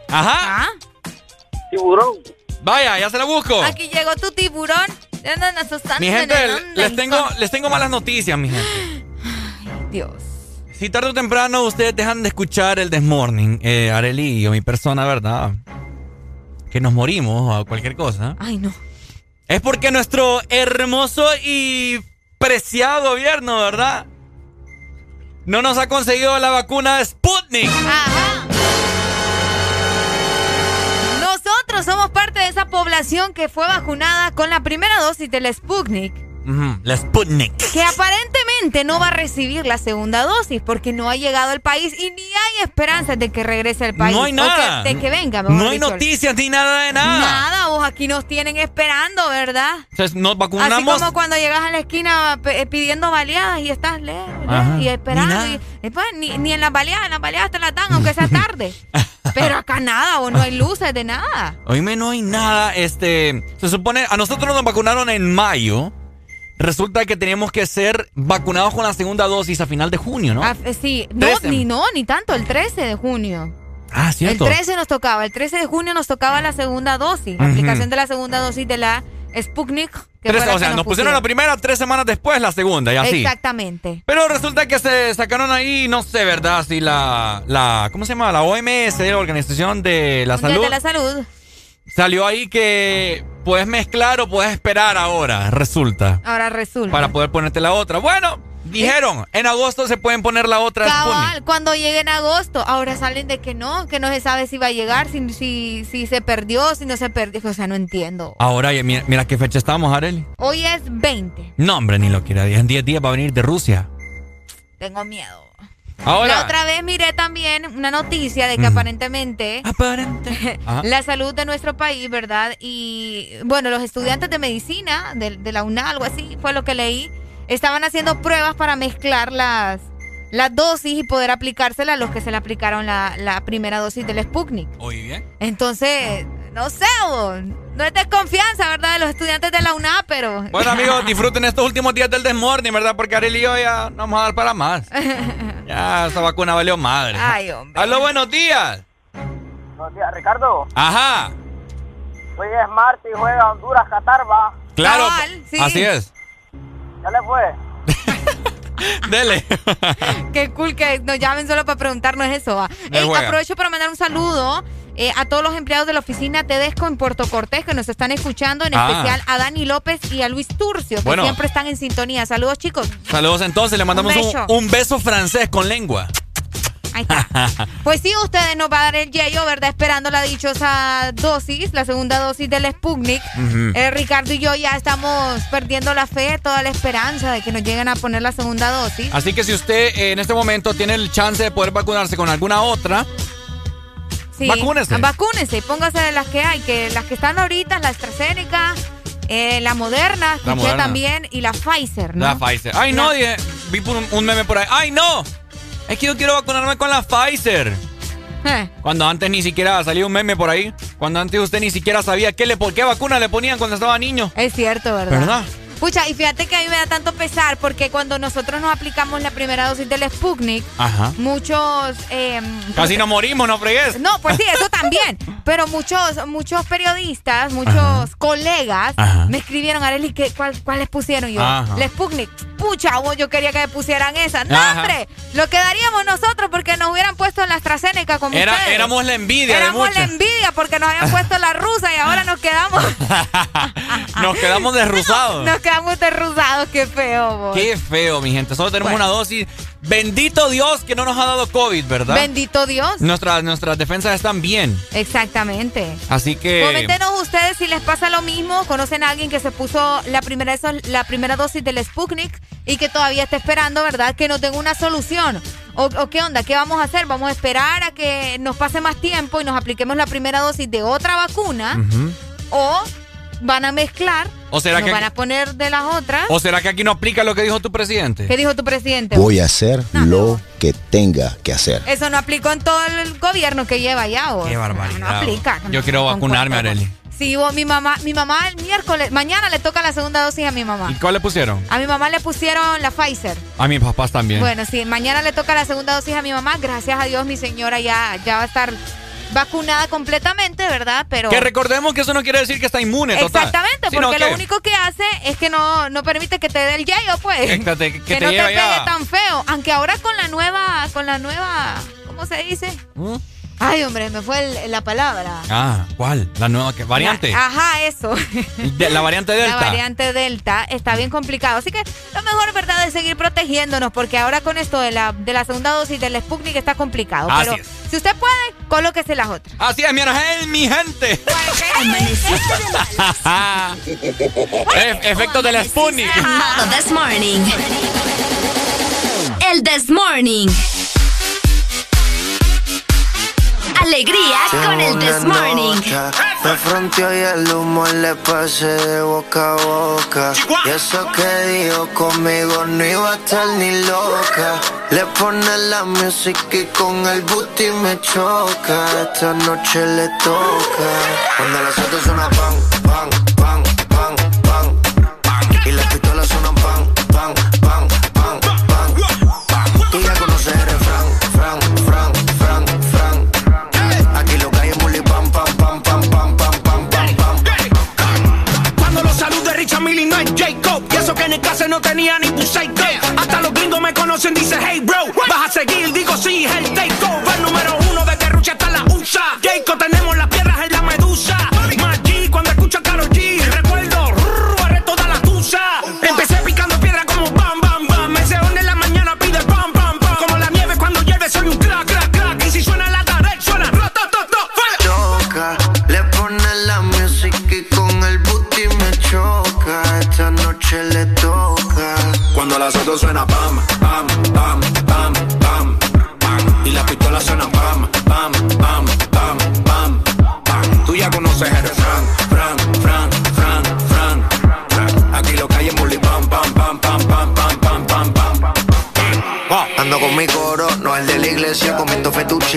Ajá. Tiburón. Vaya, ya se la busco. Aquí llegó tu tiburón. Ya andan asustando Mi gente, les y tengo, les tengo malas noticias, mi gente. Dios. Si tarde o temprano ustedes dejan de escuchar el Desmorning, eh, Areli o mi persona, ¿verdad? Que nos morimos o cualquier cosa. Ay, no. Es porque nuestro hermoso y preciado gobierno, ¿verdad? No nos ha conseguido la vacuna Sputnik. Ajá. Nosotros somos parte de esa población que fue vacunada con la primera dosis del Sputnik. Ujú, La Sputnik. Que aparentemente no va a recibir la segunda dosis porque no ha llegado al país y ni hay esperanzas de que regrese al país. No hay O nada. que- de que venga. No hay dicho. noticias ni nada de nada. Nada, vos aquí nos tienen esperando, ¿verdad? Entonces nos Así vacunamos. como cuando llegas a la esquina pe- pidiendo baleadas y estás le- le- Ajá. y esperando. Ni. Y, después ni, ni en las baleadas, en las baleadas te las dan, aunque sea tarde. Pero acá nada, o no hay luces de nada. Oíme, no hay nada. Este, se supone, a nosotros nos vacunaron en mayo. Resulta que teníamos que ser vacunados con la segunda dosis a final de junio, ¿no? Ah, sí, no, 13. ni no, ni tanto, el 13 de junio. Ah, cierto. El 13 nos tocaba, el 13 de junio nos tocaba la segunda dosis, la Ujú. aplicación de la segunda dosis de la Sputnik. que Tres- o sea, nos pusieron la primera, tres semanas después la segunda, y así. Exactamente. Pero resulta que se sacaron ahí, no sé, ¿verdad? Si la, la, ¿cómo se llama? La OMS, la Organización de la Salud, De la salud. Salió ahí que puedes mezclar o puedes esperar ahora, resulta, Ahora resulta. para poder ponerte la otra. Bueno, dijeron, en agosto se pueden poner la otra Sputnik. Cabal, cuando llegue en agosto, ahora salen de que no, que no se sabe si va a llegar, si, si, si se perdió, si no se perdió. O sea, no entiendo. Ahora, mira, mira qué fecha estamos, Areli. Hoy es 20. No, hombre, ni lo quiera. En 10 días va a venir de Rusia. Tengo miedo. Ahora. La otra vez miré también una noticia de que aparentemente Ajá. la salud de nuestro país, ¿verdad? Y bueno, los estudiantes de medicina de, de la UNA, algo así, fue lo que leí, estaban haciendo pruebas para mezclar las, las dosis y poder aplicársela a los que se le aplicaron la, la primera dosis del Sputnik. Muy bien. Entonces, no sé, vos, no es desconfianza, ¿verdad? De los estudiantes de la UNA, pero... Bueno, amigos, disfruten estos últimos días del desmorning, ¿verdad? Porque Arely y yo ya no vamos a dar para más. Ya, esa vacuna valió madre. Ay, hombre. Aló, buenos días. Buenos días, Ricardo. Ajá. Hoy es martes y juega Honduras, Qatar, va. Claro. Cabal, sí. Así es. Ya le fue. Dele. Qué cool que nos llamen solo para preguntarnos eso. Ey, aprovecho para mandar un saludo eh, a todos los empleados de la oficina Tedesco en Puerto Cortés que nos están escuchando, en Ah. especial a Dani López y a Luis Turcio, que Bueno. siempre están en sintonía. Saludos, chicos. Saludos entonces, le mandamos Un beso. un beso francés con lengua. Ahí está. Pues sí, ustedes nos va a dar el yello, ¿verdad? Esperando la dichosa dosis, la segunda dosis del Sputnik. Eh, Ricardo y yo ya estamos perdiendo la fe, toda la esperanza de que nos lleguen a poner la segunda dosis. Así que si usted eh, en este momento tiene el chance de poder vacunarse con alguna otra, Sí. Vacúnese. Vacúnese, póngase de las que hay, que las que están ahorita, la AstraZeneca, eh, la Moderna, Moderna. también, y la Pfizer, ¿no? la Pfizer. Ay, no, dije, vi un meme por ahí. Ay, no. Es que yo quiero vacunarme con la Pfizer. Eh, Cuando antes ni siquiera salía un meme por ahí. Cuando antes usted ni siquiera sabía qué, le, por qué vacuna le ponían cuando estaba niño. Es cierto, ¿verdad? ¿Verdad? Pucha, y fíjate que a mí me da tanto pesar porque cuando nosotros nos aplicamos la primera dosis del Sputnik, Ajá. muchos... eh, Casi nos morimos, no fregues. No, pues sí, eso también. Pero muchos, muchos periodistas, muchos colegas Ajá. me escribieron, Arely, ¿qué, cuál, ¿cuál les pusieron? Yo, la Sputnik. Pucha, vos, yo quería que me pusieran esa. No, Ajá. hombre, lo quedaríamos nosotros porque nos hubieran puesto la AstraZeneca como Era, ustedes. éramos la envidia Éramos de la envidia porque nos habían puesto la rusa y ahora nos quedamos, Nos quedamos desruzados. nos quedamos derruzados. Qué feo, vos. Qué feo, mi gente. Solo tenemos Bueno. una dosis. Bendito Dios que no nos ha dado COVID, ¿verdad? Bendito Dios. Nuestras, nuestras defensas están bien. Exactamente. Así que. Coméntenos ustedes si les pasa lo mismo. ¿Conocen a alguien que se puso la primera, la primera dosis del Sputnik y que todavía está esperando, verdad? Que nos den una solución. O, o qué onda? ¿Qué vamos a hacer? ¿Vamos a esperar a que nos pase más tiempo y nos apliquemos la primera dosis de otra vacuna? ¿O van a mezclar. ¿O será nos que van a poner de las otras. ¿O será que aquí no aplica lo que dijo tu presidente? ¿Qué dijo tu presidente? Voy a hacer lo que tenga que hacer. Eso no aplicó en todo el gobierno que lleva ya. ¿o? Qué barbaridad. No aplica. Yo quiero vacunarme. Areli. Sí, vos, mi mamá, mi mamá el miércoles, mañana le toca la segunda dosis a mi mamá. ¿Y cuál le pusieron? A mi mamá le pusieron la Pfizer. A mis papás también. Bueno, sí, mañana le toca la segunda dosis a mi mamá. Gracias a Dios, mi señora ya, ya va a estar vacunada completamente, ¿verdad? Pero Que recordemos que eso no quiere decir que está inmune, total. Exactamente, Sino porque que- lo único que hace es que no, no permite que te dé el yayo, pues. Que te- que te no te ya. pegue tan feo. Aunque ahora con la nueva, con la nueva, ¿cómo se dice? ¿Mm? Ay, hombre, me fue el- la palabra. Ah, ¿cuál? La nueva que variante. La- ajá, eso. De- la variante Delta. La variante Delta está bien complicado. Así que lo mejor, ¿verdad?, es seguir protegiéndonos, porque ahora con esto de la, de la segunda dosis del Sputnik está complicado. Así Pero es. si usted puede, colóquese las otras. Así es, mi Argel, mi gente. E- Efectos del Sputnik. This Morning. El This Morning. Alegría con el This Morning. Me fronteó y el humo le pasé de boca a boca. Y eso que dijo conmigo no iba a estar ni loca. Le pone la música y con el booty me choca. Esta noche le toca. Cuando las pan, pan, pan, no tenía ni Buseico Hasta los gringos me conocen, dice hey bro Vas a seguir, digo sí, el takeover Número uno de que Rucha está la USA Jacob tenemos la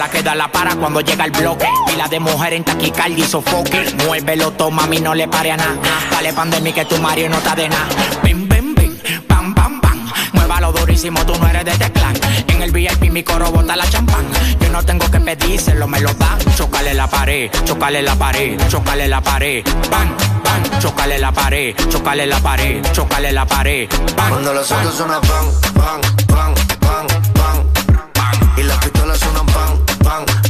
la que da la para cuando llega el bloque. Pila de mujer en taquicardia y sofoque. Muévelo, toma, a mí no le pare a nada. Dale pandemia que tu Mario no está de nada. Bim, bim, bim, pam, pam, pam. Muévalo durísimo, tú no eres de teclán. En el VIP mi coro bota la champán. Yo no tengo que pedírselo, me lo dan. Chocale la pared, chocale la pared, chocale la pared. Bam, bam, chocale la pared, chocale la pared, chocale la pared. Bam, Cuando los bam. autos suenan pan, pan, pan, pan, pan. Y las pistolas suenan bang.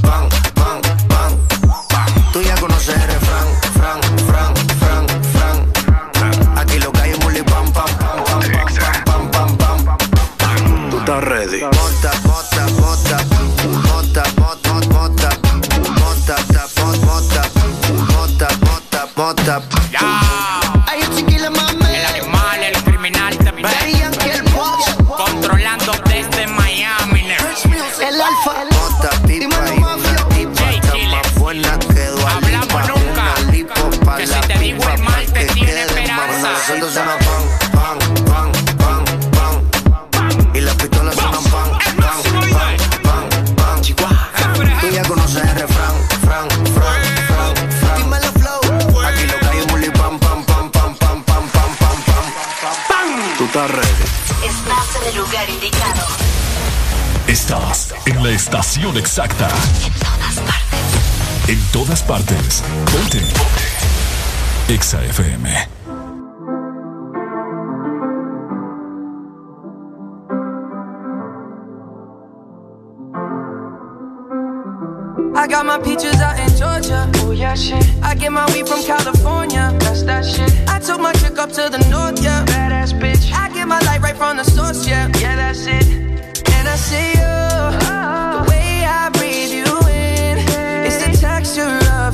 En la estación exacta. En todas partes. Ponte. Exa FM. I got my peaches out in Georgia. Oh yeah, shit. I get my weed from California. That's that shit. I took my chick up to the north, yeah. Badass bitch. I get my light right from the source, yeah. Yeah, that's it. And I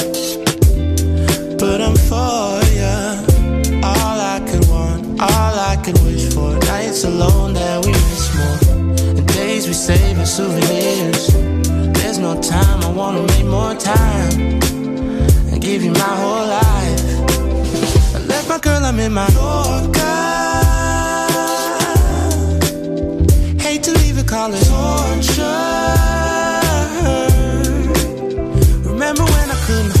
I'm for ya. All I could want, all I could wish for. Nights alone that we miss more. The days we save as souvenirs. There's no time, I wanna make more time. And give you my whole life. I left my girl, I'm in my Yorker. Hate to leave it, call it torture. Remember when I couldn't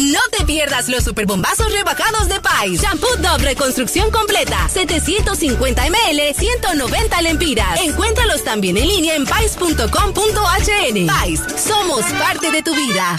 No te pierdas los superbombazos rebajados de Pais. Shampoo Dove Reconstrucción Completa. 750 ml, 190 lempiras. Encuéntralos también en línea en pais.com.hn. Pais, somos parte de tu vida.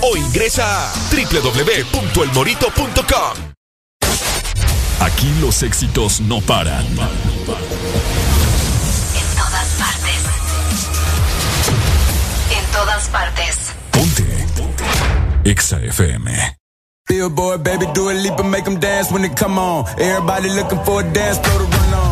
o ingresa a www.elmorito.com. Aquí los éxitos no paran. En todas partes. En todas partes. EXA FM. Billboard, baby, do a leap and make them dance when they come on. Everybody looking for a dance floor to run on.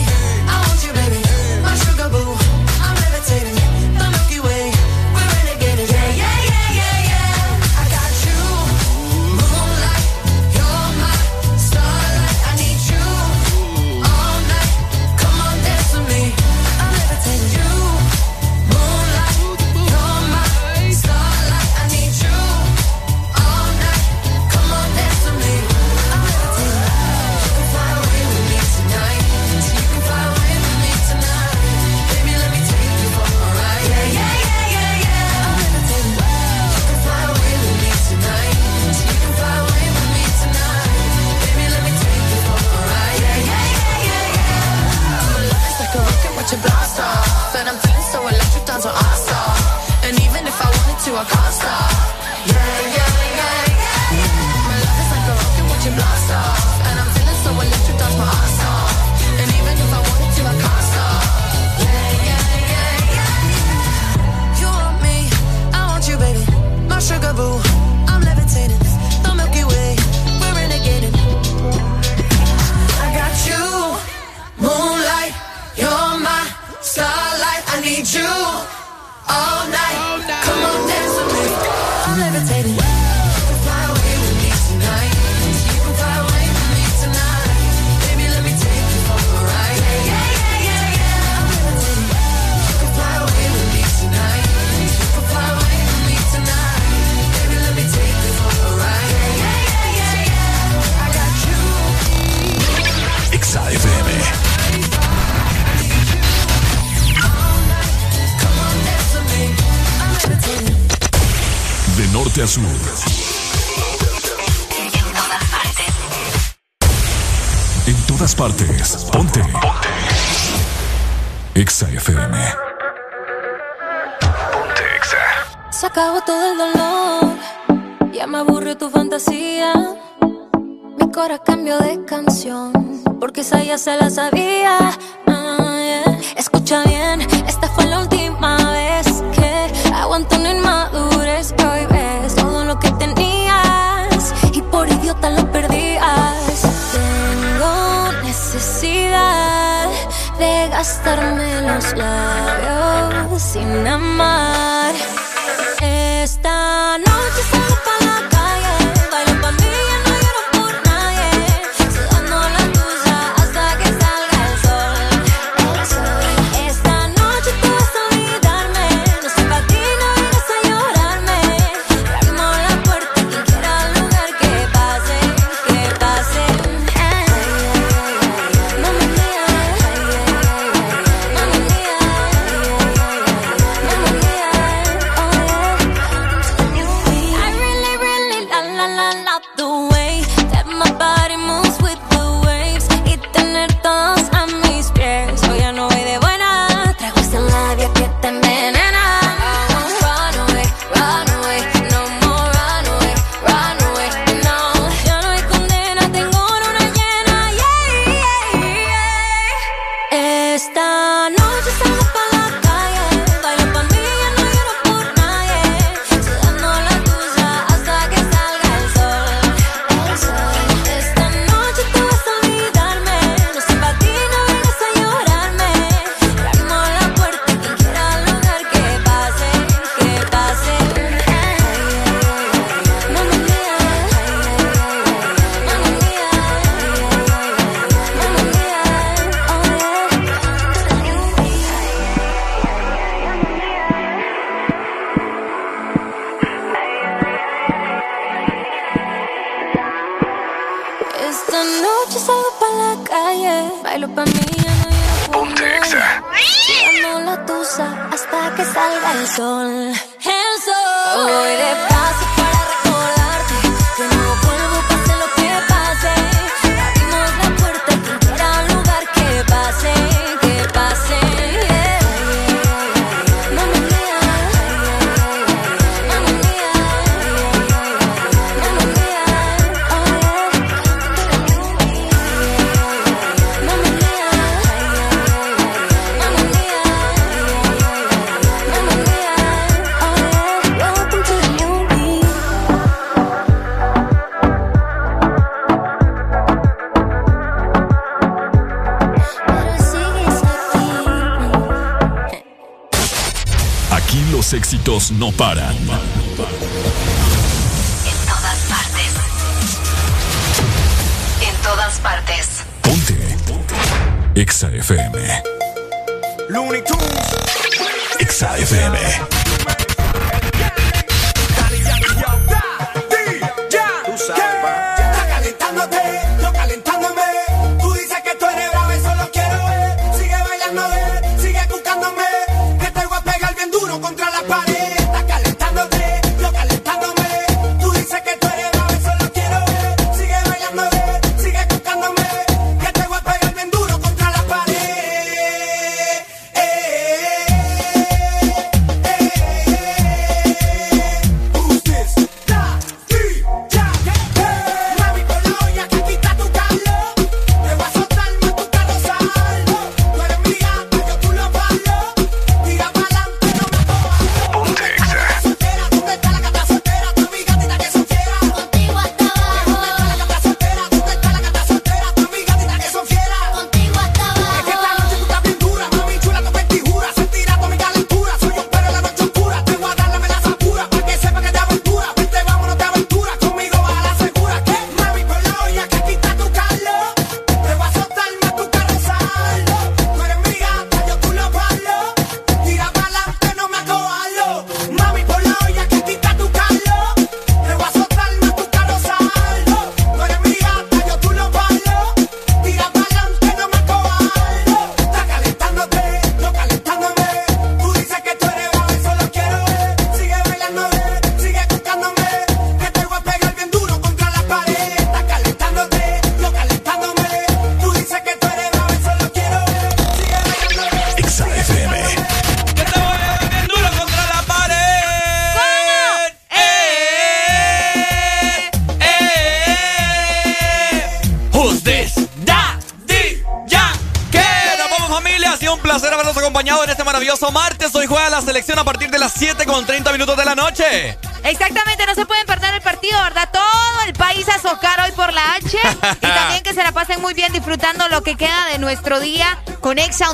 no paran.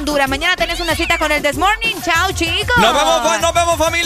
Mañana tenés una cita con el This Morning. Chao, chicos. Nos vemos, nos vemos familia.